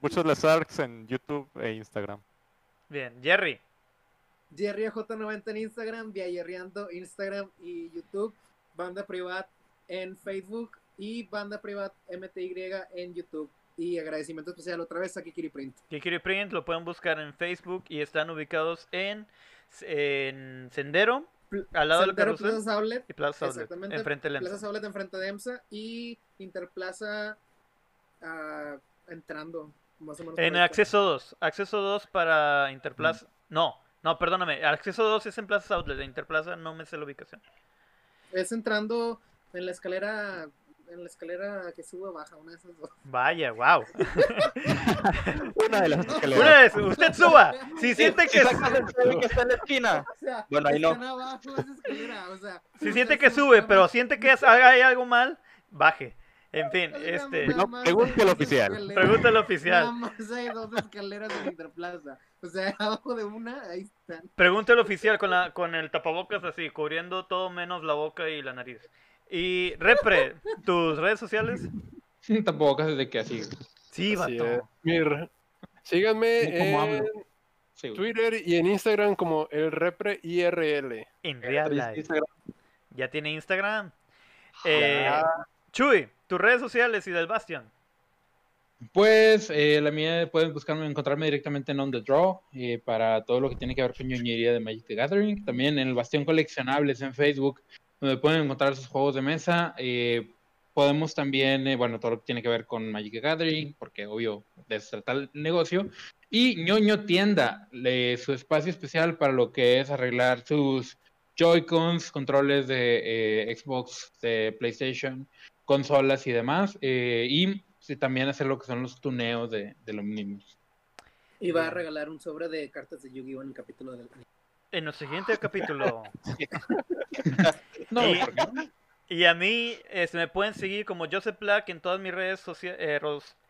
Speaker 6: Muchos Lesarks en YouTube e Instagram.
Speaker 1: Bien, Jerry.
Speaker 5: Jerry J90 en Instagram, Via Jerryando Instagram y YouTube, Banda Privat en Facebook y Banda Privat MTY en YouTube. Y agradecimiento especial otra vez a Kikiri Print.
Speaker 1: Kikiri Print lo pueden buscar en Facebook y están ubicados en, en Sendero, al lado del carrusel
Speaker 5: Plaza Outlet,
Speaker 1: y Plaza Outlet,
Speaker 5: exactamente,
Speaker 1: enfrente
Speaker 5: Plaza
Speaker 1: EMSA.
Speaker 5: Outlet enfrente de EMSA y Interplaza ah, entrando más o menos. por
Speaker 1: En acceso 2, acceso 2 para Interplaza. No, no, perdóname, acceso 2 es en Plaza Outlet, de Interplaza no me sé la ubicación.
Speaker 5: Es entrando en la escalera, en la escalera que sube o baja, una de esas dos.
Speaker 1: Vaya, wow.
Speaker 6: Una de las escaleras.
Speaker 1: Una vez, usted suba. Si siente que
Speaker 2: que está en la esquina.
Speaker 5: O sea,
Speaker 2: Bueno, ahí no.
Speaker 5: están abajo de esa escalera, o sea,
Speaker 1: si siente que sube, pero siente que haga hay algo mal, baje. En fin,
Speaker 5: sea,
Speaker 1: este,
Speaker 5: nada
Speaker 6: No, al oficial.
Speaker 1: pregúntale al
Speaker 5: Nada
Speaker 1: oficial.
Speaker 5: más hay dos escaleras en Interplaza. O sea, abajo de una, ahí están.
Speaker 1: Pregúntale al oficial con la con el tapabocas así, cubriendo todo menos la boca y la nariz. Y Repre, tus redes sociales?
Speaker 3: Tampoco casi de que así.
Speaker 1: Sí,
Speaker 4: Así
Speaker 1: vato.
Speaker 4: Mir, síganme en.
Speaker 3: Sí.
Speaker 4: Twitter y en Instagram como el Repre IRL.
Speaker 1: En real life.
Speaker 2: Instagram.
Speaker 1: Ya tiene Instagram. Eh, Chuy, tus redes sociales y del Bastion.
Speaker 3: Pues eh, la mía pueden buscarme, encontrarme directamente en On The Draw eh, para todo lo que tiene que ver con ñoñería de Magic the Gathering. También en el Bastión Coleccionables en Facebook, donde pueden encontrar sus juegos de mesa. Eh, podemos también, eh, bueno, todo lo que tiene que ver con Magic the Gathering, porque obvio, de el negocio. Y ñoño Tienda, su espacio especial para lo que es arreglar sus Joy-Cons, controles de Xbox, de PlayStation, consolas y demás. eh, y sí, también hacer lo que son los tuneos de, de los mismos.
Speaker 5: Y va a regalar un sobre de cartas de Yu-Gi-Oh! en el capítulo del.
Speaker 1: En nuestro siguiente capítulo.
Speaker 3: No,
Speaker 1: Y-
Speaker 3: ¿por qué no?
Speaker 1: Y a mí este, me pueden seguir como Joseph Black en todas mis redes, socia- eh,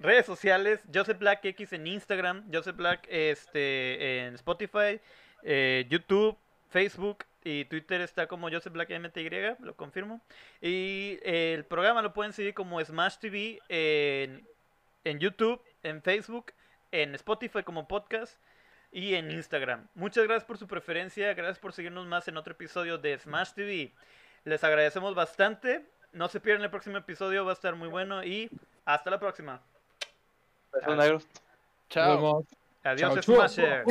Speaker 1: redes sociales. Joseph Black X en Instagram. Joseph Black este, en Spotify, eh, YouTube, Facebook y Twitter está como Joseph Black MTY, lo confirmo. Y eh, el programa lo pueden seguir como Smash TV en, en YouTube, en Facebook, en Spotify como podcast y en Instagram. Muchas gracias por su preferencia, gracias por seguirnos más en otro episodio de Smash TV. Les agradecemos bastante. No se pierdan el próximo episodio, va a estar muy bueno y hasta la próxima.
Speaker 4: Chao.
Speaker 1: Adiós,
Speaker 3: Chao, chua,
Speaker 1: Smasher.